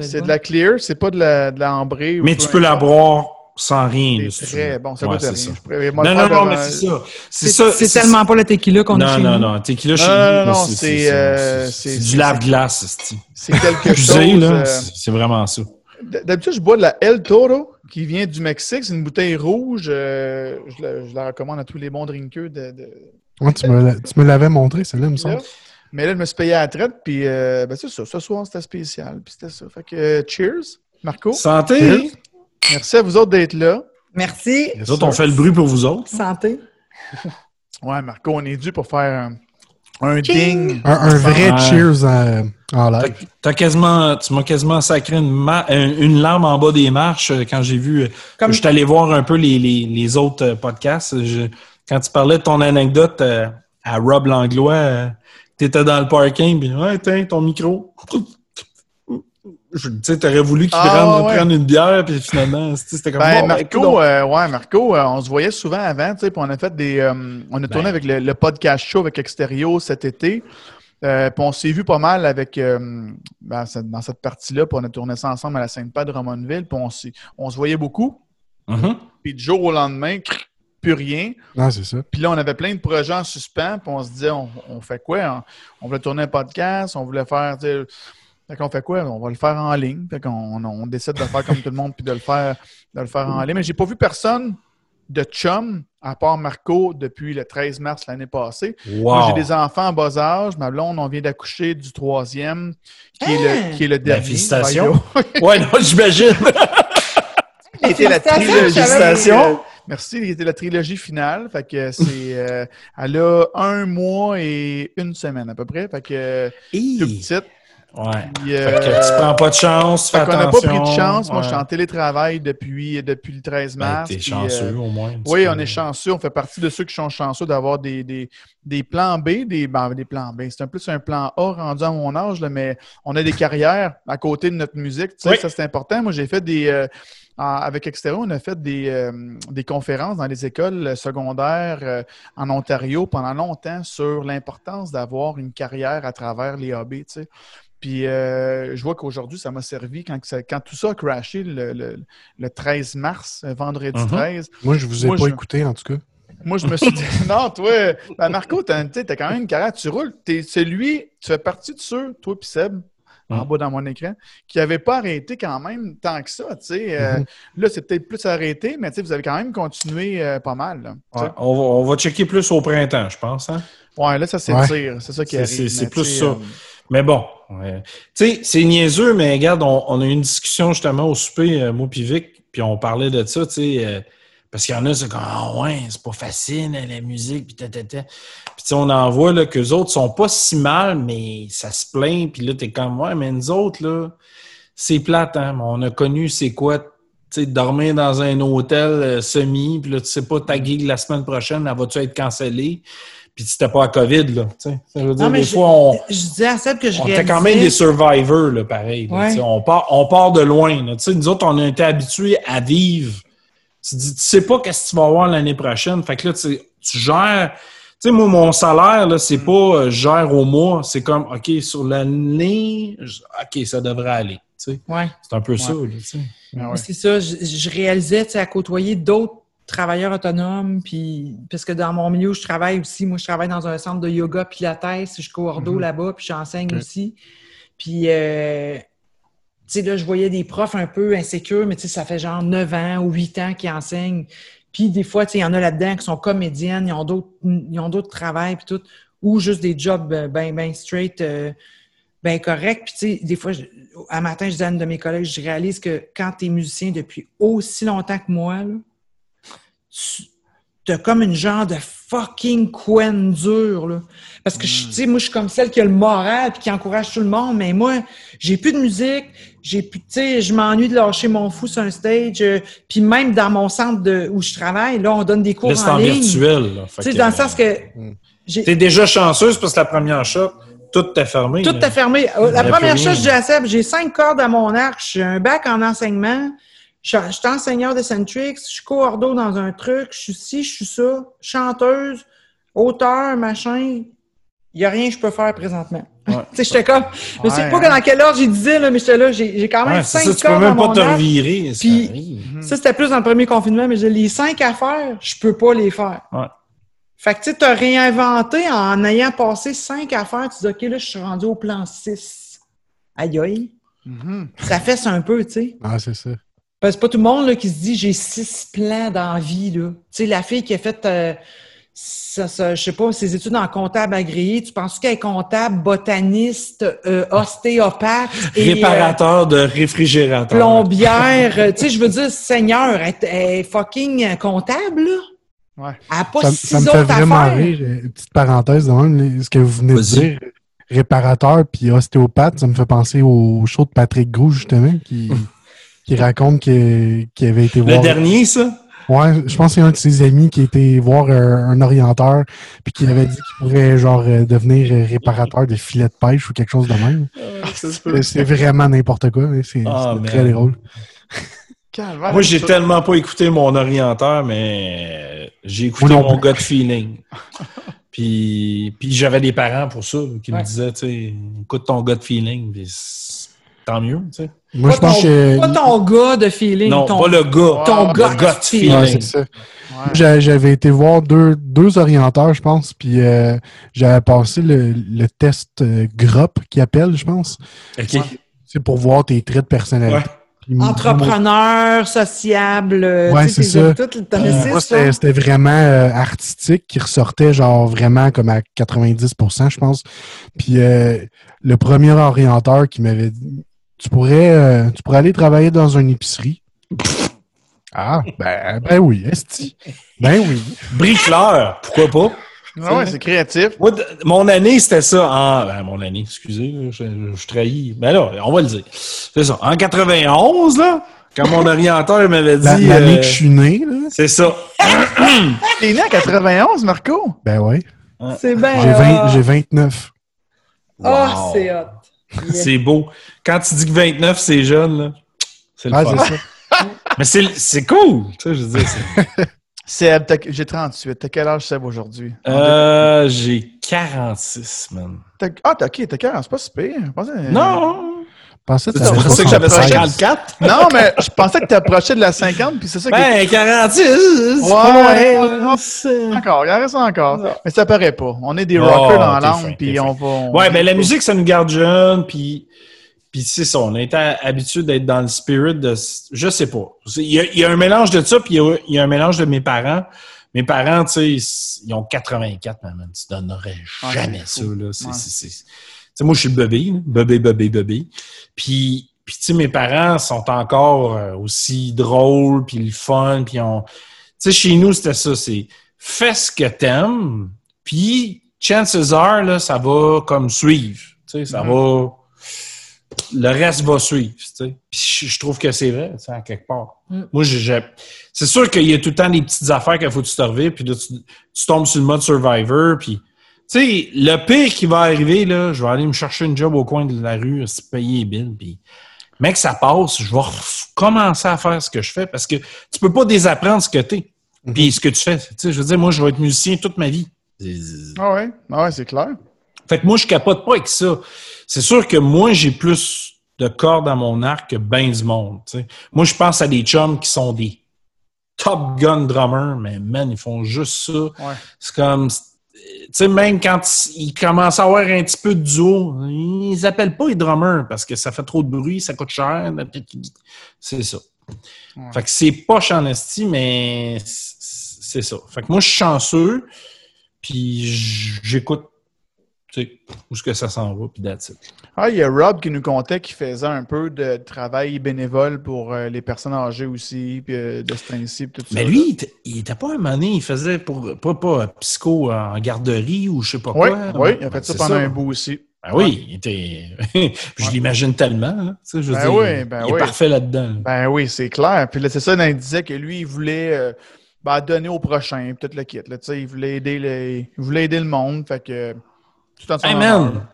c'est de la clear, c'est pas de la, de la ambrée. Mais tu peux la boire sans rien. C'est très bon, ça Ouais, c'est rien. ça. Je pourrais moi Non, le non, non, mais devant- c'est ça. C'est C'est ça. c'est tellement pas le tequila qu'on a Non, chez non, nous. non. Tequila chez Non, nous, non, non, c'est- euh, c'est- du lave-glace, c'est C'est quelque chose. euh, c'est- vraiment ça. D'habitude, je bois de la El Toro qui vient du Mexique. C'est une bouteille rouge. euh, je, la, je la recommande à tous les bons drinkers de, de- Ouais, tu me l'a- tu me l'avais montré, celle-là, il me semble. Mais là, je me suis payé à la traite. Puis, euh, ben, c'est ça. Ce soir, c'était spécial. Puis, c'était ça. Fait que, euh, cheers, Marco. Santé! Cheers. Merci à vous autres d'être là. Merci. Les autres, on fait le bruit pour vous autres. Santé. Ouais, Marco, on est dû pour faire un, un ding. Un, un vrai Ouais. cheers en, en T'as- live. Quasiment, tu m'as quasiment sacré une, ma- une larme en bas des marches euh, quand j'ai vu. euh, Comme- Je suis allé voir un peu les, les, les autres euh, podcasts. Je- quand tu parlais de ton anecdote à Rob Langlois, euh, t'étais dans le parking, puis ouais, tiens, ton micro. Tu sais, t'aurais voulu qu'il Ah, prenne, ouais. prenne une bière, puis finalement, c'était comme Ben, bon, ben, Marco, euh, ouais, Marco, euh, on se voyait souvent avant, tu sais, puis on a fait des. euh, on a tourné Ben. avec le, le podcast show avec Extérieur cet été. Euh, puis on s'est vu pas mal avec euh, ben, cette- dans cette partie-là, puis on a tourné ça ensemble à la Sainte-Pâte de Drummondville, puis on, s'est- on se voyait beaucoup. Mhm. Puis du jour au lendemain, plus rien. Non, c'est ça. Puis là, on avait plein de projets en suspens, puis on se disait, on, on fait quoi? On, on voulait tourner un podcast, on voulait faire, fait qu'on fait quoi? On va le faire en ligne. Fait qu'on on, décide de le faire comme tout le monde, puis de le faire, de le faire en ligne. Mais j'ai pas vu personne de chum, à part Marco, depuis le 13 mars l'année passée. Moi, Wow. j'ai des enfants en bas âge. Ma blonde, on vient d'accoucher du troisième, qui, est, Hein? le, qui est le dernier. félicitations. Ouais, non, j'imagine. Qui était la Félicitations, trilogie. Merci, qui était la trilogie finale. Fait que c'est. euh, elle a un mois et une semaine à peu près. Fait que euh, Hi. Ouais. fait que tu prends pas de chance, fais attention. On n'a pas pris de chance. Moi, je suis en télétravail depuis, depuis le 13 ben, mars. Ben, t'es chanceux, au moins. Oui, on est chanceux. On fait partie de ceux qui sont chanceux d'avoir des, des, des, plans B, des, ben, des plans B. C'est un peu un plan A rendu à mon âge, là, mais on a des carrières à côté de notre musique. Tu sais, Ça, c'est important. Moi, j'ai fait des avec Extero, on a fait des, euh, des, conférences dans les écoles secondaires euh, en Ontario pendant longtemps sur l'importance d'avoir une carrière à travers les hobbies. Puis euh, je vois qu'aujourd'hui, ça m'a servi quand, quand, tout ça a crashé le, 13 mars, vendredi 13. Uh-huh. Moi, je vous ai pas écouté, en tout cas. Moi, je me suis dit, non, toi, ben Marco, tu as, quand même une carrière, tu roules. Es celui, tu fais partie de ceux, toi et Seb, en mm. bas dans mon écran, qui n'avait pas arrêté quand même tant que ça. Euh, mm-hmm. Là, c'est peut-être plus arrêté, mais vous avez quand même continué euh, pas mal. on, va, checker plus au printemps, je pense. Hein? Ouais, là, ça s'étire. C'est ça qui arrive. C'est plus ça. Euh, mais bon, tu sais, c'est niaiseux, mais regarde, on, a eu une discussion justement au souper, moi puis on parlait de ça, tu sais parce qu'il y en a, c'est comme Ah ouais, c'est pas facile, hein, la musique, puis tata. Puis on en voit là, qu'eux autres sont pas si mal, mais ça se plaint, puis là, t'es comme Ouais, mais nous autres, là, c'est plate, hein. On a connu c'est quoi, tu sais, dormir dans un hôtel euh, semi, puis là, tu sais pas ta gig la semaine prochaine, elle va-tu être cancellée? Puis c'était pas à COVID, là. Ça veut dire, des fois, on. Je disais à Seb que je On était quand même des survivors, là, pareil. on, part, on part de loin. Là. Nous autres, on a été habitués à vivre tu dis, tu sais pas qu'est-ce que tu vas avoir l'année prochaine. Fait que là, tu, tu gères. Tu sais, moi, mon salaire, là, c'est mm. pas euh, gère au mois. C'est comme, OK, sur l'année, OK, ça devrait aller. Tu sais. Ouais. C'est un peu ça, tu sais. Ah c'est ça. Je, réalisais, tu sais, à côtoyer d'autres travailleurs autonomes, puis parce que dans mon milieu, je travaille aussi. Moi, je travaille dans un centre de yoga pilates, je coordonne mm-hmm. là-bas, puis j'enseigne aussi. Puis, euh, sais, là, je voyais des profs un peu insécures, mais tu sais, ça fait genre 9 ans ou 8 ans qu'ils enseignent. Puis des fois, tu sais, il y en a là-dedans qui sont comédiennes, ils ont d'autres, ils ont d'autres travails, puis tout, ou juste des jobs ben, ben straight, euh, ben correct. Puis tu sais, des fois, un matin, je dis à une de mes collègues, je réalise que quand tu es musicien depuis aussi longtemps que moi, là, tu as comme une genre de fucking coin dure, là. Parce que, tu sais, moi, je suis comme celle qui a le moral et qui encourage tout le monde, mais moi, j'ai plus de musique, j'ai plus, tu sais, je m'ennuie de lâcher mon fou sur un stage. Euh, puis même dans mon centre de, où je travaille, là, on donne des cours en, en ligne. virtuel. Tu sais, dans le sens que... Euh, T'es déjà chanceuse parce que la première shot, tout est fermé. Tout est fermé. La, première chose, je dis j'ai cinq cordes à mon arc, j'ai un bac en enseignement, je, suis enseigneur de Centrix, je suis coordo dans un truc, je suis ci, je suis ça, chanteuse, auteur, machin. Il n'y a rien que je peux faire présentement. tu sais, j'étais comme. Je sais pas dans quel ordre j'ai disais, là, mais j'étais là, j'ai quand même cinq ça, tu peux même pas te revirer. Puis, ça, c'était plus dans le premier confinement, mais j'ai les cinq affaires, je peux pas les faire. Ouais. Fait que tu as réinventé en ayant passé cinq affaires, tu dis OK, là, je suis rendu au plan 6. Aïe aïe. Ça fait ça un peu, tu sais. Ah, c'est ça. C'est pas tout le monde là, qui se dit j'ai six plans dans la vie. Tu sais, la fille qui a fait euh, ça, je sais pas, ses études en comptable agréé, tu penses qu'elle est comptable, botaniste, euh, ostéopathe et réparateur de réfrigérateur, plombière, tu sais, je veux dire, Seigneur, elle, est fucking comptable là. Ouais. Elle a pas ça, ça me fait vraiment rire. Une petite parenthèse, ce que vous venez de dire, réparateur puis ostéopathe, ça me fait penser au show de Patrick Gros, justement, qui, qui raconte qu'il avait été voir. Le dernier, ça? Ouais, je pense que c'est un de ses amis qui était voir un, orienteur puis qui avait dit qu'il pourrait genre euh, devenir réparateur de filets de pêche ou quelque chose de même. Ah, c'est vraiment n'importe quoi, mais c'est ah, très drôle. Moi, j'ai tellement pas écouté mon orienteur, mais j'ai écouté mon gut feeling. puis, puis j'avais des parents pour ça qui me disaient, tu sais, écoute ton gut feeling, puis tant mieux, tu sais. Moi, pas je pense ton, que... Pas ton gars de feeling. Non, ton, pas le gars. Ton ah, gars de feeling. Ouais, J'avais été voir deux, deux orienteurs, je pense, puis euh, j'avais passé le, le test euh, GROP, qui appelle, je pense. OK. C'est pour voir tes traits de personnalité. Entrepreneur, sociable. Euh, ouais, c'est ça. moi, c'était vraiment euh, artistique qui ressortait genre vraiment comme à 90% je pense. Puis le premier orienteur qui m'avait dit tu pourrais, euh, tu pourrais aller travailler dans une épicerie. Ah, ben, ben oui, esti. Ben oui. Bricoleur, pourquoi pas? Ah ouais, c'est créatif. mon année, c'était ça. En, ben, mon année, excusez, je, je, trahis. Ben là, on va le dire. C'est ça. En 91, là, quand mon orienteur m'avait dit. L'année que je suis né, là. C'est ça. T'es né en 91, Marco? Ben oui. C'est bien. J'ai, j'ai 29. Ah, oh, c'est hot. C'est beau. Quand tu dis que 29, c'est jeune, là, c'est le ah, ça. Mais c'est cool. Tu sais, je veux dire, Seb, j'ai 38. T'as quel âge, Seb, aujourd'hui? Euh, j'ai 46, man. Ah, t'as ok, t'as 40, c'est pas super. Non! Pensais que tu pensais que j'avais 54? non, mais je pensais que tu approchais de la 50, puis c'est ça ben, 46! Ouais, ouais, encore, il en reste encore. Mais ça paraît pas. On est des rockers dans l'âme, puis on va... ouais, mais la musique, ça nous garde jeunes, puis... Puis c'est ça, on est habitué d'être dans le spirit de... Je sais pas. Il y a, un mélange de ça, puis il y, a, un mélange de mes parents. Mes parents, tu sais, ils ont 84, man. Tu donnerais jamais ça, là. C'est sais, moi, je suis le bébé, bébé, bébé, bébé. Puis, puis tu sais, mes parents sont encore euh, aussi drôles, puis le fun, puis on... Tu sais, chez nous, c'était ça, c'est fais ce que t'aimes, puis chances are, là, ça va comme suivre. Tu sais, ça mm-hmm. va... Le reste va suivre, tu sais. Puis je trouve que c'est vrai, tu sais, à quelque part. Mm. Moi, j'ai... C'est sûr qu'il y a tout le temps des petites affaires qu'il faut que tu te revives, puis là, tu, tu, tombes sur le mode Survivor, puis sais, le pire qui va arriver, là, je vais aller me chercher une job au coin de la rue, se payer les billes, puis mec, ça passe, je vais commencer à faire ce que je fais parce que tu peux pas désapprendre ce que tu es, mhm. puis ce que tu fais. Tu sais, je veux dire, moi, je vais être musicien toute ma vie. Ah ouais, ah ouais c'est clair. Fait que moi, je capote pas avec ça. C'est sûr que moi, j'ai plus de cordes à mon arc que ben du monde. Tu sais. Moi, je pense à des chums qui sont des top gun drummers, mais man, ils font juste ça. Ouais. C'est comme tu sais, même quand ils commencent à avoir un petit peu de duo, ils appellent pas les drummers parce que ça fait trop de bruit, ça coûte cher. C'est ça. Fait que c'est pas en mais c'est ça. Fait que moi, je suis chanceux, puis j'écoute où est-ce que ça s'en va, puis that's Ah, il y a Rob qui nous contait qu'il faisait un peu de travail bénévole pour euh, les personnes âgées aussi, puis euh, de ce principe, tout Mais lui, il était pas un moment il faisait pour, pas, pas psycho en garderie ou je sais pas quoi. Oui, il a fait ça pendant un bout aussi. Ben oui, il était. je l'imagine tellement. Hein, je ben oui, ben il est parfait là-dedans. Ben oui, c'est clair. Puis là, c'est ça, il disait que lui, il voulait euh, ben, donner au prochain, peut-être le kit. Là, il, voulait aider les... il voulait aider le monde. Fait que Hey man,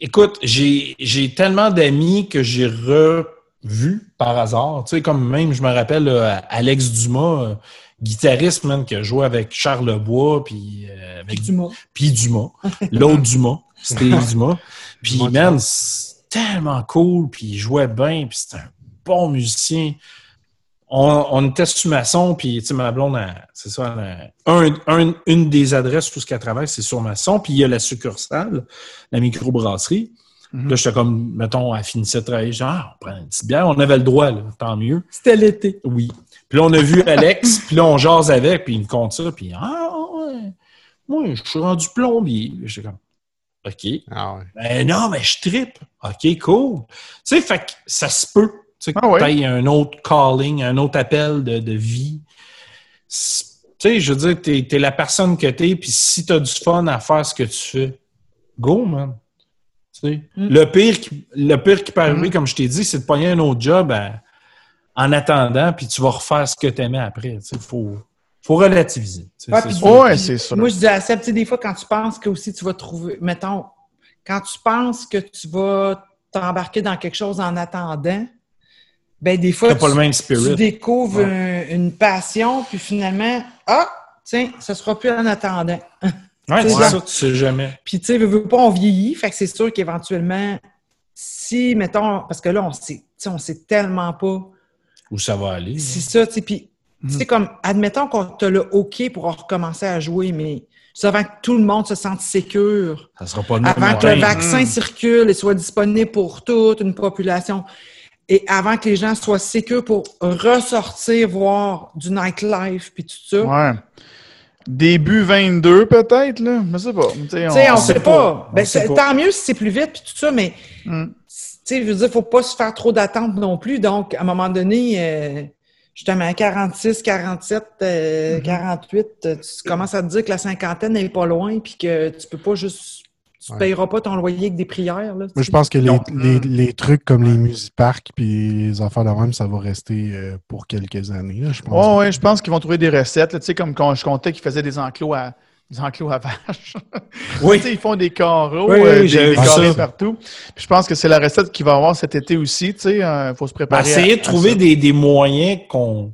écoute, j'ai tellement d'amis que j'ai revus par hasard. Tu sais, comme même, je me rappelle Alex Dumas, euh, guitariste, man, qui a joué avec Charles Bois, puis euh, avec Dumas. Puis Dumas. L'autre Dumas, c'était Dumas. Puis, man, c'est tellement cool, puis il jouait bien, puis c'était un bon musicien on, était sur Masson, puis ma blonde, c'est ça, une des adresses où ce qu'elle travaille, c'est sur Masson, puis il y a la succursale, la microbrasserie. Mm Là, j'étais comme, mettons, elle finissait de travailler, genre, ah, on prend une petite bière, on avait le droit, là, tant mieux. C'était l'été. Oui. Puis là, on a vu Alex, puis là, on jase avec, puis il me compte ça, puis ah, ouais, moi, je suis rendu plombier. J'étais comme, OK. Ah ouais. Ben non, mais je tripe. OK, cool. Tu sais, fait que ça se peut. Tu sais, ah un autre calling, un autre appel de, de vie. Tu sais, je veux dire, t'es es la personne que t'es, puis si t'as du fun à faire ce que tu fais, go, man. Tu sais? Mm. Le, pire qui, le pire qui peut arriver, mm. comme je t'ai dit, c'est de pogner un autre job en attendant, puis tu vas refaire ce que tu aimais après. Il faut, faut relativiser. Ouais, c'est ça. Moi, je dis à Seb, des fois, quand tu penses que aussi tu vas trouver, mettons, quand tu penses que tu vas t'embarquer dans quelque chose en attendant, ben des fois, tu, découvres une passion, puis finalement, ah, tiens, ça sera plus en attendant. Oui, c'est ça, tu sais jamais. Puis tu sais, veux, pas, on vieillit, fait que c'est sûr qu'éventuellement, si, mettons, parce que là, on sait, on sait tellement pas où ça va aller. C'est ça, tu sais, puis c'est mhm. comme, admettons qu'on te le OK pour recommencer à jouer, mais avant que tout le monde se sente sécure. Ça sera pas Avant que le vaccin circule et soit disponible pour toute une population et avant que les gens soient sécures pour ressortir voir du nightlife puis tout ça. Ouais. Début 22 peut-être, là. Je sais pas. Tu sais, on, ne sait pas. Ben, tant mieux si c'est plus vite puis tout ça, mais mm. tu sais, je veux dire, faut pas se faire trop d'attentes non plus. Donc, à un moment donné, euh, justement, à 46, 47, 48, tu commences à te dire que la cinquantaine n'est pas loin, puis que tu peux pas juste tu ne payeras pas ton loyer avec des prières. Là, Moi, je pense que les, les, trucs comme les musiparks puis les affaires de même, ça va rester euh, pour quelques années. je pense. oui, je pense qu'ils vont trouver des recettes. Tu sais, comme quand je comptais qu'ils faisaient des enclos à, des enclos à vaches. Oui. ils font des carreaux, oui, euh, des, carrés partout. je pense que c'est la recette qu'il va avoir cet été aussi. Il sais, euh, faut se préparer. Ben, essayer de trouver des, des, moyens qu'on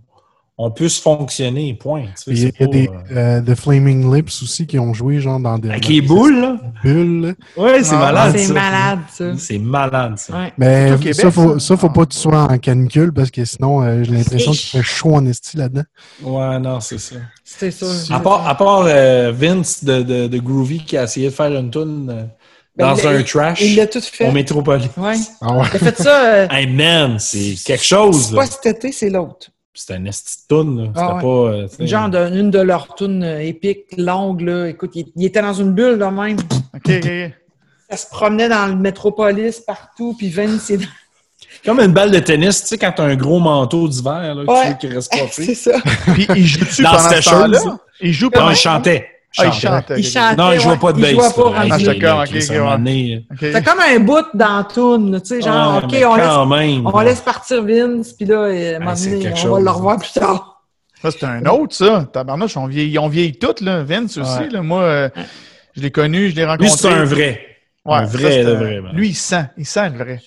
on puisse fonctionner, point. Il y a, des euh, The Flaming Lips aussi qui ont joué genre dans des. Avec les boules, là. Bulles. Ouais, c'est ah, malade. C'est malade, ça. C'est malade, ça. Mais ça, faut, ça, faut pas que tu sois en canicule parce que sinon, euh, j'ai l'impression qu'il fait chaud en esti là-dedans. Ouais, non, c'est ça. C'est ça. À part, à part euh, Vince de, de, de, Groovy qui a essayé de faire une tune. Ben, dans un trash il l'a tout fait. au Métropolis. Ouais. Ah ouais. Il a fait ça. hey man, c'est quelque chose. C'est pas cet été, c'est l'autre. C'était un esti de ah pas. Euh, Genre d'une de leurs tunes euh, épiques, longues, là. Écoute, il, était dans une bulle, là, même. OK, OK. Ça se promenait dans le métropolis partout, puis Vince, c'est Comme une balle de tennis, tu sais, quand t'as un gros manteau d'hiver, là, ouais. qui reste pas C'est ça. puis il joue-tu pendant ce temps-là? Il joue pendant... Non, il chantait. Ah, il chante. Il chantait. Non, il jouait pas de bass. Il jouait pas ah, d'accord, ok, C'est comme un bout dans toune, tu sais, genre, ok, on laisse, on laisse partir Vince, puis là, euh, on va le revoir plus tard. Ça, c'est un autre, ça. Tabarnouche, on vieillit, on vieillit toutes, là. Vince aussi, là. Moi, euh, je l'ai connu, je l'ai rencontré. Lui, c'est un vrai. Ouais, un vrai, le vrai. Lui, il sent. Il sent le vrai.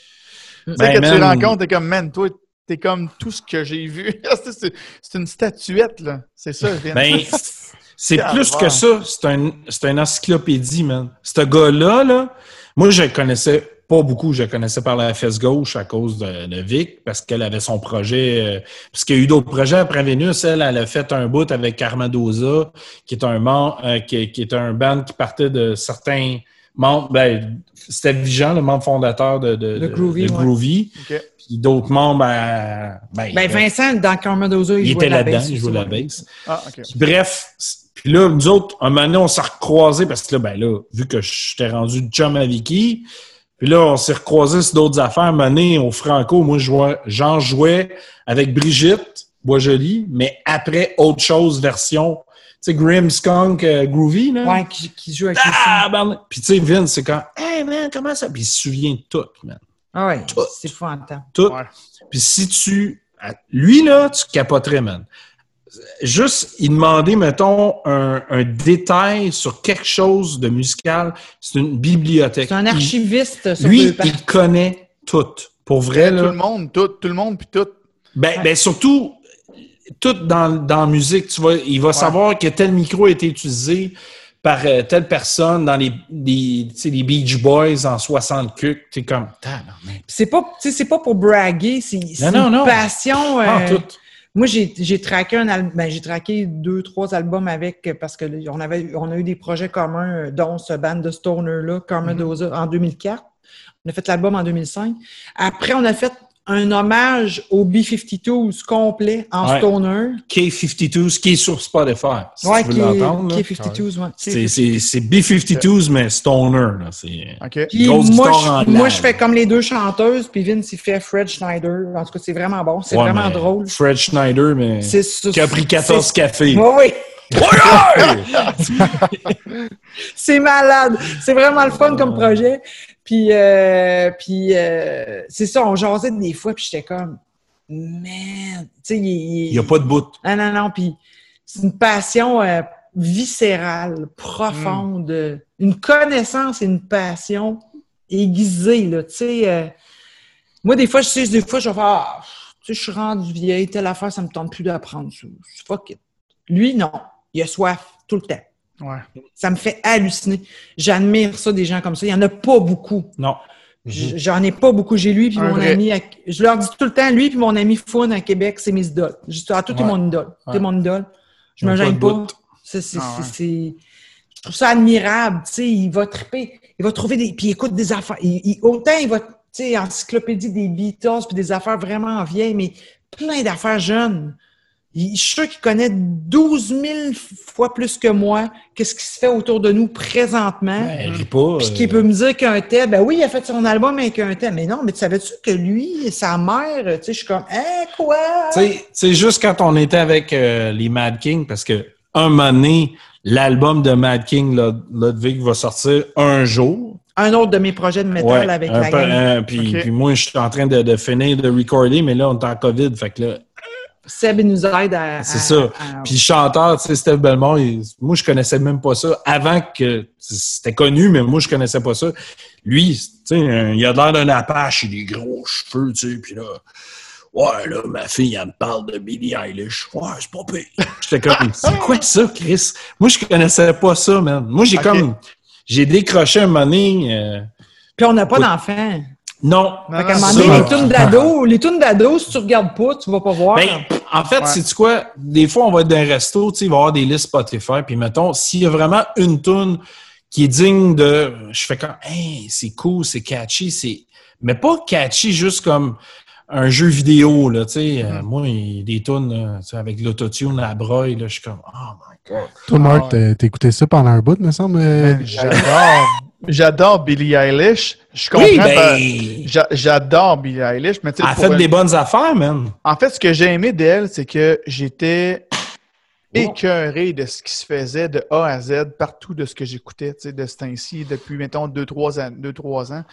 Tu sais, ben, que tu le rencontres, t'es comme, man, toi, t'es comme tout ce que j'ai vu. c'est une statuette, là. C'est ça, Vince. Ben, C'est plus que ça. C'est un, une encyclopédie, man. Ce gars-là, là, moi, je le connaissais pas beaucoup. Je le connaissais par la fesse gauche à cause de, Vic, parce qu'elle avait son projet. Euh, parce qu'il y a eu d'autres projets après Vénus. Elle, elle a fait un bout avec Armadosa, qui est un membre, euh, qui, est un band qui partait de certains membres. Ben, c'était Vigeant, le membre fondateur de, de, Groovy. Puis d'autres membres. Ben, ben, ben Vincent, dans Carmadoza, il, il était là-dedans, il jouait la bass. Ah, Bref, puis là, nous autres, un moment donné, on s'est recroisés parce que là, ben là, vu que j'étais rendu chum à Vicky, puis là, on s'est recroisés sur d'autres affaires. Un moment donné, au Franco, moi, j'en jouais avec Brigitte Boisjoli, mais après autre chose, version, tu sais, Grim Skunk euh, Groovy, là. Ouais, qui, joue avec ah, ben, Puis tu sais, Vince, c'est quand, hey man, comment ça? Puis il se souvient de tout, man. Ah ouais, c'est fou en temps. Tout. Puis si tu. Lui, là, tu capoterais, man juste il demander, mettons, un, détail sur quelque chose de musical, c'est une bibliothèque. C'est un archiviste. sur lui, il connaît tout. Pour vrai, là. Tout le monde, tout, tout le monde, puis tout. Ben, ben surtout, tout dans, dans la musique, tu vois, il va savoir que tel micro a été utilisé par euh, telle personne dans les, les, les Beach Boys en 60 cucs. C'est comme, c'est pas, c'est pas pour braguer, c'est une passion. Euh, tout. Moi, j'ai traqué un album, ben, j'ai traqué deux, trois albums avec parce que on avait on a eu des projets communs, euh, dont ce band de Stoner-là, Carmen mm-hmm. en 2004. On a fait l'album en 2005. Après, on a fait un hommage aux B-52s complet en stoner. K-52s qui est sur Spotify, si ouais, tu veux l'entendre. K-52s, ouais. C'est B-52s, mais stoner. C'est okay. moi, je, moi, je fais comme les deux chanteuses, puis Vince, il fait Fred Schneider. En tout cas, c'est vraiment bon. C'est vraiment drôle. Fred Schneider, mais qui a pris 14 cafés. Oui, oui. C'est malade. C'est vraiment le fun comme projet. Puis, euh, puis euh, c'est ça, on jasait des fois, puis j'étais comme, man, tu sais, il n'y a pas de bout. Ah non, non, puis c'est une passion euh, viscérale, profonde, mm. une connaissance et une passion aiguisée, là, tu sais. moi, des fois, je sais, des fois, je vais faire, ah, tu sais, je suis rendu vieille, telle affaire, ça me tente plus d'apprendre. Fuck it. Lui, non, il a soif tout le temps. Ça me fait halluciner. J'admire ça des gens comme ça. Il n'y en a pas beaucoup. Non. J'en ai pas beaucoup. J'ai lui puis mon ami. Je leur dis tout le temps, lui puis mon ami Foun à Québec, c'est mes idoles. Juste à tout, est mon idole. Ouais. mon idole. Je me gêne pas. C'est, ah Je trouve ça admirable. Tu sais, il va triper. Il va trouver des. Puis il écoute des affaires. autant il va, tu sais, encyclopédie des Beatles puis des affaires vraiment vieilles, mais plein d'affaires jeunes je suis sûr qu'il connaît 12 000 fois plus que moi qu'est-ce qui se fait autour de nous présentement. Ben, pas, Puis qu'il peut me dire qu'un tel, ben oui, il a fait son album avec un tel. Mais non, mais tu savais-tu que lui, sa mère, tu sais, je suis comme, hein, quoi? Tu sais, juste quand on était avec euh, les Mad King, parce que un moment donné, l'album de Mad King, Ludwig, va sortir un jour. Un autre de mes projets de métal avec la gang. puis, moi, je suis en train de, de, finir de recorder, mais là, on est en COVID. Fait que là, Seb nous aide à. C'est ça. Puis chanteur, tu sais, Steve Belmont, moi, je connaissais même pas ça. Avant que c'était connu, mais moi, je connaissais pas ça. Lui, tu sais, il a l'air d'un apache, il a des gros cheveux, tu sais, puis là. Ouais, là, ma fille, elle me parle de Billie Eilish. Ouais, c'est pas pire. J'étais comme, c'est quoi ça, Chris? Moi, je connaissais pas ça, man. Moi, j'ai comme, j'ai décroché un money. Euh, puis on n'a pas d'enfant. Non. Fait qu'à un moment donné, les tunes d'ado, les tunes d'ado, si tu regardes pas, tu vas pas voir. Ben, en fait, c'est tu quoi? Des fois, on va être dans un resto, tu sais, il va y avoir des listes Spotify, puis mettons, s'il y a vraiment une tune qui est digne de. Je fais comme, hey, c'est cool, c'est catchy, c'est. Mais pas catchy juste comme un jeu vidéo, là, tu sais. Euh, mm-hmm. moi, des tunes avec l'autotune à broye, là, je suis comme, oh my god. Toi, Marc, ah, t'as écouté ça pendant un bout, me semble? Ben, j'adore. J'adore Billie Eilish. Je comprends. Oui, ben... J'adore Billie Eilish. Mais Elle a fait des bonnes affaires, man. En fait, ce que j'ai aimé d'elle, c'est que j'étais écœuré de ce qui se faisait de A à Z partout de ce que j'écoutais de ce temps-ci depuis, mettons, 2-3 ans, deux, trois ans.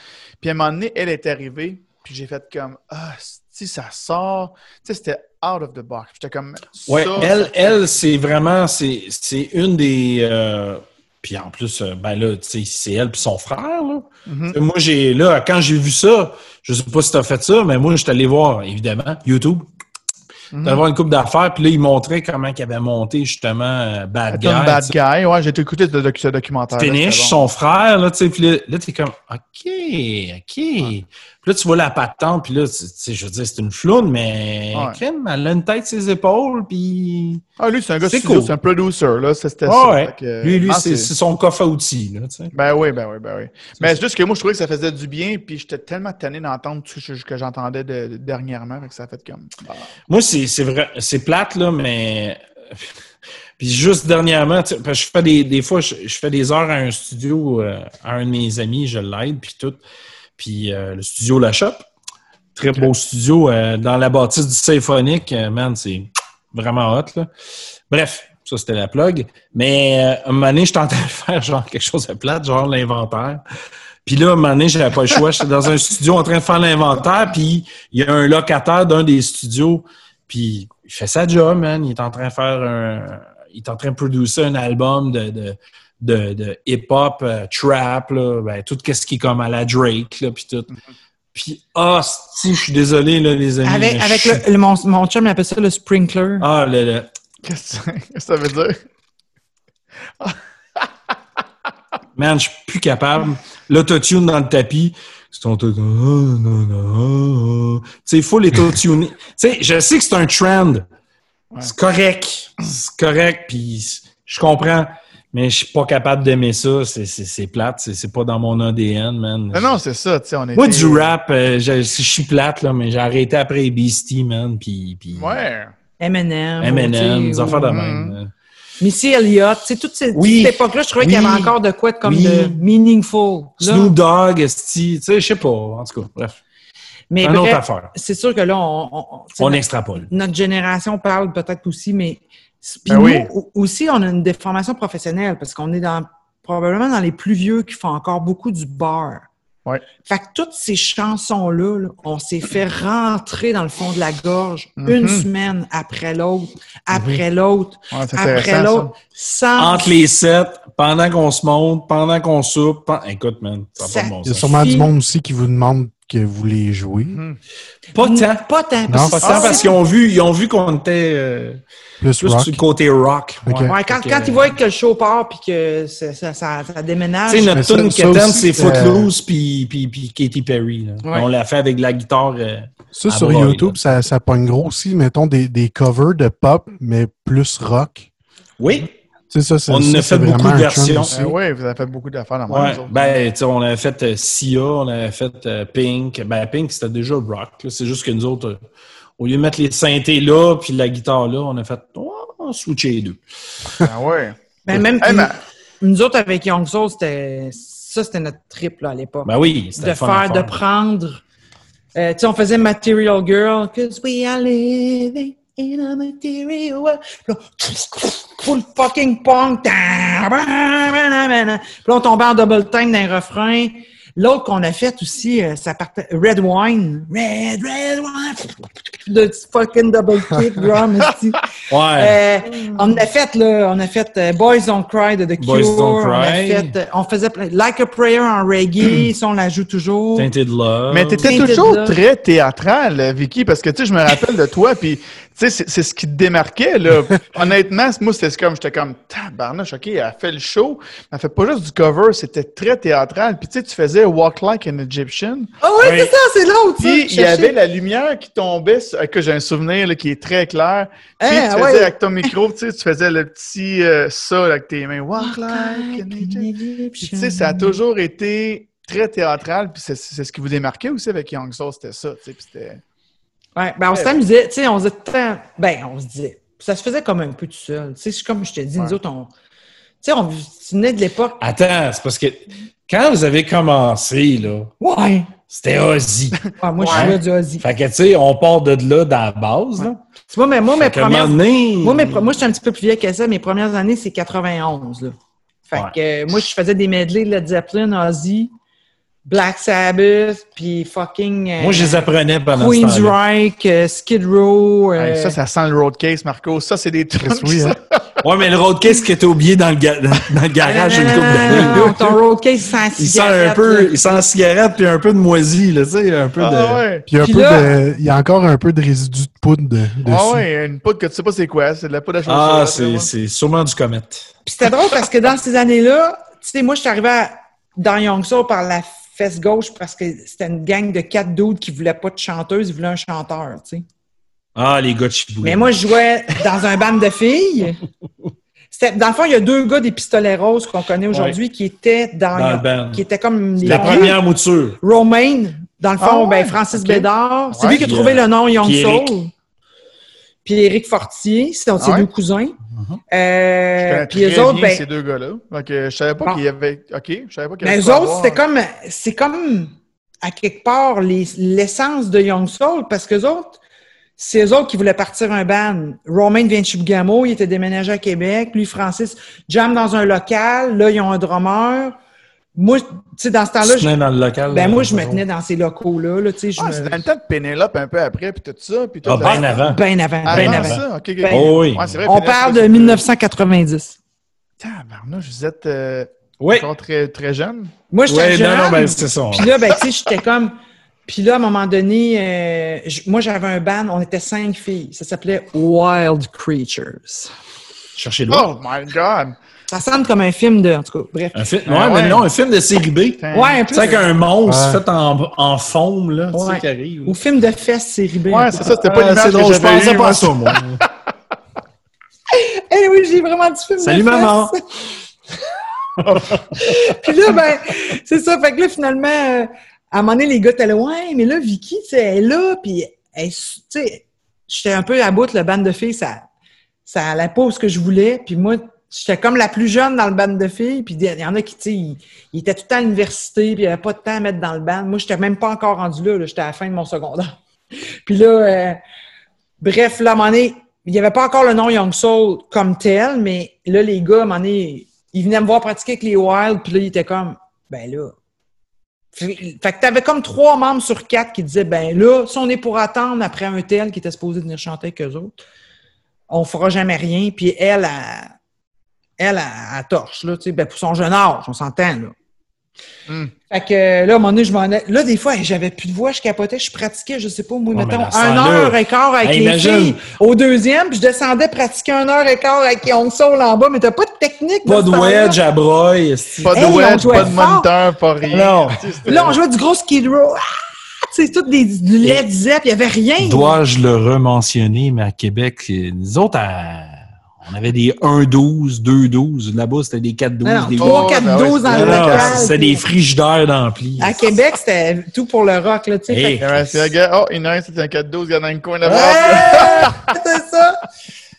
Puis à un moment donné, elle est arrivée, puis j'ai fait comme Ah, si ça sort. Tu sais, c'était out of the box. J'étais comme. Ouais, elle, elle c'est vraiment. C'est une des. Euh, puis en plus, euh, ben là, tu sais, c'est elle puis son frère, là. Mm-hmm. Moi, j'ai, là, quand j'ai vu ça, je sais pas si tu as fait ça, mais moi, je suis allé voir, évidemment, YouTube. Mm -hmm. voir une coupe d'affaires, puis là, il montrait comment il avait monté justement euh, Bad Guy. Bad Guy, ouais, j'ai écouté ce, documentaire. Finish, son frère, là, tu sais, puis là, là t'es comme, OK, OK. Puis là, tu vois la patente, puis là, tu sais, je veux dire, c'est une floune, mais ouais. elle a une tête ses épaules, puis... Ah, lui, c'est un gars c'est cool. c'est un producer, là, c'était ah, Ouais. lui, lui c'est son coffre à outils, là, tu sais. Ben oui, ben oui, ben oui. Mais c'est juste que moi, je trouvais que ça faisait du bien, puis j'étais tellement tanné d'entendre tout ce que j'entendais dernièrement, que ça a fait comme... Bah. Moi, c'est vrai, c'est plate, là, mais... Puis juste dernièrement, parce je fais des, des fois, je, fais des heures à un studio, euh, à un de mes amis, je l'aide, puis tout. Puis euh, le studio La Shop, très beau studio euh, dans la bâtisse du Symphonique. Euh, man, c'est vraiment hot. Là. Bref, ça c'était la plug. Mais à un moment donné, j'étais en train de faire genre quelque chose de plate, genre l'inventaire. Puis là, à un moment donné, j'avais pas le choix. J'étais dans un studio en train de faire l'inventaire, puis il y a un locataire d'un des studios, puis il fait sa job, man. Il est en train de faire un... Il est en train de produire un album de de, hip-hop, euh, trap, là, ben, tout ce qui est comme à la Drake, là, puis tout. Mm-hmm. Puis, ah, si, je suis désolé, là, les amis. Avec, avec le, mon, mon chum, il appelle ça le sprinkler. Ah, le... Qu'est-ce que ça veut dire? Man, je suis plus capable. L'autotune dans le tapis. C'est ton truc. Tu sais, il faut l'autotuner. tu sais, je sais que c'est un trend. C'est correct. C'est correct, puis je comprends. Mais je suis pas capable d'aimer ça. C'est plate. C'est pas dans mon ADN, man. Non, non, c'est ça. On Moi, du rap, euh, je, suis plate, là, mais j'ai arrêté après Beastie, man. Puis, puis... Ouais. Eminem. Eminem, des affaires de même. Missy Elliott, tu sais, toute cette, époque-là, je trouvais qu'il y avait encore de quoi être comme de meaningful. Snoop Dogg, tu sais, je sais pas, en tout cas, bref. Mais une autre affaire. C'est sûr que là, on... On, on extrapole. Notre génération parle peut-être aussi, mais puis ben nous, aussi, on a une déformation professionnelle parce qu'on est dans probablement dans les plus vieux qui font encore beaucoup du bar. Ouais. Fait que toutes ces chansons-là, on s'est fait rentrer dans le fond de la gorge une mm-hmm. semaine après l'autre, après mm-hmm. l'autre, après l'autre. Entre les sept, pendant qu'on se monte, pendant qu'on soupe. Écoute, man, ça, pas bon Il y a sûrement du monde aussi qui vous demande que vous les jouez. Hmm. Pas tant. Pas tant. Non, pas tant parce qu'ils ont vu, ils ont vu qu'on était euh, plus, le côté rock. Ouais. quand, quand ils voient que le show part puis que ça, ça, ça, déménage. Tu sais, notre tune qui c'est Footloose puis, puis, puis Katy Perry. On l'a fait avec la guitare. Euh, ça, sur YouTube, ça, ça pogne gros aussi, mettons, des, des covers de pop, mais plus rock. Oui ça, on a fait beaucoup de versions. Euh, oui, vous avez fait beaucoup d'affaires dans ouais, ben, On avait fait euh, Sia, on avait fait euh, Pink. Ben, Pink, c'était déjà rock. C'est juste que nous autres, au lieu de mettre les synthés là, puis la guitare là, on a fait, oh, switcher les deux. Ah ouais. Mais même nous autres, avec Young Soul, c'était ça, c'était notre trip là, à l'époque. Ben oui, De faire, de prendre. Euh, tu sais, on faisait Material Girl, cause we are living in a material world. Full fucking punk. Puis là, on tombait en double time dans les refrains. L'autre qu'on a fait aussi, euh, ça partait Red Wine. Red, Red Wine. Le fucking double kick drum. Ouais. Euh, on a fait, là, on a fait euh, Boys Don't Cry de The Cure. Boys Don't Cry. On, a fait, euh, on faisait Like a Prayer en reggae, ça on la joue toujours. Tinted Love. Mais t'étais toujours très théâtral, Vicky, parce que tu sais, je me rappelle de toi, puis sais, c'est ce qui te démarquait, là. Honnêtement, moi, c'était comme, j'étais comme, tabarnouche, OK, elle a fait le show, elle fait pas juste du cover, c'était très théâtral. Puis tu sais, tu faisais Walk Like an Egyptian. Ah oui, c'est ça, c'est l'autre. Puis il y avait la lumière qui tombait, que j'ai un souvenir là, qui est très clair. Puis hein, tu faisais avec ton micro, tu sais, tu faisais le petit euh, ça avec tes mains. Walk, Like an Egyptian. Puis tu sais, ça a toujours été très théâtral, puis c'est ce qui vous démarquait aussi avec Young Soul, c'était ça, tu sais, puis c'était... Ouais, ben on s'amusait, tu sais, on se disait, ben on se disait, ça se faisait comme un peu tout seul. Tu sais, comme je te dis, nous autres, on, tu sais, on venait de l'époque. Attends, c'est parce que quand vous avez commencé, là, ouais. c'était Ozzy. Ouais, moi, je jouais du Ozzy. Fait que, tu sais, on part de là dans la base, là. Moi, mais, moi, mes premières... moi, mes... moi, je suis un petit peu plus vieille que ça. Mes premières années, c'est 91, là. Fait que, moi, je faisais des medley Led Zeppelin, Ozzy. Black Sabbath, puis fucking. Euh, Moi, je les apprenais pendant Queen's Reich, euh, Skid Row. Euh, ça, ça sent le roadcase, Marco. Ça, c'est des trucs. Oui, hein? ouais, mais le roadcase qui était oublié dans le, dans le garage une coupe d'années. Non, ton roadcase sent il sent un peu, il sent la cigarette puis un peu de moisie, là, tu sais, un peu ah, de. Ouais. Puis un peu de, il y a encore un peu de résidu de poudre de, dessus. Ah ouais, une poudre que tu sais pas c'est quoi, c'est de la poudre à chaussure. Ah, c'est sûrement du comète. Puis c'était drôle parce que dans ces années-là, tu sais, moi, je suis arrivé dans Young Soul par la fesse gauche parce que c'était une gang de quatre dudes qui voulaient pas de chanteuse, ils voulaient un chanteur, tu sais. Ah, les gars de Chibouille. Mais moi, je jouais dans un band de filles. Dans le fond, il y a deux gars des pistolets roses qu'on connaît aujourd'hui qui étaient dans, dans le band. qui étaient comme la première mouture. Romain, dans le fond, ah ben, Francis Bédard. C'est lui qui a trouvé le nom Young Soul. Puis Éric Fortier, c'est ses deux cousins. Uh-huh. Euh, puis eux autres, ben, ces deux gars-là. Donc, je savais pas qu'il y avait. OK, je savais pas qu'il y avait. Mais eux autres, c'était comme. C'est comme, à quelque part, l'essence de Young Soul, parce qu'eux autres, c'est eux autres qui voulaient partir un band. Romain vient de Chibougamau, il était déménagé à Québec. Lui, Francis, jam dans un local. Là, ils ont un drummer. Moi, tu sais, dans ce temps-là. Je dans le local. Ben, moi, je me tenais dans ces locaux-là. Là, tu sais, ah, c'est dans le temps de Pénélope un peu après, puis tout ça. Puis tout ah, bien avant. Bien avant. Bien avant. Ça? OK, ben, oh, oui. vrai, On parle de 1990. Tabarnouche, vous êtes euh, oui. très, très jeune. Moi, j'étais oui, jeune. Non, non, ben, c'est ça. Puis là, ben, tu sais, j'étais comme. Puis là, à un moment donné, euh, moi, j'avais un band, on était cinq filles. Ça s'appelait Wild Creatures. Cherchez le Oh my God! Ça semble comme un film de. En tout cas, bref. Un film, ouais, mais non, un film de série B. Ouais, un peu. C'est qu'un monstre fait en, en faume, là. Tu sais, qui arrive. Ou film de fesses série B. Ouais, c'est ça, c'était pas une l'image que j'avais Je pensais pas à ça, moi. Eh oui, j'ai vraiment du film Salut, de maman. Puis là, ben, c'est ça. Fait que là, finalement, euh, à un moment donné, les gars étaient là, ouais, mais là, Vicky, tu sais, elle est là, puis, tu sais, j'étais un peu à bout, le band de filles, ça, ça allait pas ce que je voulais. Puis moi, J'étais comme la plus jeune dans le band de filles, puis il y en a qui, tu sais, ils, étaient tout le temps à l'université, puis il n'y avait pas de temps à mettre dans le band. Moi, j'étais même pas encore rendu là, j'étais à la fin de mon secondaire. puis là, euh, bref, là, il n'y avait pas encore le nom Young Soul comme tel, mais là, les gars, à ils venaient me voir pratiquer avec les Wild, puis là, ils étaient comme, ben là. Fait que t'avais comme trois membres sur quatre qui disaient, ben là, si on est pour attendre après un tel qui était supposé venir chanter avec eux autres, on fera jamais rien. Puis elle, a elle, a torche, là, tu sais, ben, pour son jeune âge, on s'entend, là. Hmm. Fait que là, à un moment donné, je m'en ai... Là, des fois, j'avais plus de voix, je capotais, je pratiquais, je sais pas, moi, mettons, un heure et quart avec les filles au deuxième, puis je descendais pratiquer un heure et quart avec Young Soul en bas, mais t'as pas de technique. Pas de wedge à broye. Pas de wedge, pas de moniteur, pas rien. Non. Là, on jouait du gros Skid Row. Ah! C'est tout des, du Led Zepp, il y avait rien. Dois-je le rementionner, mais à Québec, nous autres, à On avait des 1-12, 2-12. Là-bas, c'était des 4-12. Des 3, 4, 12 dans le local. C'était des frigidaires d'ampli. À Québec, c'était tout pour le rock, là, tu sais. Oh, il y en a un, c'est un 4-12, il y en a un coin là-bas. c'est ça.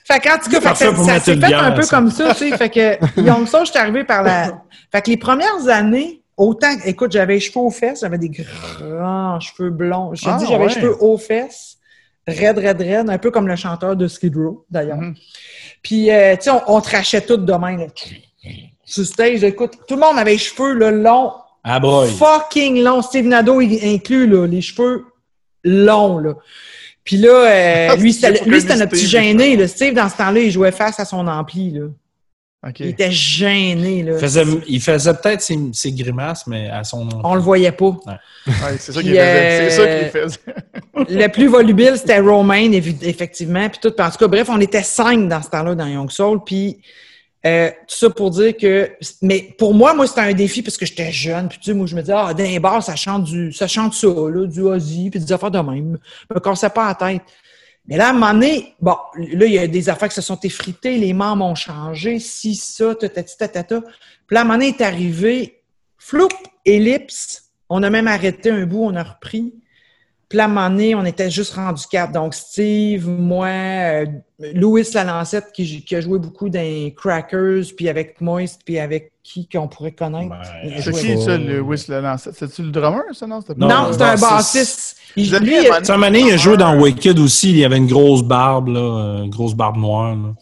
Fait qu'en tout cas, fait ça, ça s'est fait un peu comme ça, tu sais. Fait que, Young Soul, je suis arrivé par la. Fait que les premières années, autant, écoute, j'avais les cheveux aux fesses, j'avais des grands cheveux blonds. Je te ah, dis, j'avais les cheveux aux fesses, raide, raide, raide, un peu comme le chanteur de Skid Row, d'ailleurs. Mm-hmm. Puis, euh, tu sais, on, trachait tout demain, là. Sur stage, écoute, tout le monde avait les cheveux, là, longs. Ah, Fucking longs. Steve Nadeau inclus, là, les cheveux longs, là. Puis là, euh, lui, c'était notre petit gêné. Là. Steve, dans ce temps-là, il jouait face à son ampli. Là. Il était gêné. Là. Il faisait, peut-être ses, grimaces, mais à son. On le voyait pas. Ouais. c'est ça qu'il faisait. C'est ça qu'il faisait. le plus volubile, c'était Romain, effectivement. Puis tout. en tout cas, bref, on était cinq dans ce temps-là dans Young Soul. Puis euh, tout ça pour dire que, mais pour moi, moi, c'était un défi parce que j'étais jeune. Puis tu sais, moi, je me disais, ah, les bars, ça chante du, ça chante ça, là, du Ozzy, puis des affaires de même. Je me cassais pas la tête. Mais là, à bon, là, il y a des affaires qui se sont effritées, les membres ont changé, si, ça, tatati, tatata. Puis là, à est arrivé, floup, ellipse. On a même arrêté un bout, on a repris. Puis là, à un moment donné, on était juste rendu cap. Donc, Steve, moi, euh, Louis Lalancette, qui, qui, a joué beaucoup dans Crackers, puis avec Moist, puis avec qui qu'on pourrait connaître. Ben, c'est qui, ça, Louis Lalancette? C'est-tu le drummer, ça? Non, non, c'est un bassiste. Il, lui, il, il a joué dans Wicked aussi. Il y avait une grosse barbe, là, une grosse barbe noire. Là.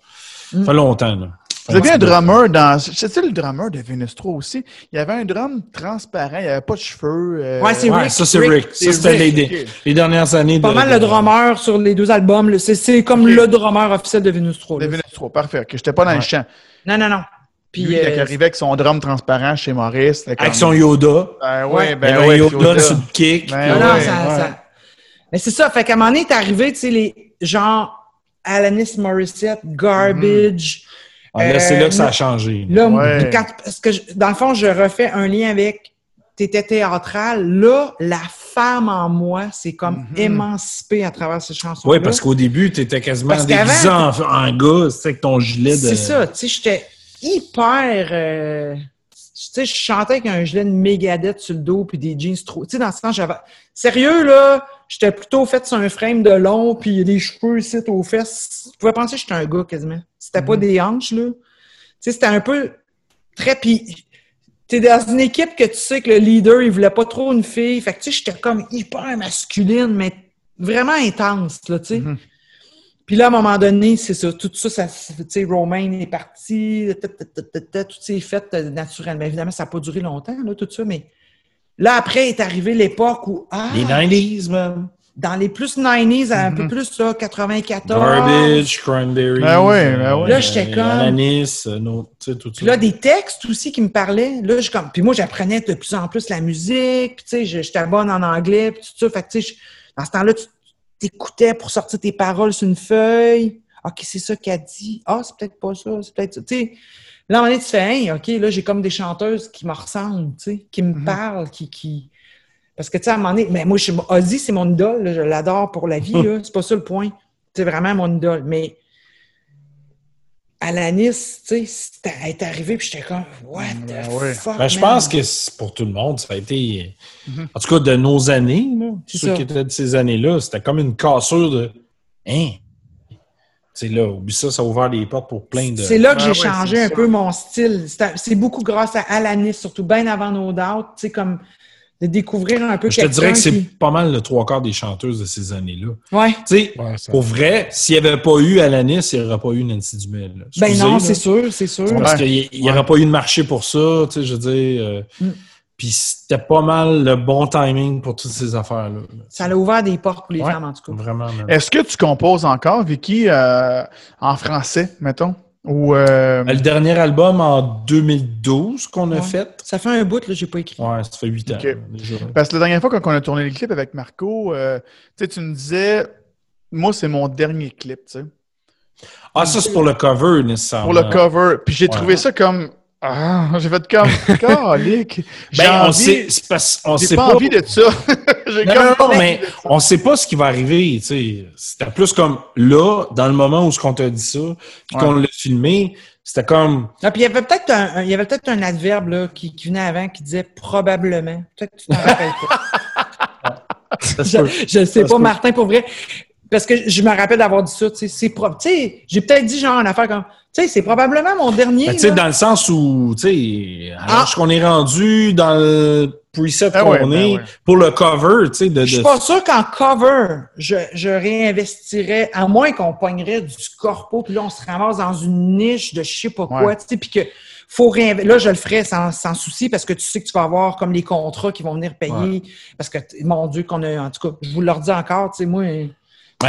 Ça fait mm. longtemps, là. Vous aviez un drummer dans. C'était le drummer de Venustro aussi. Il y avait un drum transparent, il n'y avait pas de cheveux. Euh, ouais, c'est Rick. ça, c'est Rick. Ça, c'était les, les, dernières années. Pas mal le drummer sur les deux albums. C'est comme le drummer officiel de Venustro. De Venustro, parfait. Que j'étais pas dans le champ. Non, non, non. Puis, Lui, il euh, arrivait avec son drum transparent chez Maurice. Avec son Yoda. Ben oui, ben oui. Yoda, Yoda sur le kick. Ben, non, non, ça, ça... Mais c'est ça. Fait qu'à un moment donné, t'es arrivé, tu sais, les genre Alanis Morissette, Garbage. Ah, c'est là que ça a euh, changé. Là, parce que dans le fond, je refais un lien avec t'étais théâtral. Là, la femme en moi s'est comme mm-hmm. émancipée à travers ces chansons. Oui, parce qu'au début, tu étais quasiment déguisé en, en gars, c'est avec ton gilet de. C'est ça, tu sais, j'étais hyper. Euh, tu sais, je chantais avec un gilet de Megadeth sur le dos puis des jeans trop. Tu sais, dans ce sens, j'avais. Sérieux, là, j'étais plutôt fait sur un frame de long puis des cheveux ici aux fesses. Tu pouvais penser que j'étais un gars quasiment. C'était pas mhm. des hanches, là. Tu sais, c'était un peu très. Puis, t'es dans une équipe que tu sais que le leader, il voulait pas trop une fille. Fait que, tu sais, j'étais comme hyper masculine, mais vraiment intense, là, tu sais. Mhm. Puis là, à un moment donné, c'est ça, tout ça, ça tu sais, Romain est parti, tout s'est fait euh, naturellement. Évidemment, ça n'a pas duré longtemps, là, tout ça, mais là, après est arrivé l'époque où. Ah, les 90s, même dans les plus 90s, un peu mhm. plus, là, 94. Garbage, Cranberry. Ben ouais, ben ouais. Là, j'étais comme. Alanis, euh, tu sais, tout ça. Là, des textes aussi qui me parlaient. Là, je comme. Puis moi, j'apprenais de plus en plus la musique. Puis, tu sais, j'étais bonne en anglais. Puis tout ça. Fait que, tu sais, dans ce temps-là, tu t'écoutais pour sortir tes paroles sur une feuille. OK, c'est ça qu'elle dit. Ah, c'est peut-être pas ça. C'est peut-être ça. Tu sais. Là, à un moment donné, tu fais, OK, là, j'ai comme des chanteuses qui me ressemblent, tu sais, qui me mhm. parlent, qui, qui, parce que, tu sais, à un moment donné, mais moi, je, Ozzy, c'est mon idole. je l'adore pour la vie. C'est pas ça le point. C'est vraiment mon idole. Mais Alanis, tu sais, elle est arrivée, puis j'étais comme, what the fuck? Ben, je pense que pour tout le monde, ça a été. Mm-hmm. En tout cas, de nos années, ceux qui étaient de ces années-là, c'était comme une cassure de. Hein? C'est là, oublie ça, ça a ouvert les portes pour plein de. C'est là que j'ai changé un peu mon style. C'est beaucoup grâce à Alanis, surtout bien avant No Doubt. Tu sais, comme de découvrir un peu Je te dirais que c'est pas mal le trois quarts des chanteuses de ces années-là. Ouais. Tu sais, pour vrai, s'il n'y avait pas eu Alanis, il n'y aurait pas eu Nancy Dumel. Ben non, c'est sûr, c'est sûr. Parce qu'il n'y aurait pas eu de marché pour ça, tu sais, je veux dire. Euh, mm. Puis c'était pas mal le bon timing pour toutes ces affaires-là. Ça a ouvert des portes pour les femmes, en tout cas. Vraiment. Est-ce que tu composes encore, Vicky, euh, en français, mettons? Ou euh, Le dernier album en 2012 qu'on a fait. Ça fait un bout, là, j'ai pas écrit. Ouais, ça fait huit ans. Parce que la dernière fois, quand on a tourné les clips avec Marco, euh, tu me disais, moi, c'est mon dernier clip, tu sais. Ah, ça, c'est pour le cover, nécessairement. Pour le cover. Puis j'ai trouvé ça comme Ah, j'ai fait comme calique. Ben, on sait, on sait pas, envie de ça. non, non, mais on sait pas ce qui va arriver, tu sais. C'était plus comme là, dans le moment où ce qu'on t'a dit ça, puis qu'on l'a filmé, c'était comme. Ah, puis il y avait peut-être un, il y avait peut-être un adverbe là, qui, qui, venait avant qui disait probablement. Peut-être que tu t'en rappelles pas. je ne sais pas, Martin, pour vrai. Parce que je me rappelle d'avoir dit ça, tu sais, c'est propre. Tu sais, j'ai peut-être dit genre une affaire comme tu sais, c'est probablement mon dernier. Ben, tu sais, dans le sens où, tu sais, ah. qu'on est rendu dans le preset ben qu'on ben est pour le cover, tu sais. De, Je suis pas sûr qu'en cover, je, je réinvestirais, à moins qu'on pognerait du corpo, puis là, on se ramasse dans une niche de je sais pas quoi, tu sais, puis que faut réinvestir. Là, je le ferais sans, sans, souci parce que tu sais que tu vas avoir comme les contrats qui vont venir payer. Parce que, mon Dieu, qu'on a, en tout cas, je vous le redis encore, tu sais, moi,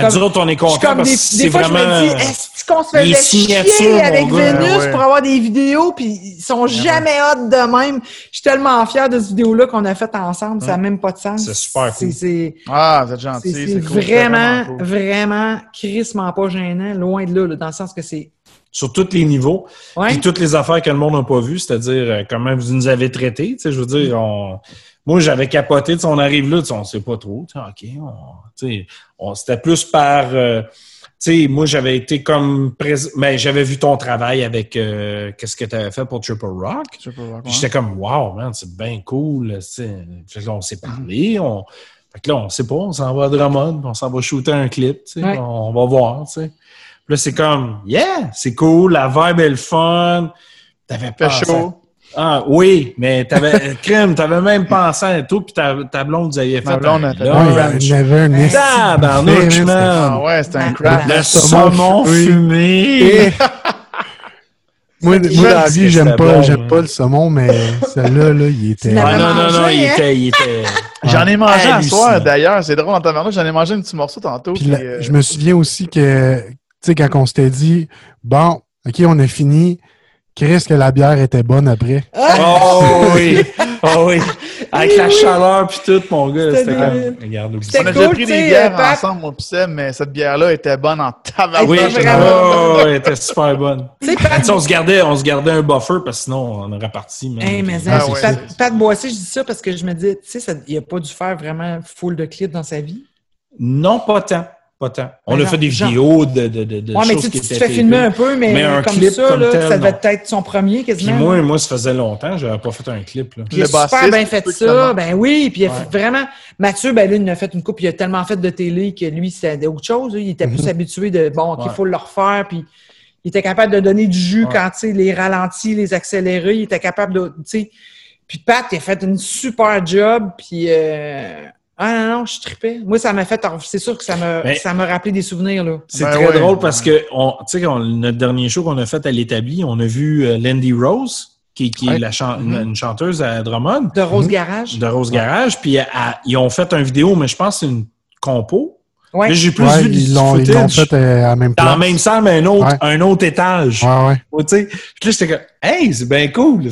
ben, nous autres, on est contents parce que c'est vraiment... je me dis, est-ce qu'on se faisait chier avec Vénus pour avoir des vidéos, puis ils sont jamais hot de même. Je suis tellement fier de cette vidéo-là qu'on a faite ensemble, ça n'a même pas de sens. C'est super cool. Ah, c'est gentil, c'est cool. Vraiment, vraiment, vraiment crissement pas gênant, loin de là, dans le sens que c'est sur tous les niveaux. Puis toutes les affaires que le monde n'a pas vues, c'est-à-dire euh, comment vous nous avez traités. Je veux dire, on, moi, j'avais capoté, on arrive là, on sait pas trop. OK, on, c'était plus par... Euh, moi, j'avais été comme... Mais j'avais vu ton travail avec... Euh, qu'est-ce que tu avais fait pour Triple Rock. Triple Rock J'étais comme, wow, man, c'est bien cool. Fait on s'est parlé. On... Fait que là, on sait pas, on s'en va à Drummond, on s'en va shooter un clip, on, va voir, tu Là, c'est comme, yeah, c'est cool, la vibe est le fun. T'avais pas chaud. Ah oui, mais t'avais crème, t'avais même pensé à tout, puis ta, ta blonde, vous aviez fait un un Tabarnouche, Ah ouais, c'était un crash. Le saumon fumé. Moi, moi, dans la vie, j'aime pas, j'aime pas le saumon, mais celui-là, là, il était. Ah, non, non, non, il était. Il était... J'en ai mangé un soir, d'ailleurs. C'est drôle en tabarnouche, j'en ai mangé un petit morceau tantôt. Puis euh, Je me souviens aussi que, sais, quand on s'était dit, bon, OK, on a fini, Qu'est-ce que la bière était bonne après? Oh oui! Oh oui! Avec la chaleur puis tout, mon gars, c'était comme... Regarde, On a déjà pris des bières ensemble, moi pis mais cette bière-là était bonne en tabac. Oui, oh, elle était super bonne. on se gardait, on se gardait un buffer parce que sinon, on aurait parti. Hey, mais ah, Pat, Pat Boissy, je dis ça parce que je me dis, tu sais, il n'a pas dû faire vraiment full de clips dans sa vie? Non, pas tant. Pas tant. On a fait des vidéos de, de, de, ouais, mais tu, tu te fais filmer un peu, mais, un comme clip ça, là, ça devait être son premier quasiment. Puis moi, moi, ça faisait longtemps, je n'avais pas fait un clip. Là. il a super bien fait ça, ben oui, puis il a vraiment... Mathieu, ben lui, il a fait une coupe, il a tellement fait de télé que lui, c'était autre chose. Il était plus mhm. habitué de, bon, qu'il faut le refaire, puis il était capable de donner du jus quand, tu sais, les ralentis, les accélérés, il était capable de, tu sais... Puis Pat, il a fait une super job, puis... Euh, ah non, non, je tripais. Moi, ça m'a fait. C'est sûr que ça m'a ben, ça m'a rappelé des souvenirs. là. C'est ben très drôle parce que on, tu sais, notre dernier show qu'on a fait à l'établi, on a vu euh, Lindy Rose, qui, qui est la mm-hmm. une chanteuse à Drummond. De Rose Garage. De Rose Garage. Puis ils ont fait une vidéo, mais je pense que c'est une compo. Ouais. j'ai plus vu ils l'ont, ils l'ont fait euh, à la même place. Dans la même salle, mais un autre, un autre étage. Ouais, ouais. Tu sais, là, j'étais comme, hey, c'est bien cool.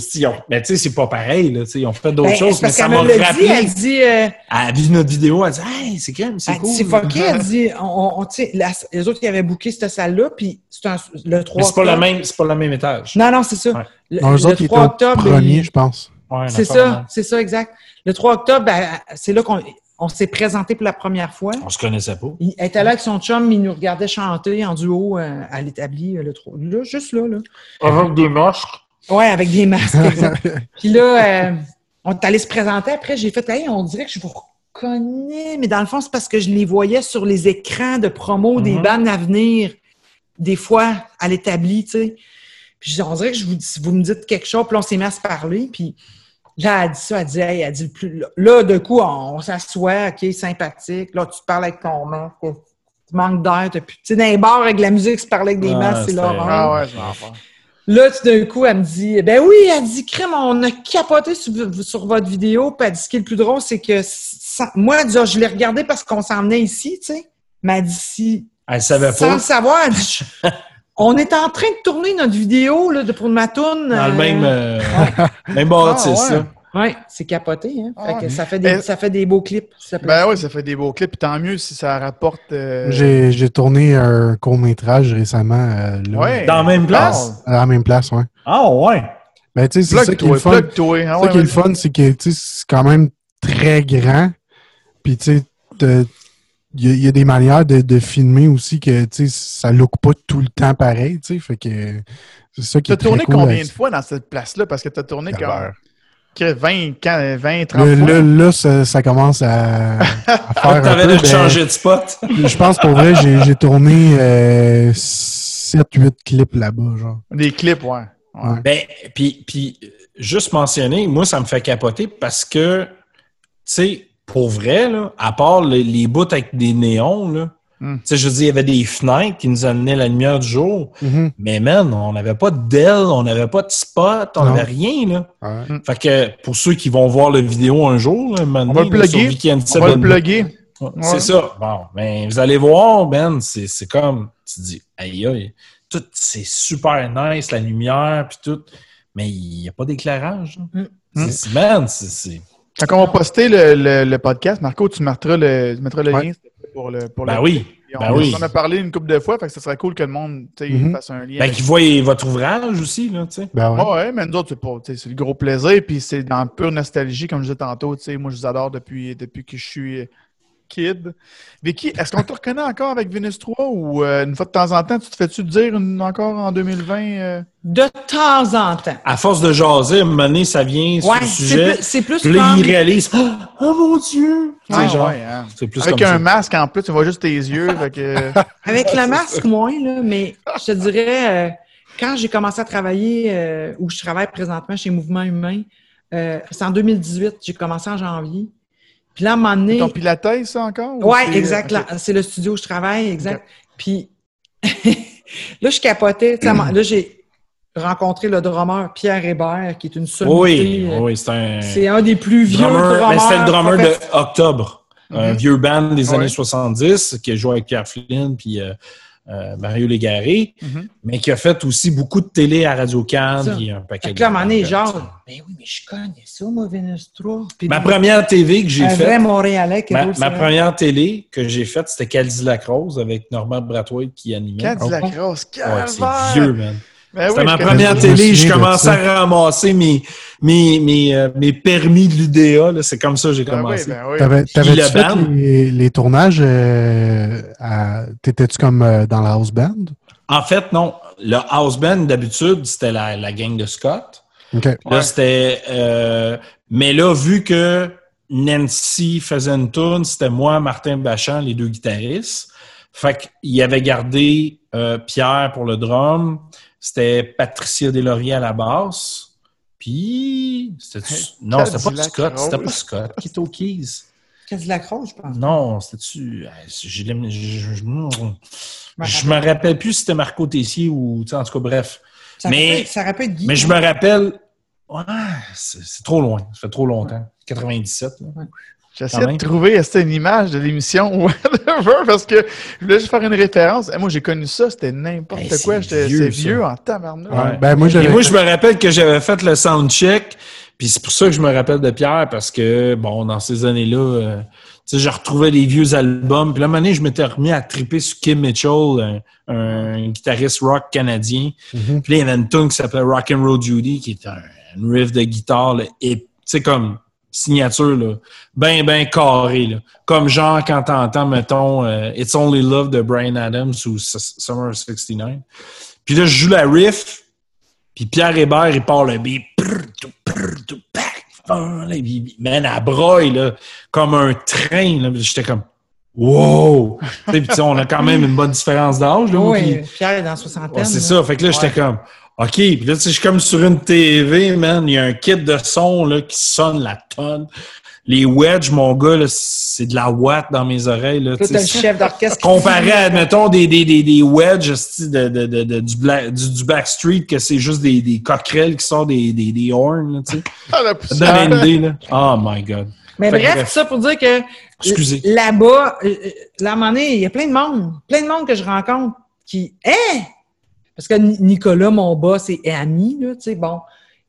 mais tu sais, c'est pas pareil. Là, ils ont fait d'autres ben, choses, mais ça m'a rappelé. Dit, elle dit... Euh... Elle a vu notre vidéo, elle dit, hey, c'est quand même, c'est cool. C'est fucké, elle dit, on, on, tu sais, les autres qui avaient booké cette salle-là, puis c'est le 3 c'est pas, le même, c'est pas le même étage. Non, non, c'est ça. Ouais. Le, non, les autres, 3 octobre. premier, je pense. c'est ça, c'est ça, exact. Le 3 octobre, ben, c'est là qu'on on s'est présenté pour la première fois. On se connaissait pas. Il était là avec son chum, il nous regardait chanter en duo euh, à l'établi, euh, le trop. Là, juste là, là. Avec des masques. Oui, avec des masques, Puis là, euh, on est allé se présenter. Après, j'ai fait, hey, on dirait que je vous reconnais, mais dans le fond, c'est parce que je les voyais sur les écrans de promo des mhm. bandes à venir, des fois à l'établi, tu sais. Puis on dirait que je vous, vous me dites quelque chose, puis on s'est mis à se parler, puis Là, elle dit ça, elle dit, hey, elle dit plus. Là, de coup, on, s'assoit, OK, sympathique. Là, tu parles avec ton masque, tu manques d'air. Tu sais, dans les bars avec la musique, tu parles avec des masques, c'est l'horreur. Ah ouais, Là, tout d'un coup, elle me dit, ben oui, elle dit, crème, on a capoté sur, votre vidéo. Puis elle dit, ce qui est le plus drôle, c'est que moi, elle dit, je l'ai regardé parce qu'on s'en venait ici, tu sais. Mais elle dit, si. Elle savait pas. Sans le savoir, elle dit, On est en train de tourner notre vidéo là, de, pour ma tourne. Dans le même, euh, même bâtisse, ah, ça. Oui, c'est capoté. Hein? Ah, ça, fait des, ça fait des beaux clips. ben oui, ça fait des beaux clips. Tant mieux si ça rapporte. Euh, j'ai tourné un court-métrage récemment. Euh, Dans la même place? À la même place, oui. Ah, ouais. Ben, tu sais, c'est ça qui est le fun. Ah ça qui est le fun, c'est que, tu sais, c'est quand même très grand. Puis, tu sais, il y, a des manières de, de filmer aussi que, tu sais, ça look pas tout le temps pareil, tu sais. Fait que c'est ça qui est très cool. Tu as tourné combien de fois dans cette place-là? Parce que tu as tourné quand... 20, 20, 30 là, fois. Là, ça, ça, commence à, à faire. T'avais de ben, changer de spot. je pense pour vrai, j'ai tourné euh, 7-8 clips là-bas, genre. Des clips, ouais. ouais. Ben, puis, puis, juste mentionner, moi, ça me fait capoter parce que, tu sais, pour vrai, là, à part les, les bouts avec des néons, là, Hmm. Tu sais, je veux dire, il y avait des fenêtres qui nous amenaient la lumière du jour. Mm-hmm. Mais man, on n'avait pas d'aile, on n'avait pas de spot, on n'avait rien, là. Hmm. Fait que pour ceux qui vont voir la vidéo un jour, là, on va le plugger. on va le plugger. C'est ça. Bon, mais vous allez voir, Ben, c'est comme, tu dis, aïe aïe, tout, c'est super nice, la lumière, puis tout. Mais il n'y a pas d'éclairage. Mm. C'est, man, c'est. Quand on va poster le, le, podcast, Marco, tu mettras le, tu mettras le lien pour le pour ben oui. Ben on, oui. en a parlé une couple de fois, fait que ce serait cool que le monde mm-hmm. fasse un lien. Ben, qu'ils voient votre ouvrage aussi, là, tu sais. Ben ouais. ouais. mais nous autres, c'est le gros plaisir, puis c'est dans pure nostalgie, comme je disais tantôt, tu sais. Moi, je vous adore depuis, depuis que je suis Kid. Vicky, est-ce qu'on te reconnaît encore avec Venus 3 ou euh, une fois de temps en temps, tu te fais-tu dire encore en 2020? Euh? De temps en temps. À force de jaser, à un moment donné, ça vient sur le sujet. C'est plus, plus là, il réalise oh, oh, mon Dieu! Genre, hein. plus avec un masque en plus, tu vois juste tes yeux. avec le masque, moins, là, mais je te dirais, euh, quand j'ai commencé à travailler, où je travaille présentement chez Mouvement Humain, c'est en 2018, j'ai commencé en janvier. Puis là, à un moment donné. Ton pilates, ça encore? Oui, exact. C'est le studio où je travaille, exact. Puis là, je capotais. là, j'ai rencontré le drummer Pierre Hébert, qui est une sommité. Oui, euh, oui, c'est un. C'est un des plus vieux drummers. Ben, c'est le drummer d'Octobre, un mm-hmm. vieux band des années 70 qui a joué avec Pierre Flynn, puis. Euh, euh, Mario Légaré, mm-hmm. mais qui a fait aussi beaucoup de télé à Radio Cannes. Puis un paquet de. Là, est genre, ben oui, mais je connais ça, moi, Venus 3. ma première télé que j'ai faite. vrai Montréalais ma, ma première télé que j'ai faite, c'était Cadillac Rose avec Normand Brathwaite qui animait. Cadillac Rose, ouais, C'est vieux, man. Ben C'était ma première télé. Je commençais à ramasser mes, mes, mes, euh, mes permis de l'UDA. C'est comme ça que j'ai ben commencé. Oui, ben T'avais-tu fait les, les, tournages? Euh, T'étais-tu comme euh, dans la house band? En fait, non. Le house band, d'habitude, c'était la, la gang de Scott. Là, c'était... Euh, mais là, vu que Nancy faisait une tune, c'était moi, Martin Bachand, les deux guitaristes. Fait qu'il avait gardé Pierre pour le drum. C'était Patricia Deslauriers à la basse. Puis, c'était non, c'était pas Scott. C'était pas Scott. Qui au Keys? Cadillac Rose, je pense. Non, c'était-tu. Je, je, me rappelle plus si c'était Marco Tessier ou. En tout cas, bref. Ça mais, ça rappelle Guy. Mais je me rappelle. Ouais, c'est trop loin. Ça fait trop longtemps. 97. Là. J'essaie de trouver c'était une image de l'émission whatever parce que je voulais juste faire une référence. moi, j'ai connu ça, c'était n'importe quoi. C'est vieux, vieux en tabarnak. Ben, moi, moi, je me rappelle que j'avais fait le soundcheck, puis c'est pour ça que je me rappelle de Pierre parce que, bon, dans ces années-là, euh, tu sais, je retrouvais des vieux albums. Puis là, un je m'étais remis à triper sur Kim Mitchell, un, guitariste rock canadien. Mm-hmm. Puis là, il y avait une tune qui s'appelait Rock and Roll Judy, qui est un, riff de guitare, et tu sais, comme signature, là, ben, ben carré. Là. Comme genre quand t'entends, mettons, euh, It's Only Love de Brian Adams ou Summer 69. Puis là, je joue la riff, puis Pierre Hébert, il part le beat. Man, à broille, là, comme un train. J'étais comme, wow! puis on a quand même une bonne différence d'âge. Oui, Pierre est dans 60 ans. c'est ça. Fait que là, j'étais comme, OK, puis là, tu sais, je suis comme sur une TV, man. Il y a un kit de son là, qui sonne la tonne. Les wedges, mon gars, c'est de la watt dans mes oreilles. Là, tu le chef d'orchestre. Comparé à, admettons, des, des, des, des wedges de, de, de, du, black, du, du, Backstreet, que c'est juste des, des coquerelles qui sortent des, des, des horns. tu sais. Ah, ça donne une idée. Là. Oh my God. Mais bref, bref, ça pour dire que là-bas, euh, euh, là, à un moment donné, il y a plein de monde, plein de monde que je rencontre qui, hein, parce que Nicolas, mon boss, est ami, là, tu sais, bon,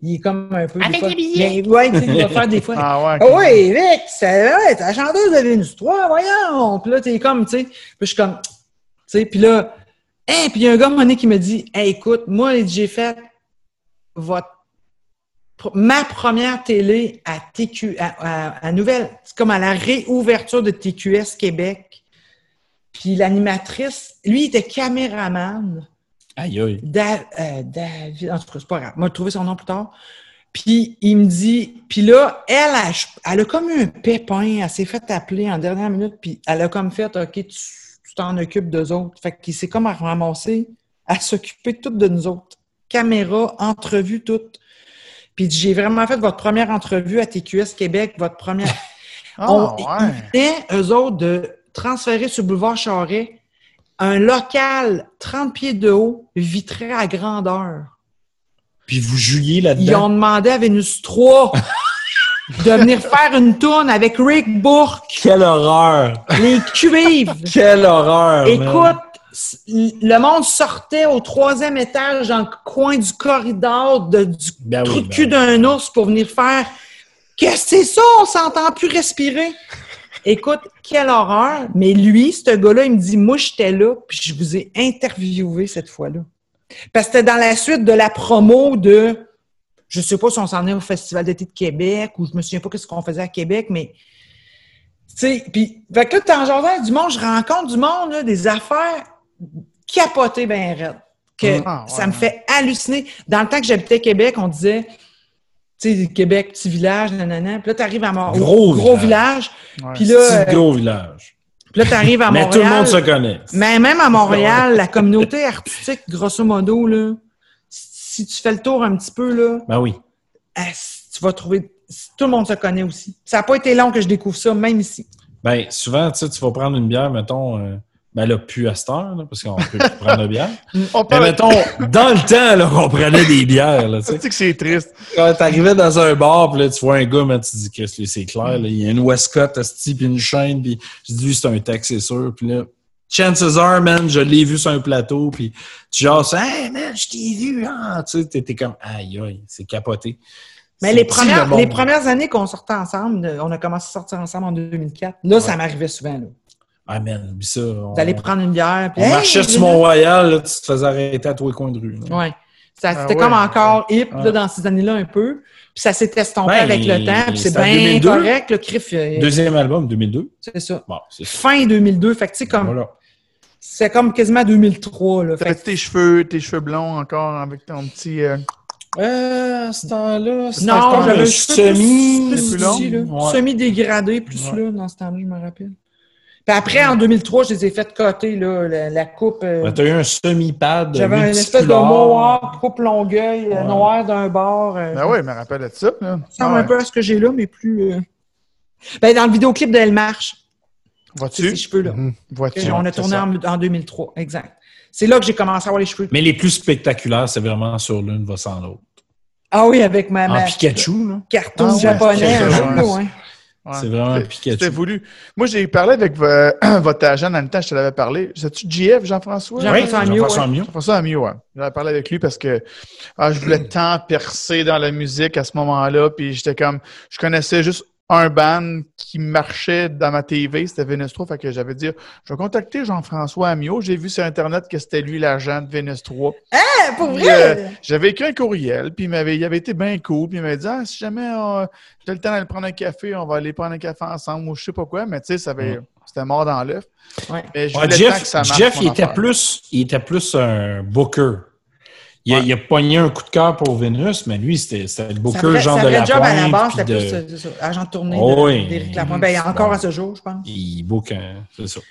il est comme un peu... Avec des billets! Ouais, tu sais, il va faire des fois... ah ouais, ah oui, Vic, c'est ouais, la chanteuse de Vénus 3, voyons! Puis là, t'es comme, tu sais, puis je suis comme... Tu sais, puis là... Hey, puis il y a un gars, un qui me dit, hey, écoute, moi, j'ai fait votre ma première télé à TQ, à, Nouvelle, c'est comme à la réouverture de TQS Québec. Puis l'animatrice, lui, il était caméraman. Aïe, aïe. Euh, David, en tout cas, c'est pas grave. Moi, trouvé son nom plus tard. Puis il me dit, puis là, elle, a, elle a comme eu un pépin, elle s'est fait appeler en dernière minute, puis elle a comme fait, OK, tu t'en occupes d'eux autres. Fait qu'il s'est comme ramassé à s'occuper toutes de nous autres. Caméra, entrevue, toutes. Puis j'ai vraiment fait votre première entrevue à TQS Québec, votre première. Ah, On ouais. eux autres, de transférer sur Boulevard Charret un local 30 pieds de haut, vitré à grandeur. Puis vous jouiez là-dedans? Ils ont demandé à Vénus 3 de venir faire une tourne avec Rick Bourque. Quelle horreur! Les cuivres! Quelle horreur! Écoute, le monde sortait au troisième étage dans le coin du corridor de, du ben trou de ben cul d'un ours pour venir faire Qu'est-ce que c'est ça? On s'entend plus respirer. Écoute, quelle horreur. Mais lui, ce gars-là, il me dit Moi, j'étais là, puis je vous ai interviewé cette fois-là. Parce que c'était dans la suite de la promo de je sais pas si on s'en est au Festival d'été de Québec ou je me souviens pas ce qu'on faisait à Québec, mais tu sais, puis, fait que là, en jardin du monde, je rencontre du monde, des affaires capoté ben raide. Que ah, ça me fait halluciner. Dans le temps que j'habitais Québec, on disait, sais, Québec, petit village, nanana. Puis là, tu arrives à Montréal. Gros, gros village. Puis là. Petit euh, gros village. Puis là, tu arrives à Montréal. Mais tout le monde se connaît. Mais même à Montréal, la communauté artistique, grosso modo, là, si tu fais le tour un petit peu, là. Ben oui. Tu vas trouver. Tout le monde se connaît aussi. Ça n'a pas été long que je découvre ça, même ici. Ben, souvent, tu sais, tu vas prendre une bière, mettons. Euh, ben là, plus à cette heure, parce qu'on peut prendre la bière. Mais mettons, dans le temps, là, on prenait des bières. Là, tu sais que c'est triste. Quand t'arrivais dans un bar, puis là, tu vois un gars, mais tu dis que c'est clair, là, il y a une Westcott, puis une chaîne, puis je dis, c'est un texte, c'est sûr. Puis là, chances are, man, je l'ai vu sur un plateau, puis tu jases, hey, man, je t'ai vu, hein. Tu sais, t'étais comme, aïe, aïe, c'est capoté. Mais les premières, les premières années qu'on sortait ensemble, on a commencé à sortir ensemble en 2004. Là, ça m'arrivait souvent, là. Ah, man, oublie ça. D'aller prendre une bière. on marchait sur Mont-Royal, là, tu te faisais arrêter à tous les coins de rue. Oui. Ah c'était comme encore hip là, dans ces années-là un peu. Puis ça s'est estompé ben, avec le temps. Puis c'est bien correct. Le Criff, euh, Deuxième album, 2002. C'est ça. Bon, fin 2002. Fait que tu sais, comme. Voilà. C'est comme quasiment 2003. Là. Fait tes cheveux, tes cheveux blonds encore avec ton petit. Euh... Euh, ce temps-là, Non, j'avais semi, plus, plus, semi dégradé plus là dans ce temps-là, je me rappelle. Puis après, en 2003, je les ai fait coter, là, la, coupe. Euh, tu as eu un semi-pad. J'avais une espèce de mohawk, coupe longueuil, euh, noir d'un bord. Euh, ben oui, je me rappelle de ça. Ça ressemble un peu à ce que j'ai là, mais plus. Ben, dans le vidéoclip de Elle Marche. Vois-tu? Ces cheveux-là. Mm-hmm. On a tourné en, 2003, exact. C'est là que j'ai commencé à avoir les cheveux. Mais les plus spectaculaires, c'est vraiment sur l'une va sans l'autre. Ah oui, avec ma. En Pikachu, là. Carton ah japonais, ouais. C'est vraiment un Pikachu. C'était voulu. Moi, j'ai parlé avec votre agent dans le temps, je te l'avais parlé. C'est-tu JF, Jean-François? Jean-François Amiot. Jean-François Amiot. Jean-François Amiot, ouais. J'avais parlé avec lui parce que ah, je voulais tant percer dans la musique à ce moment-là. Puis j'étais comme, je connaissais juste un band qui marchait dans ma TV, c'était Venus Fait que j'avais dit, je vais contacter Jean-François Amiot. J'ai vu sur Internet que c'était lui l'agent de Venus 3. Hein, pour vrai? Euh, j'avais écrit un courriel, puis il, m'avait, il avait été bien cool. Puis il m'avait dit, ah, si jamais j'ai le temps d'aller prendre un café, on va aller prendre un café ensemble ou je sais pas quoi. Mais tu sais, ça c'était mort dans l'œuf. Ouais. Jeff, Jeff il, était plus, il était plus un booker. Il, a, pogné un coup de cœur pour Vénus, mais lui, c'était le booker genre de la job à la base, c'était de... plus ça, agent de tournée oh, d'Éric Lapointe. Ben, encore à ce jour, je pense. Il book, c'est ça.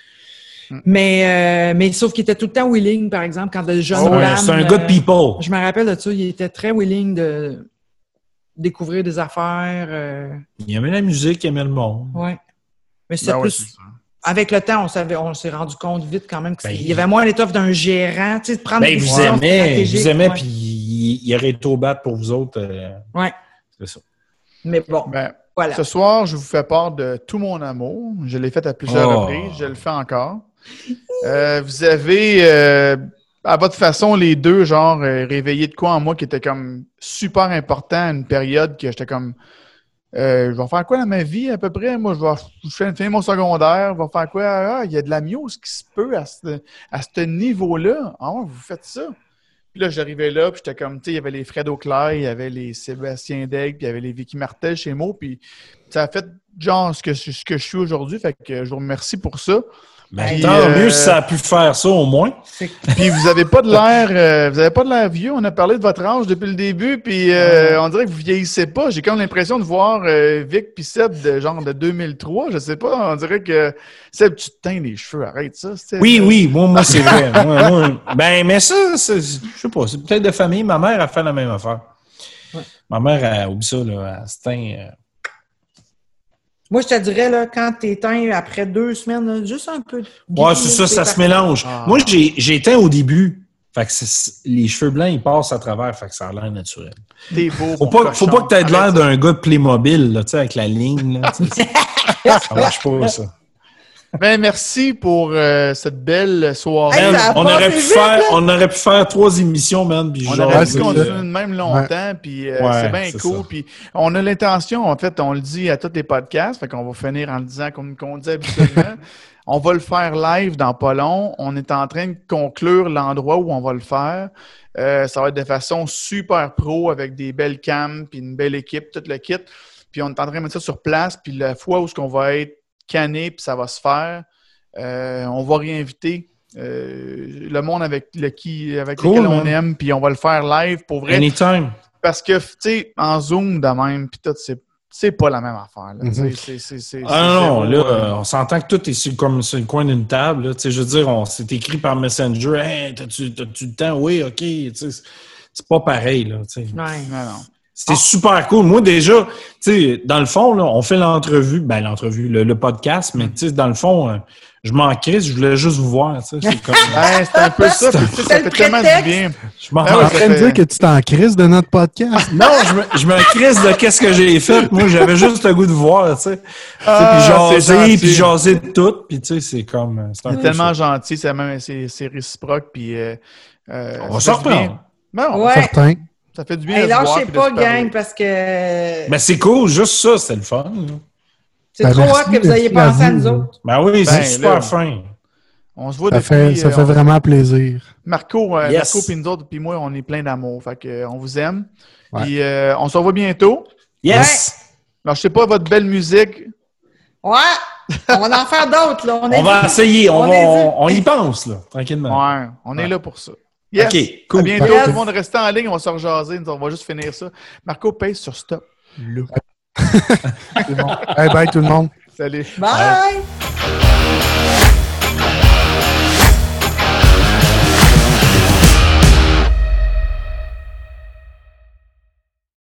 Mais, euh, mais sauf qu'il était tout le temps willing, par exemple, quand de jeunes oh, C'est un good people. Je me rappelle de ça, il était très willing de découvrir des affaires. Euh... Il aimait la musique, il aimait le monde. Oui. Mais c'était ben plus avec le temps, on on s'est rendu compte vite quand même qu'il ben, y avait moins l'étoffe d'un gérant, tu sais, de prendre ben, des vous aimez, vous aimez, puis il, y aurait au bat pour vous autres. Euh, oui. C'est ça. Mais bon, ben, voilà. Ce soir, je vous fais part de tout mon amour. Je l'ai fait à plusieurs oh. reprises, je le fais encore. Euh, vous avez, euh, à votre façon, les deux, genre, réveillé de quoi en moi qui était comme super important à une période que j'étais comme euh, je vais faire quoi dans ma vie à peu près? Moi, je vais finir mon secondaire, je vais faire quoi? Ah, il y a de la miose qui se peut à ce, niveau-là. Ah, vous faites ça. Puis là, j'arrivais là, puis j'étais comme, tu sais, il y avait les Fred Auclair, il y avait les Sébastien Degg, puis il y avait les Vicky Martel chez Mo, puis ça a fait genre ce que, ce que je suis aujourd'hui. Fait que je vous remercie pour ça. Ben, tant euh, mieux si ça a pu faire ça au moins. Puis vous avez pas de l'air, euh, vous avez pas de l'air vieux. On a parlé de votre âge depuis le début, puis euh, on dirait que vous vieillissez pas. J'ai comme l'impression de voir Vic puis Seb de genre de 2003. Je sais pas. On dirait que Seb, tu te teins les cheveux. Arrête ça. Oui, oui. Moi, moi c'est vrai. ben, mais ça, je sais pas. C'est peut-être de famille. Ma mère a fait la même affaire. Ma mère, a oublié ça, là, elle se teint moi, je te dirais, là, quand tu éteins après deux semaines, juste un peu. Ouais, c'est ça, ça se mélange. Ah. Moi, j'ai éteint au début. Fait que les cheveux blancs, ils passent à travers, fait que ça a l'air naturel. T'es beau. Faut pas, faut pas que tu aies l'air d'un gars de Playmobil, là, tu sais, avec la ligne, là, ça marche pas, ça. Ben, merci pour euh, cette belle soirée. on, aurait pu faire, on aurait pu faire trois émissions, man. Puis on aurait pu continuer même longtemps, puis euh, c'est bien cool. Puis on a l'intention, en fait, on le dit à tous les podcasts, fait qu'on va finir en le disant comme on dit habituellement. on va le faire live dans pas long. On est en train de conclure l'endroit où on va le faire. Euh, ça va être de façon super pro avec des belles cams, puis une belle équipe, tout le kit. Puis on est en train de mettre ça sur place, puis la fois où ce qu'on va être canné, puis ça va se faire. Euh, on va réinviter euh, le monde avec, le qui, avec lequel on aime, puis on va le faire live pour vrai. Anytime. Parce que, tu sais, en Zoom de même, puis tout, c'est pas la même affaire. Mm-hmm. ah non, là, euh, on s'entend que tout est sur, comme sur le coin d'une table. Là. Je veux dire, on s'est écrit par Messenger. Hey, t'as-tu le temps? Oui, OK. C'est pas pareil. Là, ouais. non, non. C'était super cool. Moi, déjà, tu sais, dans le fond, là, on fait l'entrevue, ben l'entrevue, le, podcast, mais tu sais, dans le fond, euh, je m'en crisse, je voulais juste vous voir, tu sais. C'est comme... c'est un peu ça, ça fait tellement du bien. Je m'en en train de dire que tu t'en crises de notre podcast? non, je me, je me crisse de qu'est-ce que j'ai fait. Moi, j'avais juste le goût de voir, tu sais. Ah, puis jaser, puis jaser de tout, puis tu sais, c'est comme... C'est tellement gentil, c'est même, c'est réciproque, puis... Euh, euh, on va sortir. Non, ouais. certain. Ça fait du bien. Et là, je sais pas, gang, parce que. Ben, c'est cool, juste ça, c'est le fun. C'est ben, trop hâte que vous ayez pensé à, nous autres. Ben oui, c'est ben, super fin. On se voit ça depuis. Fait, ça fait euh, vraiment plaisir. Marco, euh, Marco puis nous autres, puis moi, on est plein d'amour. Fait que, euh, on vous aime. Puis on se revoit bientôt. Yes! Alors, je sais pas, votre belle musique. Ouais! On va en faire d'autres, là. On, va essayer. On, on, y pense, là, tranquillement. Ouais, on est là pour ça. OK, cool. À bientôt. Tout le monde reste en ligne. On va se rejaser. On va juste finir ça. Marco, pèse sur stop. Là. C'est bon. Bye bye tout le monde. Salut. bye.